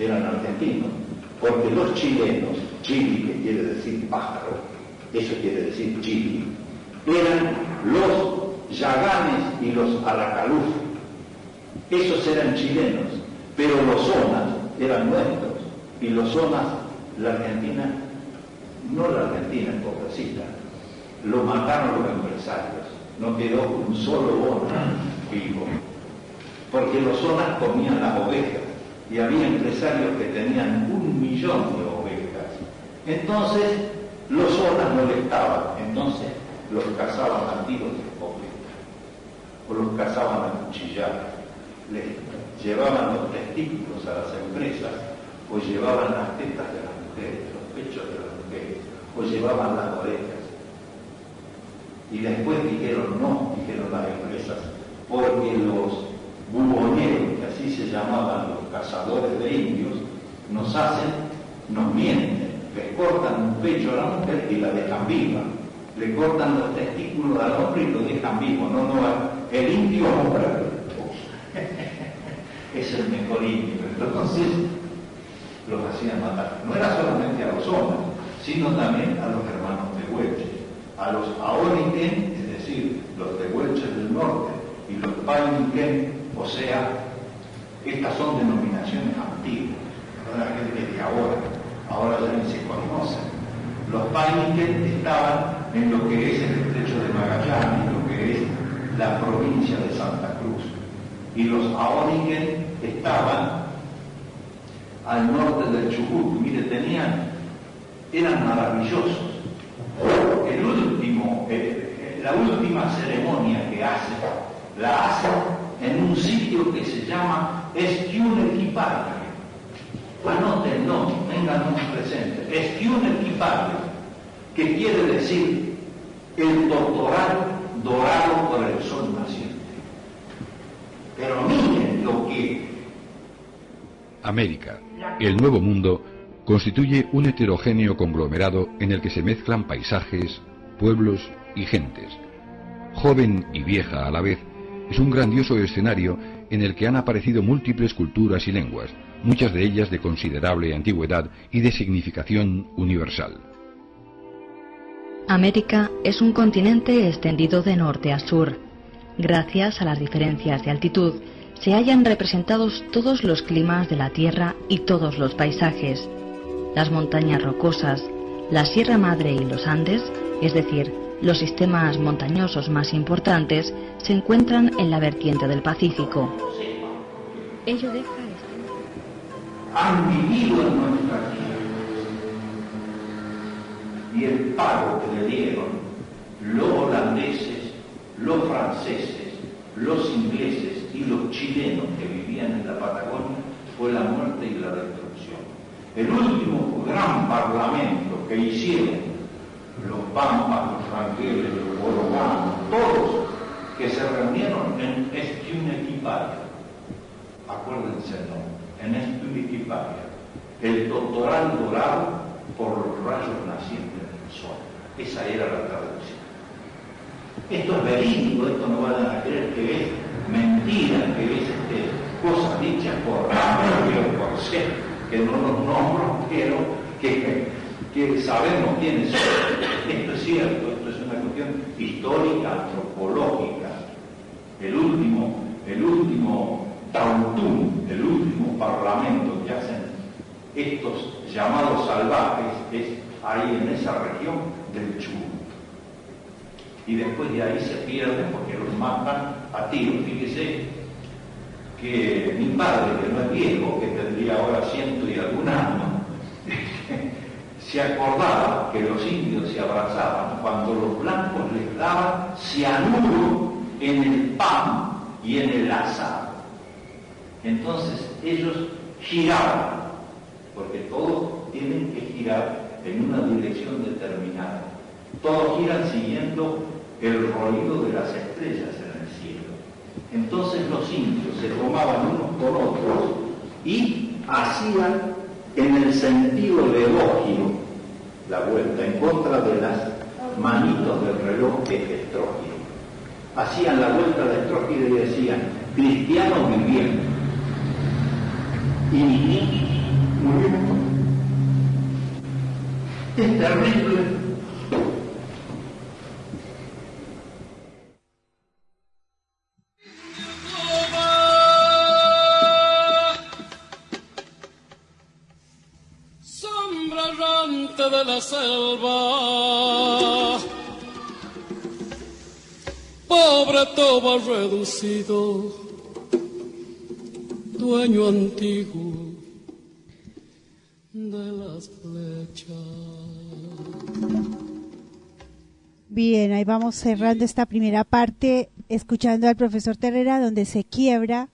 eran argentinos, porque los chilenos, chili que quiere decir pájaro, eso quiere decir chili, eran los yaganes y los alacaluz. Esos eran chilenos, pero los zonas eran nuestros, y los zonas, la Argentina, no la Argentina pobrecita, lo mataron los empresarios, no quedó un solo bono vivo, porque los zonas comían las ovejas y había empresarios que tenían un millón de ovejas. Entonces, los zonas molestaban, entonces los cazaban a tiros de ovejas, o los cazaban a cuchilladas, les llevaban los testículos a las empresas, o llevaban las tetas de las mujeres, los pechos de las mujeres, o llevaban las orejas. Y después dijeron no, dijeron las empresas, porque los buboneros, que así se llamaban los cazadores de indios, nos hacen, nos mienten, les cortan un pecho a la mujer y la dejan viva, le cortan los testículos al hombre y lo dejan vivo, no, no, el indio hombre. Es el mejor indio, entonces los hacían matar, no era solamente a los hombres, sino también a los hermanos de Huelche, a los Aoriken, es decir, los de Huelche del norte, y los Painiken, o sea, estas son denominaciones antiguas, no la gente de ahora, ahora ya ni se conocen. Los Painiken estaban en lo que es el estrecho de Magallanes, lo que es la provincia de Santa Cruz, y los Aoriken estaban al norte del Chubut, mire, tenían, eran maravillosos. El último, eh, la última ceremonia que hacen, la hacen en un sitio que se llama Esquiunequiparia. Anótenlo, tengan presente. Esquiunequiparia, que quiere decir el doctoral dorado por el sol naciente. Pero miren lo que América, el Nuevo Mundo, constituye un heterogéneo conglomerado en el que se mezclan paisajes, pueblos y gentes. Joven y vieja a la vez, es un grandioso escenario en el que han aparecido múltiples culturas y lenguas, muchas de ellas de considerable antigüedad y de significación universal. América es un continente extendido de norte a sur. Gracias a las diferencias de altitud, se hallan representados todos los climas de la Tierra y todos los paisajes. Las montañas rocosas, la Sierra Madre y los Andes, es decir, los sistemas montañosos más importantes, se encuentran en la vertiente del Pacífico. Ello deja han vivido en nuestra tierra. Y el pago que le dieron los holandeses, los franceses, los ingleses y los chilenos que vivían en la Patagonia fue la muerte y la destrucción. El último gran parlamento que hicieron los pampas, los franqueles, los bologanos, todos que se reunieron en Esquinequiparia, acuérdense el nombre, en Esquinequiparia, el doctoral dorado por los rayos nacientes del sol. Esa era la traducción. Esto es verídico, esto no van a creer que es mentira, que es este, cosas dichas por Ramiro, por ser, que no los nombro, pero que, que sabemos quiénes son. Esto es cierto, esto es una cuestión histórica, antropológica. El último, el último Tautún, el último parlamento que hacen estos llamados salvajes es ahí en esa región del Chubut. Y después de ahí se pierden porque los matan a tiros. Fíjese que mi padre, que no es viejo, que tendría ahora ciento y algún año, se acordaba que los indios se abrazaban cuando los blancos les daban cianuro en el pan y en el asado. Entonces ellos giraban, porque todos tienen que girar en una dirección determinada. Todos giran siguiendo el ruido de las estrellas en el cielo. Entonces los indios se tomaban unos con otros y hacían en el sentido de elogio la vuelta en contra de las manitos del reloj de estrógeno. Hacían la vuelta de estrógeno y decían, cristianos viviendo. Y muriendo. Es terrible selva. Pobre reducido, dueño antiguo de las flechas. Bien, ahí vamos cerrando esta primera parte, escuchando al profesor Terrera, donde se quiebra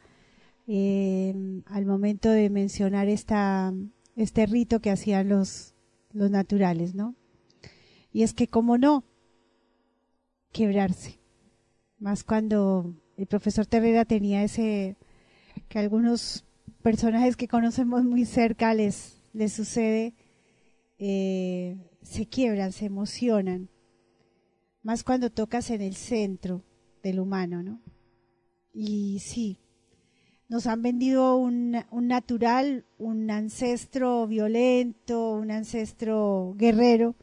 eh, al momento de mencionar este rito que hacían los, los naturales, ¿no? Y es que, ¿cómo no? Quebrarse. Más cuando el profesor Terrera tenía ese, que algunos personajes que conocemos muy cerca les, les sucede, eh, se quiebran, se emocionan más cuando tocas en el centro del humano, ¿no? Y sí, nos han vendido un, natural, un ancestro violento, un ancestro guerrero,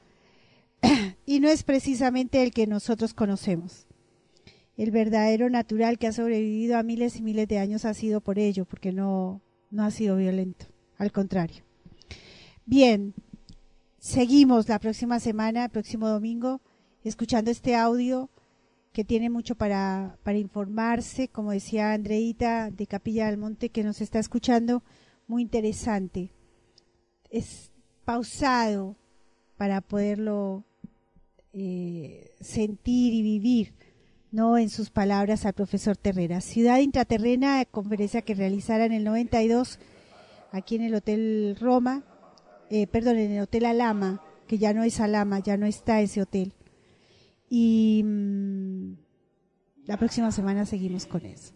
y no es precisamente el que nosotros conocemos. El verdadero natural que ha sobrevivido a miles y miles de años ha sido por ello, porque no, no ha sido violento, al contrario. Bien, seguimos la próxima semana, el próximo domingo escuchando este audio que tiene mucho para, para informarse, como decía Andreita de Capilla del Monte, que nos está escuchando, muy interesante. Es pausado para poderlo eh, sentir y vivir, ¿no? En sus palabras al profesor Terrera. Ciudad intraterrena, conferencia que realizara en el 92, aquí en el Hotel Roma, eh, perdón, en el Hotel Alama, que ya no es Alama, ya no está ese hotel y mmm, la próxima semana seguimos con eso.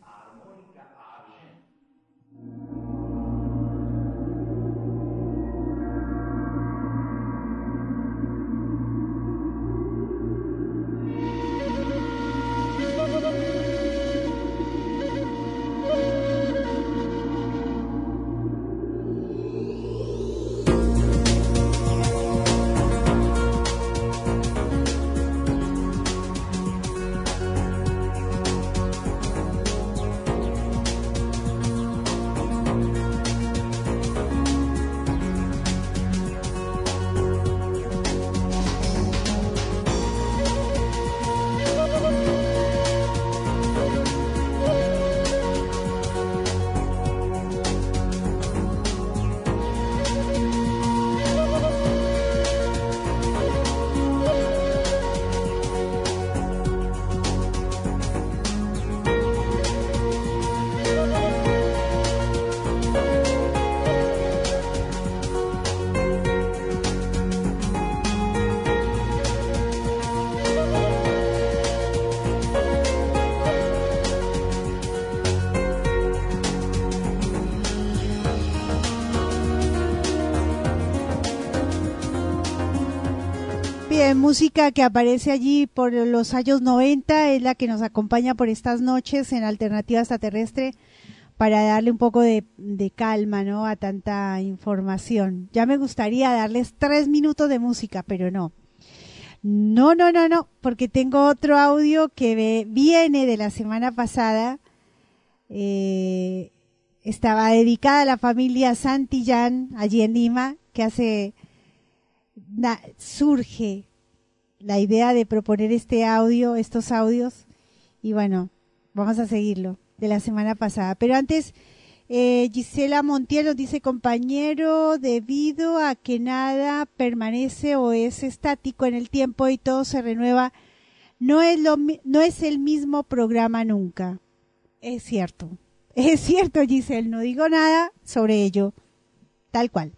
Música que aparece allí por los años 90 es la que nos acompaña por estas noches en Alternativa Extraterrestre para darle un poco de, calma ¿no? a tanta información. Ya me gustaría darles tres minutos de música, pero no. No, no, no, no, porque tengo otro audio que viene de la semana pasada. Eh, estaba dedicada a la familia Santillán, allí en Lima, que hace, surge la idea de proponer este audio, estos audios, y bueno, vamos a seguirlo de la semana pasada. Pero antes, eh, Gisela Montiel nos dice, compañero, debido a que nada permanece o es estático en el tiempo y todo se renueva, no es, lo, no es el mismo programa nunca. Es cierto, es cierto, Giselle, no digo nada sobre ello, tal cual.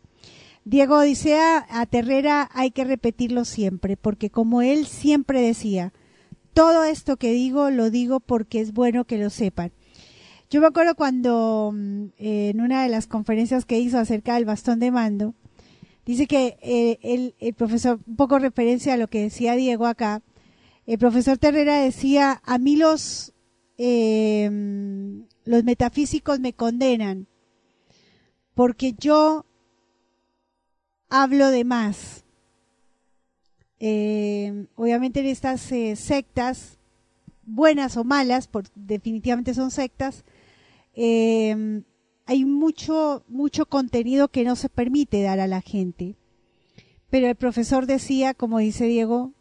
Diego Odisea a Terrera hay que repetirlo siempre, porque como él siempre decía, todo esto que digo lo digo porque es bueno que lo sepan. Yo me acuerdo cuando mm, en una de las conferencias que hizo acerca del bastón de mando, dice que eh, el, profesor, un poco referencia a lo que decía Diego acá, el profesor Terrera decía, a mí los, eh, los metafísicos me condenan, porque yo hablo de más. Eh, obviamente en estas eh, sectas, buenas o malas, por, definitivamente son sectas, eh, hay mucho, mucho contenido que no se permite dar a la gente. pero el profesor decía, como dice Diego,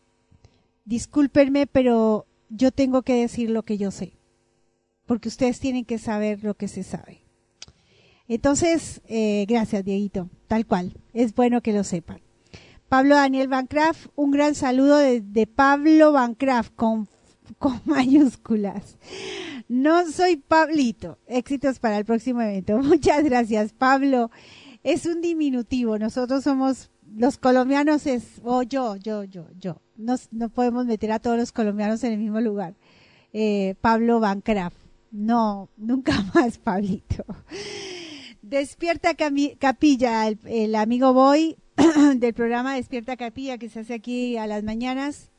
discúlpenme, pero yo tengo que decir lo que yo sé, porque ustedes tienen que saber lo que se sabe. Entonces, gracias, Dieguito, tal cual, es bueno que lo sepan. Pablo Daniel Bancraft, un gran saludo de, Pablo Bancraft con, mayúsculas. No soy Pablito. Éxitos para el próximo evento. Muchas gracias, Pablo. Es un diminutivo. Nosotros somos los colombianos es o yo, yo, yo, yo. No podemos meter a todos los colombianos en el mismo lugar. Eh, Pablo Bancraft. No, nunca más, Pablito. Despierta Capilla, el, amigo Boy del programa Despierta Capilla que se hace aquí a las mañanas.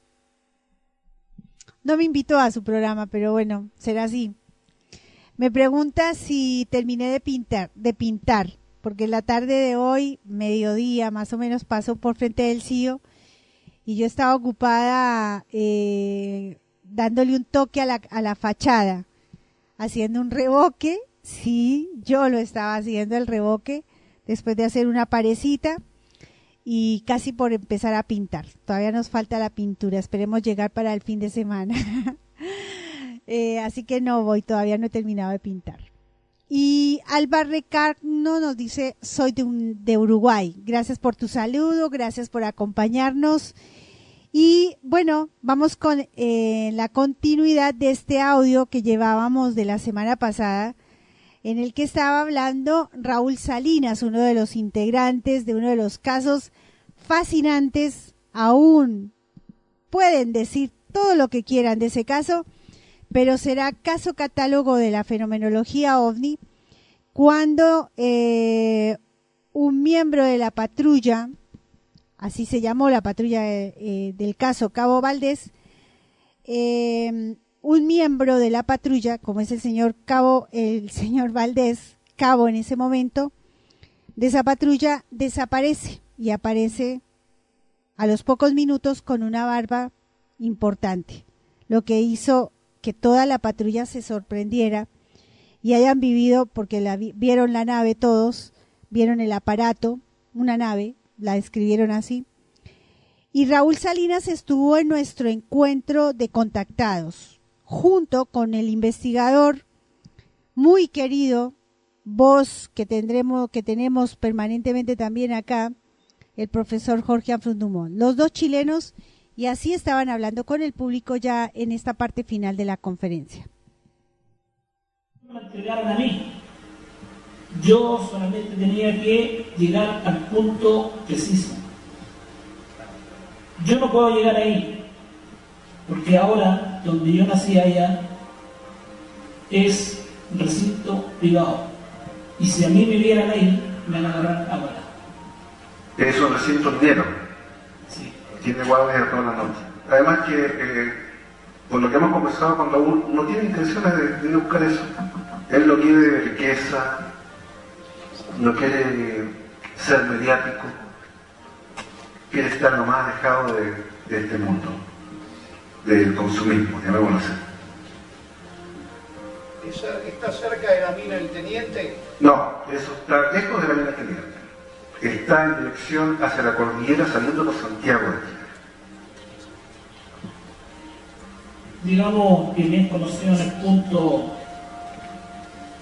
No me invitó a su programa, pero bueno, será así. Me pregunta si terminé de pintar, de pintar, porque la tarde de hoy, mediodía más o menos, pasó por frente del CIO y yo estaba ocupada eh, dándole un toque a la, a la fachada, haciendo un revoque. Sí, yo lo estaba haciendo el revoque después de hacer una parecita y casi por empezar a pintar. Todavía nos falta la pintura, esperemos llegar para el fin de semana. eh, así que no voy, todavía no he terminado de pintar. Y Alba Recarno nos dice, soy de, Uruguay. Gracias por tu saludo, gracias por acompañarnos. Y bueno, vamos con eh, la continuidad de este audio que llevábamos de la semana pasada, en el que estaba hablando Raúl Salinas, uno de los integrantes de uno de los casos fascinantes, aún pueden decir todo lo que quieran de ese caso, pero será caso catálogo de la fenomenología ovni cuando eh, un miembro de la patrulla, así se llamó la patrulla eh, del caso Cabo Valdés, eh, un miembro de la patrulla, como es el señor Cabo, el señor Valdés, Cabo en ese momento, de esa patrulla desaparece y aparece a los pocos minutos con una barba importante, lo que hizo que toda la patrulla se sorprendiera y hayan vivido, porque la, vieron la nave todos, vieron el aparato, una nave, la describieron así. Y Raúl Salinas estuvo en nuestro encuentro de contactados, junto con el investigador muy querido, voz que tendremos, que tenemos permanentemente también acá, el profesor Jorge Afrundumón. Los dos chilenos y así estaban hablando con el público ya en esta parte final de la conferencia. Me entregaron a mí. Yo solamente tenía que llegar al punto preciso. Yo no puedo llegar ahí, porque ahora, donde yo nací allá, es recinto privado. Y si a mí me vieran ahí, me van a agarrar ahora es un recinto minero. Tiene guardias toda la noche. Además que, eh, por lo que hemos conversado con Raúl, no tiene intenciones de, buscar eso. Él no quiere riqueza, no quiere ser mediático, quiere estar lo más alejado de, este mundo, del consumismo, llamémoslo así. ¿Está cerca de la mina del teniente? No, eso está lejos de la mina del teniente está en dirección hacia la cordillera saliendo por Santiago de Chile. Digamos que bien conocido en el punto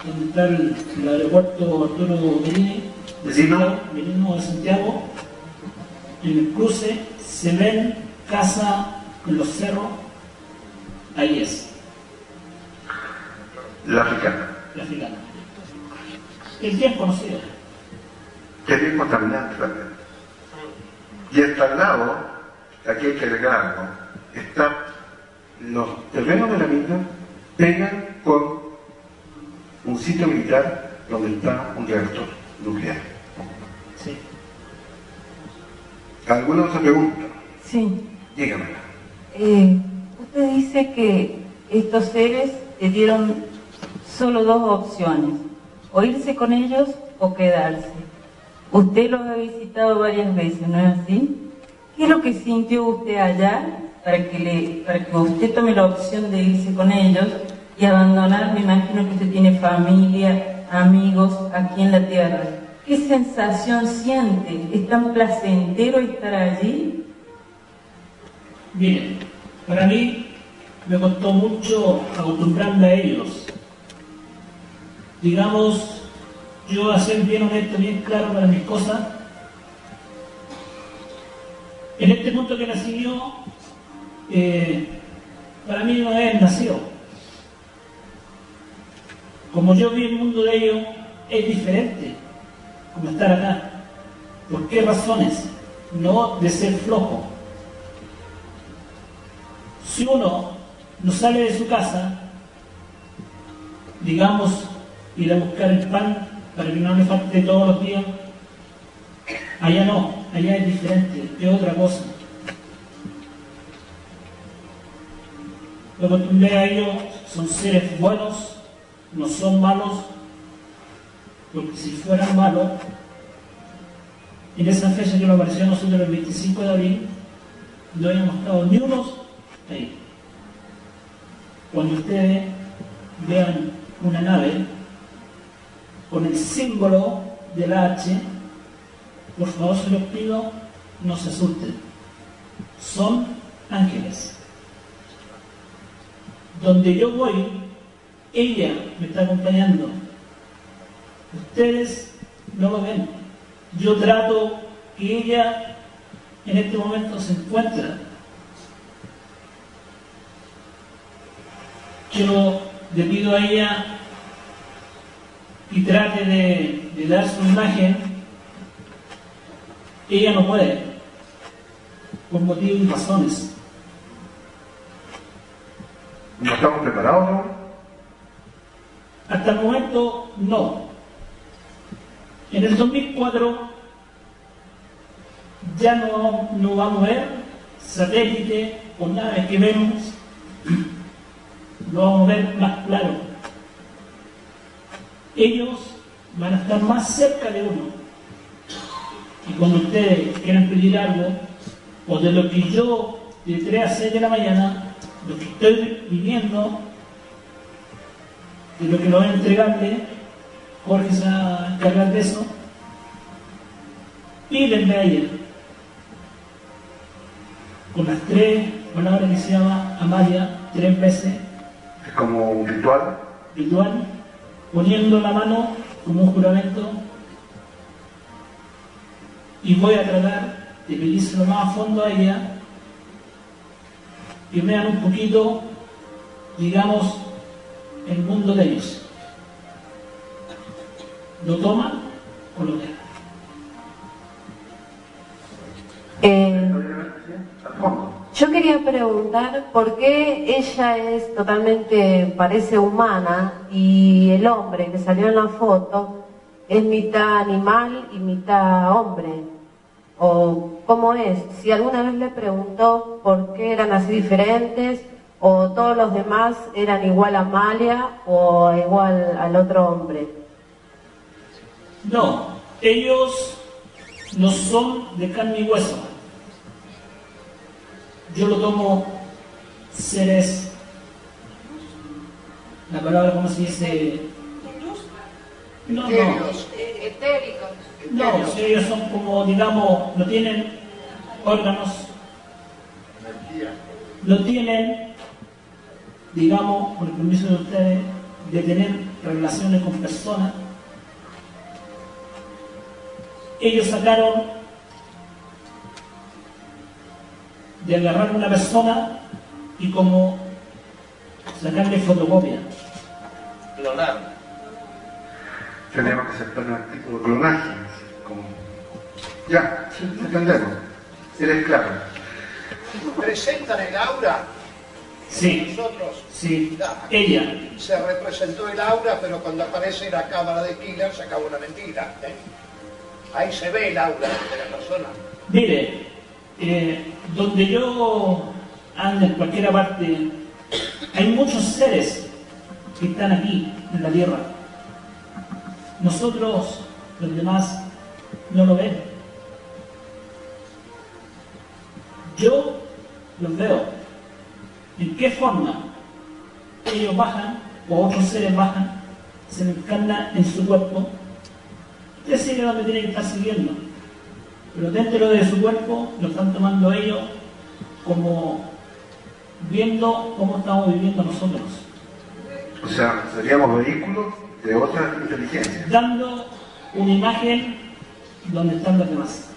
donde está el, aeropuerto Arturo Merini, de Santiago, de Santiago, en el cruce se ven casa en los cerros, ahí es. La africana. La africana. Es bien conocido que es bien contaminante también. Y está al lado, aquí hay que agregar está los terrenos de la mina pegan con un sitio militar donde está un reactor nuclear. Sí. ¿Alguna otra pregunta? Sí. Dígamela. Eh, usted dice que estos seres te dieron solo dos opciones, o irse con ellos o quedarse. Usted los ha visitado varias veces, ¿no es así? ¿Qué es lo que sintió usted allá para que, le, para que usted tome la opción de irse con ellos y abandonar? Me imagino que usted tiene familia, amigos aquí en la tierra. ¿Qué sensación siente? ¿Es tan placentero estar allí? Miren, para mí me costó mucho acostumbrarme a ellos. Digamos, yo a ser bien honesto, bien claro para mis cosas, en este punto que nací yo, eh, para mí no es nacido. Como yo vi el mundo de ellos, es diferente como estar acá. ¿Por qué razones? No de ser flojo. Si uno no sale de su casa, digamos, ir a buscar el pan para que no le falte todos los días, allá no, allá es diferente, es otra cosa. Lo acostumbré a ellos, son seres buenos, no son malos, porque si fueran malos, en esa fecha que nos apareció a nosotros el 25 de abril, no habíamos estado ni unos Cuando ustedes vean una nave con el símbolo de la H, por favor se los pido, no se asusten. Son ángeles. Donde yo voy, ella me está acompañando. Ustedes no lo ven. Yo trato que ella en este momento se encuentra. Yo le pido a ella y trate de, de dar su imagen. Ella no puede, por motivos y razones. ¿No estamos preparados, no? Hasta el momento no. En el 2004 ya no, no vamos a ver satélite o naves que vemos, lo vamos a ver más claro. Ellos van a estar más cerca de uno. Y cuando ustedes quieran pedir algo, o de lo que yo de 3 a 6 de la mañana, lo que estoy viviendo, de lo que lo voy a entregarle, Jorge se va a encargar de eso, pídenme a ella. Con las tres palabras que se llama Amalia, tres veces. Es como un ritual. Ritual, poniendo la mano como un juramento. Y voy a tratar de pedírselo más a fondo a ella. Que vean un poquito, digamos, el mundo de ellos. ¿Lo toman o lo dejan? Eh, yo quería preguntar por qué ella es totalmente, parece humana y el hombre que salió en la foto es mitad animal y mitad hombre. ¿O cómo es? Si alguna vez le preguntó por qué eran así diferentes o todos los demás eran igual a Amalia o igual al otro hombre. No, ellos no son de carne y hueso. Yo lo tomo seres, la palabra, ¿cómo se dice? No, no. Etéricos. No, si ellos son como, digamos, no tienen órganos, no tienen, digamos, por el permiso de ustedes, de tener relaciones con personas. Ellos sacaron de agarrar una persona y como sacarle fotocopia. Clonar. Tenemos que aceptar un tipo de clonaje. Como... Ya, entendemos. Eres claro. ¿Presentan el aura? Sí. Nosotros. Sí. Ella. Se representó el aura, pero cuando aparece la cámara de Killer se acabó la mentira. ¿eh? Ahí se ve el aura de la persona. Mire, eh, donde yo ando en cualquier parte, hay muchos seres que están aquí en la tierra. Nosotros, los demás, no lo ven. Yo los veo. ¿En qué forma ellos bajan o otros seres bajan, se me encarna en su cuerpo Usted sigue donde tiene que estar siguiendo. Pero dentro de su cuerpo lo están tomando ellos como viendo cómo estamos viviendo nosotros. O sea, seríamos vehículos de otra inteligencia. Dando una imagen donde están los demás.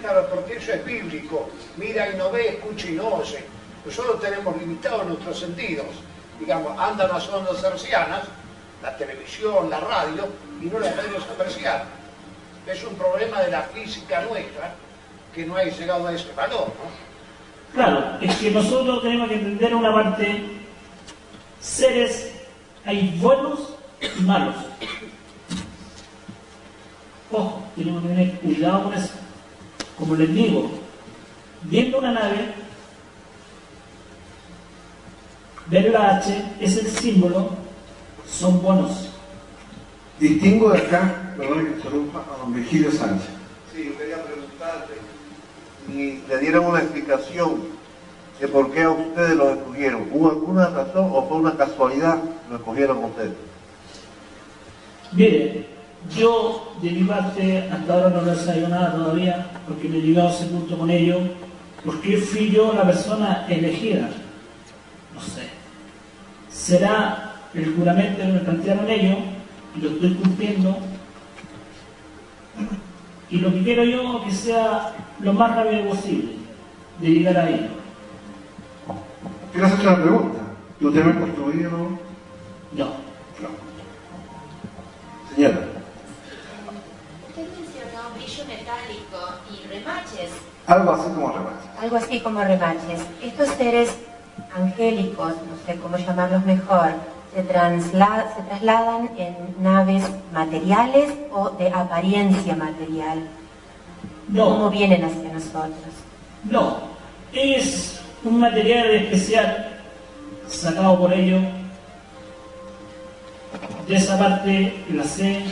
Claro, porque eso es bíblico. Mira y no ve, escucha y no oye. Nosotros tenemos limitados nuestros sentidos. Digamos, andan las ondas hercianas, la televisión, la radio, y no las podemos apreciar. Es un problema de la física nuestra que no ha llegado a ese valor, ¿no? Claro, es que nosotros tenemos que entender una parte, seres, hay buenos y malos. Ojo, tenemos que tener cuidado con eso. Como les digo, viendo una nave, ver la H es el símbolo, son buenos. Distingo de acá, perdón que interrumpa, a don Virgilio Sánchez. Sí, yo quería preguntarle. y le dieron una explicación de por qué a ustedes lo escogieron. ¿Hubo alguna razón o fue una casualidad que lo escogieron a ustedes? Mire, yo de mi parte hasta ahora no lo he sabido nada todavía, porque no he llegado a ese punto con ello, porque fui yo la persona elegida. No sé. Será el juramento que me plantearon ellos, y lo estoy cumpliendo. Y lo que quiero yo que sea lo más rápido posible de llegar a ello. Quiero hacerte una pregunta. ¿Tú te has construido? No. Señora. Usted mencionó brillo metálico y remaches. Algo así como remate. Algo así como remaches. Estos seres angélicos, no sé cómo llamarlos mejor, se, transla- se trasladan en naves materiales o de apariencia material. No. ¿Cómo vienen hacia nosotros? No, es un material especial sacado por ellos. De esa parte la sé,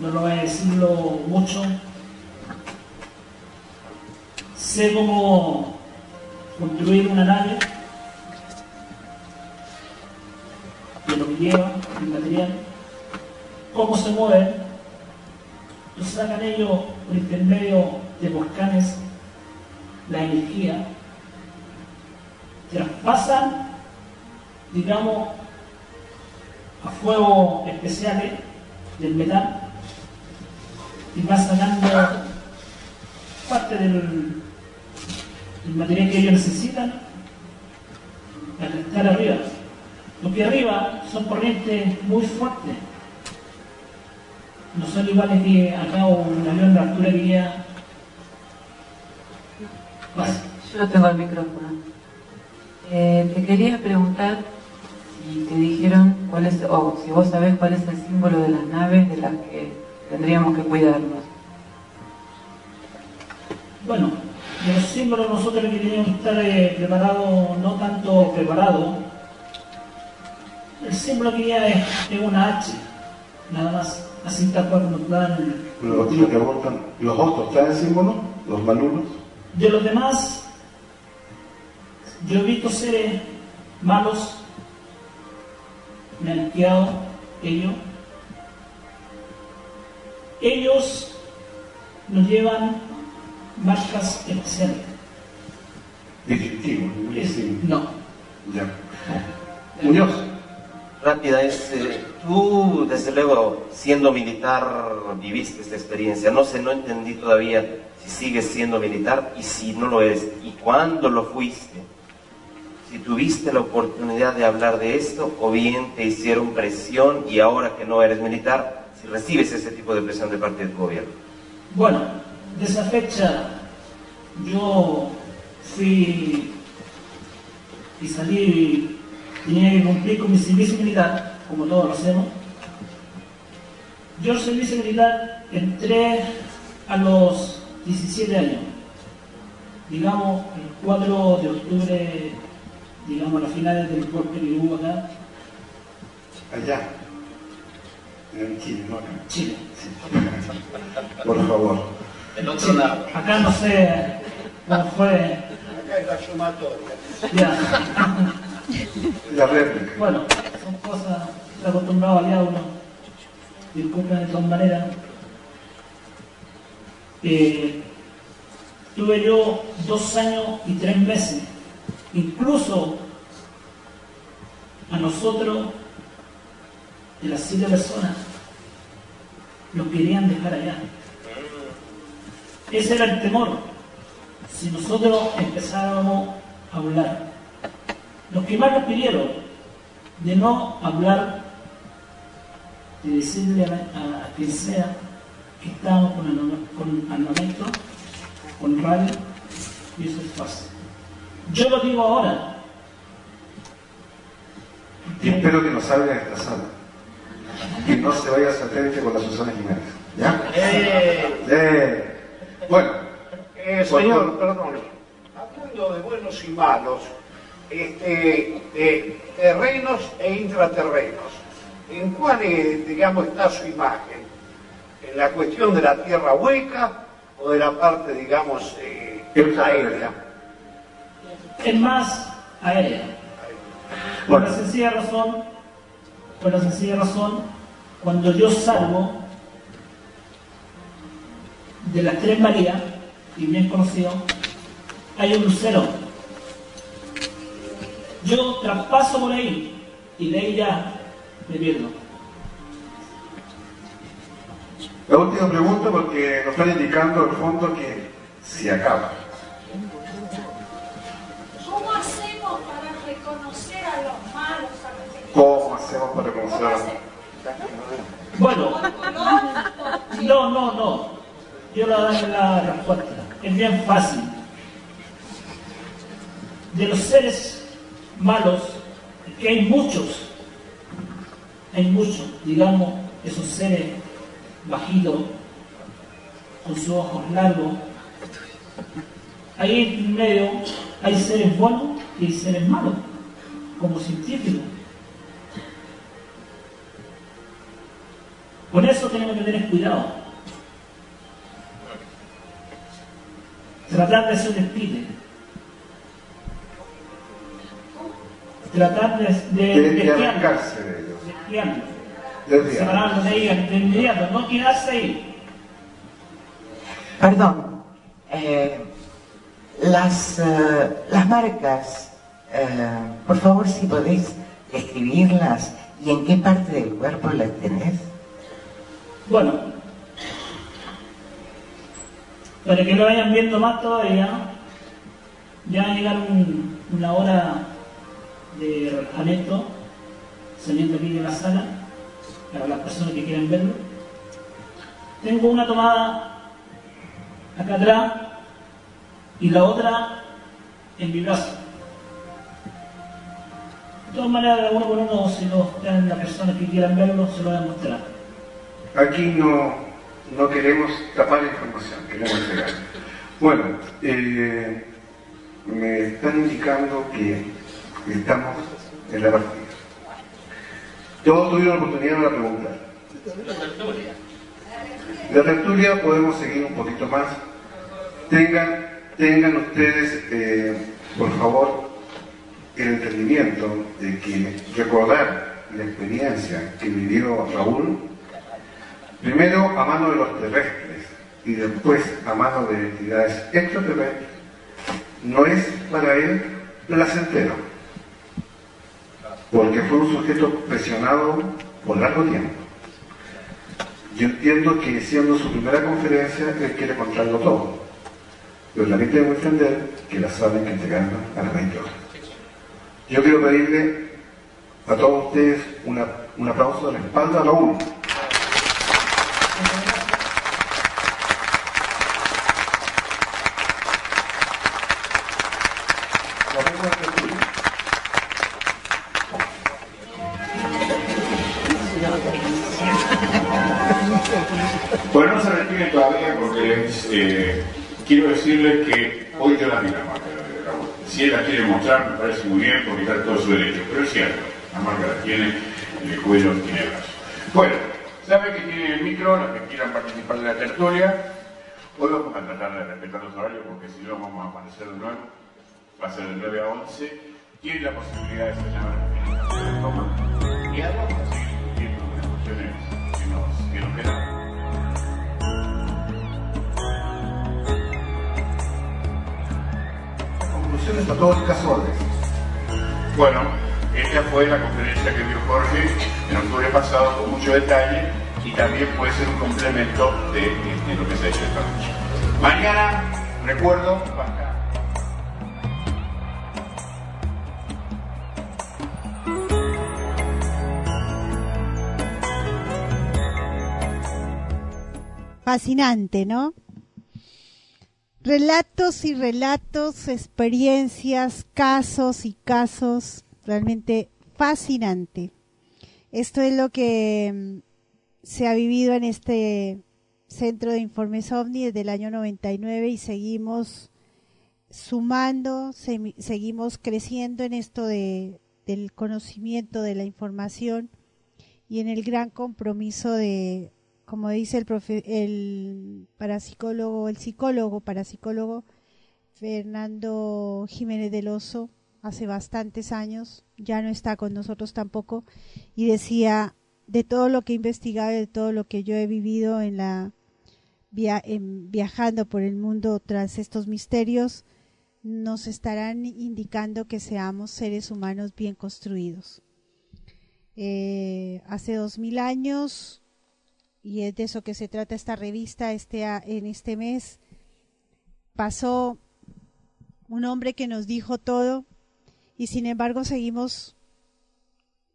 no lo voy a decirlo mucho. Sé cómo construir una nave, de lo que lleva, el material, cómo se mueven, lo sacan ellos por intermedio de volcanes la energía, traspasan, digamos, a fuegos especiales del metal y va sacando parte del, del material que ellos necesitan para estar arriba. Porque arriba son corrientes muy fuertes. No son iguales que acá un avión de altura que llega Yo tengo el micrófono. Eh, te quería preguntar si te dijeron cuál es, o si vos sabés cuál es el símbolo de las naves de las que tendríamos que cuidarnos. Bueno, los símbolos nosotros que teníamos que estar eh, preparados, no tanto preparados. El símbolo que ya es, es una H, nada más, así tal cual como dan. Los, que montan- los otros traen símbolos, los malulos. De los demás, yo he visto seres malos, me han ellos. Ellos nos llevan marcas especiales. Distintivos. No. Ya. Muñoz. Rápida es, eh, tú desde luego siendo militar viviste esta experiencia, no sé, no entendí todavía si sigues siendo militar y si no lo eres, y cuándo lo fuiste, si tuviste la oportunidad de hablar de esto o bien te hicieron presión y ahora que no eres militar, si recibes ese tipo de presión de parte de tu gobierno. Bueno, de esa fecha yo fui y salí tenía que cumplir con mi servicio militar, como todos lo hacemos. Yo el servicio militar entré a los 17 años, digamos el 4 de octubre, digamos a las finales del golpe que hubo acá, Allá. En Chile, ¿no? acá. Chile. Por favor. Del otro Chile. lado. Acá no sé cómo fue. Acá es la sumatoria. Ya. La réplica. Bueno, son cosas que acostumbrado a liar uno. Disculpen de todas maneras. Eh, tuve yo dos años y tres meses. Incluso a nosotros, de las siete personas, nos querían dejar allá. Ese era el temor. Si nosotros empezábamos a hablar. Los que más nos pidieron de no hablar, de decirle a, a- a quien sea que estábamos con, arma- con armamento, con radio, y eso es fácil. Yo lo digo ahora, Y espero que no salga de esta sala. Que no se vaya a hacer frente con la Susana Jiménez. ¿Ya? Eh, Eh, bueno. eh, señor, perdón. Hablando de buenos y malos, este, de terrenos e intraterrenos, ¿en cuál, eh, digamos, está su imagen? ¿En la cuestión de la tierra hueca o de la parte, digamos, eh, aérea? es más aérea. Por la sencilla razón, por la sencilla razón, cuando yo salgo de las Tres Marías, y bien conocido, hay un lucero. Yo traspaso por ahí y de ahí ya me pierdo. La última pregunta porque nos están indicando al fondo que se acaba. ¿Cómo hacemos para reconocer a los malos? a los? ¿Cómo hacemos para conocer a Bueno, no, no, no. Yo le doy la respuesta. Es bien fácil. De los seres malos, que hay muchos, hay muchos, digamos, esos seres bajitos, con sus ojos largos. Ahí en medio hay seres buenos y hay seres malos, como científicos. Por eso tenemos que tener cuidado. Tratar de hacer un espíritu. Tratar de, de, de, de arrancarse de ellos? desviarlo, Desviarlo. separarlo de ahí de inmediato, no quedarse ahí. Perdón, eh, las, eh, las marcas, eh, por favor si podéis describirlas y en qué parte del cuerpo las tenés. Bueno, para que lo vayan viendo más todavía, ya va a llegar un- una hora de relajamiento saliendo aquí de la sala para las personas que quieran verlo. Tengo una tomada acá atrás y la otra en mi brazo. De todas maneras, uno por uno, si lo están las personas que quieran verlo, se lo voy a mostrar. Aquí no, no queremos tapar información, queremos entregar. Bueno, eh, me están indicando que estamos en la partida. Todos tuvieron la oportunidad de preguntar. La tertulia podemos seguir un poquito más. Tengan, tengan ustedes, eh, por favor, el entendimiento de que recordar la experiencia que vivió Raúl primero a mano de los terrestres y después a mano de entidades extraterrestres, no es para él placentero, porque fue un sujeto presionado por largo tiempo. Yo entiendo que siendo su primera conferencia, él quiere contarlo todo. Pero también tengo que entender que la saben que entregarla a la 20 horas. Yo quiero pedirle a todos ustedes una, un aplauso de la espalda a la 1. Quiero decirles que hoy yo la vi la marca de Raúl. Si él la quiere mostrar, me parece muy bien porque está todo su derecho, pero es cierto, la marca la tiene, en el cuello tiene brazo. Bueno, saben que tienen el micro, los que quieran participar de la tertulia. Hoy vamos a tratar de respetar los horarios porque si no vamos a aparecer de nuevo. Va a ser de 9 a 11. Tienen la posibilidad de la toma. Y las que nos quedan. El caso Odebrecht. Bueno, esta fue la conferencia que dio Jorge en octubre pasado con mucho detalle y también puede ser un complemento de, de- de lo que se ha hecho esta noche. Mañana, recuerdo, va a estar Fascinante, ¿no? Relatos y relatos, experiencias, casos y casos, realmente fascinante. Esto es lo que mm, se ha vivido en este centro de informes OVNI desde el año 99 y seguimos sumando, seguimos creciendo en esto de, del conocimiento, de la información y en el gran compromiso de, como dice el, profe- el parapsicólogo, el psicólogo, parapsicólogo Fernando Jiménez del Oso, hace bastantes años, ya no está con nosotros tampoco, y decía, de todo lo que he investigado, de todo lo que yo he vivido en la via- en- viajando por el mundo tras estos misterios, nos estarán indicando que seamos seres humanos bien construidos. Eh, hace dos mil años, y es de eso que se trata esta revista este, a- en este mes, pasó un hombre que nos dijo todo y sin embargo seguimos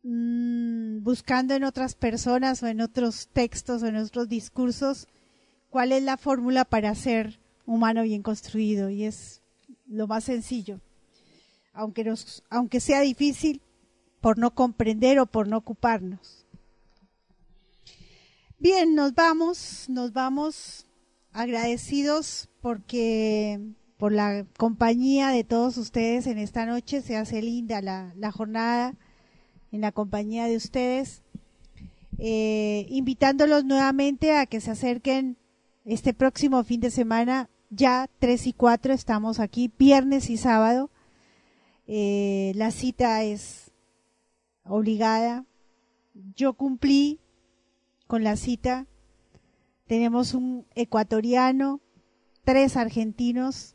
mm, buscando en otras personas o en otros textos o en otros discursos cuál es la fórmula para ser humano bien construido y es lo más sencillo. Aunque nos aunque sea difícil por no comprender o por no ocuparnos bien nos vamos nos vamos agradecidos porque por la compañía de todos ustedes en esta noche. Se hace linda la, jornada en la compañía de ustedes. Eh, invitándolos nuevamente a que se acerquen este próximo fin de semana. Ya 3 y 4 estamos aquí viernes y sábado. Eh, la cita es obligada. Yo cumplí con la cita tenemos un ecuatoriano tres argentinos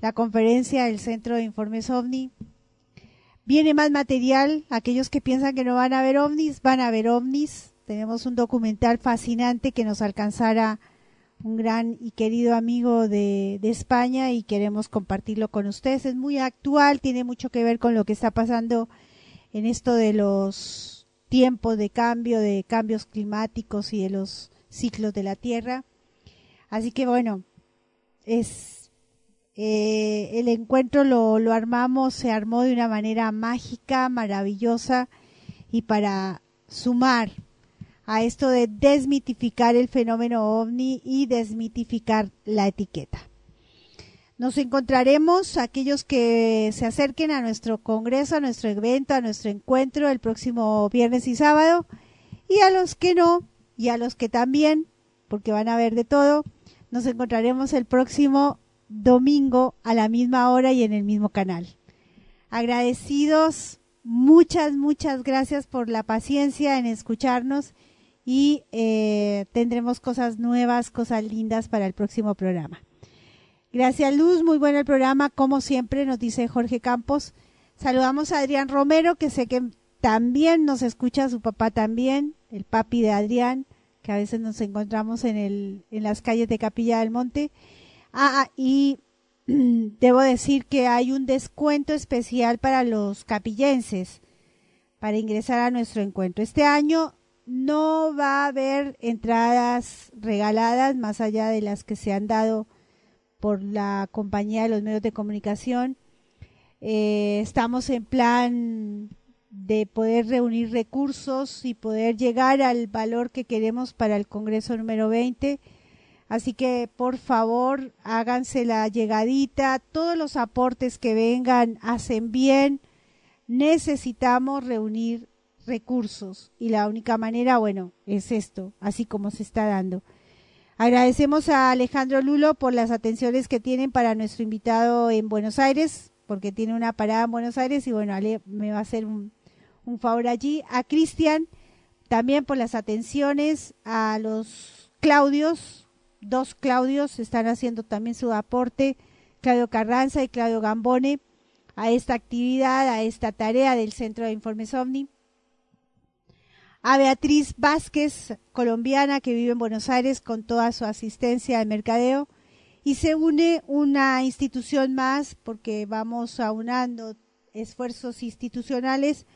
la conferencia del Centro de Informes OVNI. Viene más material, aquellos que piensan que no van a ver ovnis, van a ver ovnis. Tenemos un documental fascinante que nos alcanzara un gran y querido amigo de, de España y queremos compartirlo con ustedes. Es muy actual, tiene mucho que ver con lo que está pasando en esto de los tiempos de cambio, de cambios climáticos y de los ciclos de la Tierra. Así que bueno, es eh, el encuentro lo, lo armamos, se armó de una manera mágica, maravillosa y para sumar a esto de desmitificar el fenómeno ovni y desmitificar la etiqueta. Nos encontraremos aquellos que se acerquen a nuestro congreso, a nuestro evento, a nuestro encuentro el próximo viernes y sábado y a los que no y a los que también, porque van a ver de todo, nos encontraremos el próximo domingo a la misma hora y en el mismo canal. Agradecidos, muchas, muchas gracias por la paciencia en escucharnos y eh, tendremos cosas nuevas, cosas lindas para el próximo programa. Gracias Luz, muy bueno el programa, como siempre nos dice Jorge Campos. Saludamos a Adrián Romero, que sé que también nos escucha, su papá también, el papi de Adrián, que a veces nos encontramos en, el, en las calles de Capilla del Monte. Ah, ah, y debo decir que hay un descuento especial para los capillenses para ingresar a nuestro encuentro. Este año no va a haber entradas regaladas más allá de las que se han dado por la compañía de los medios de comunicación. Eh, estamos en plan de poder reunir recursos y poder llegar al valor que queremos para el Congreso número 20. Así que por favor háganse la llegadita, todos los aportes que vengan hacen bien. Necesitamos reunir recursos y la única manera, bueno, es esto, así como se está dando. Agradecemos a Alejandro Lulo por las atenciones que tienen para nuestro invitado en Buenos Aires, porque tiene una parada en Buenos Aires y bueno, me va a hacer un, un favor allí. A Cristian también por las atenciones, a los Claudios, dos Claudios están haciendo también su aporte, Claudio Carranza y Claudio Gambone. a esta actividad, a esta tarea del Centro de Informes OVNI. A Beatriz Vázquez, colombiana que vive en Buenos Aires con toda su asistencia de mercadeo. Y se une una institución más porque vamos aunando esfuerzos institucionales.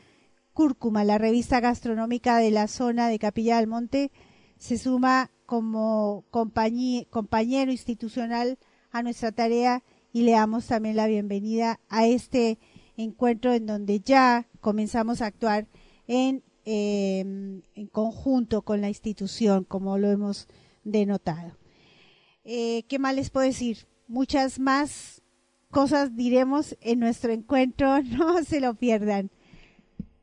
Cúrcuma, la revista gastronómica de la zona de Capilla del Monte, se suma como compañero institucional a nuestra tarea y le damos también la bienvenida a este encuentro en donde ya comenzamos a actuar en, em, en conjunto con la institución, como lo hemos denotado. Eh, ¿Qué más les puedo decir? Muchas más cosas diremos en nuestro encuentro, no se lo pierdan.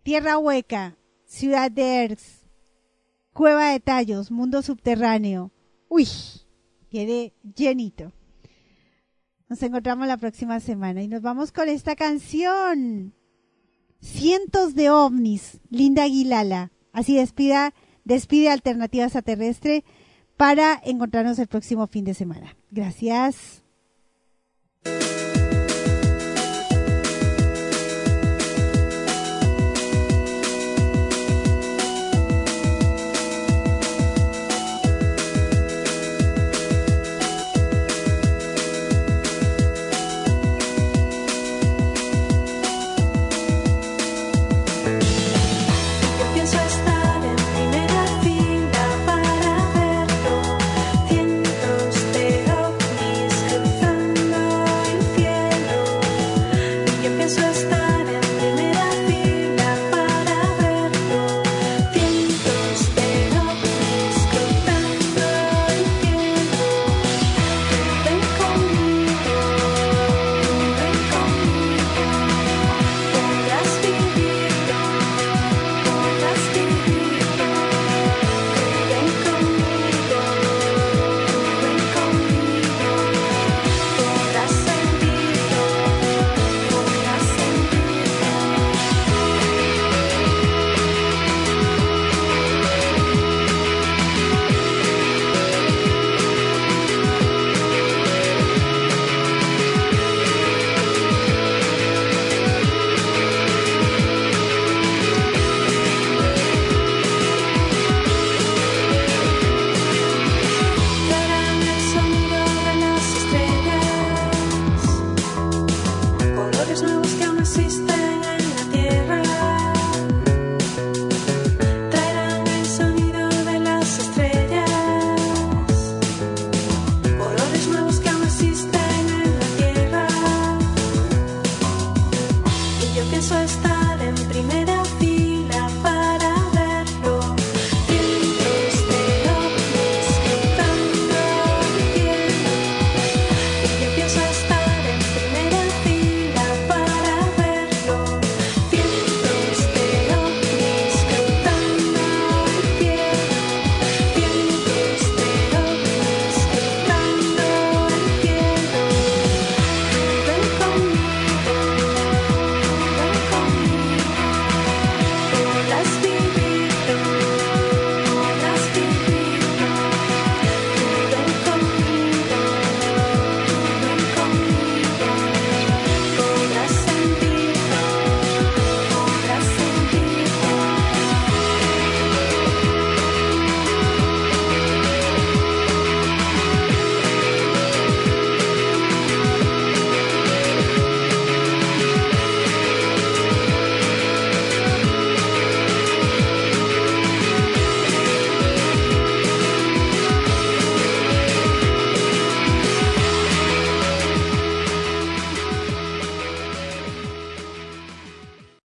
Tierra Hueca, Ciudad de Erz, Cueva de Tallos, Mundo Subterráneo. Uy, quedé llenito. Nos encontramos la próxima semana y nos vamos con esta canción cientos de ovnis, Linda Aguilala. Así despida, despide Alternativas a Terrestre para encontrarnos el próximo fin de semana. Gracias.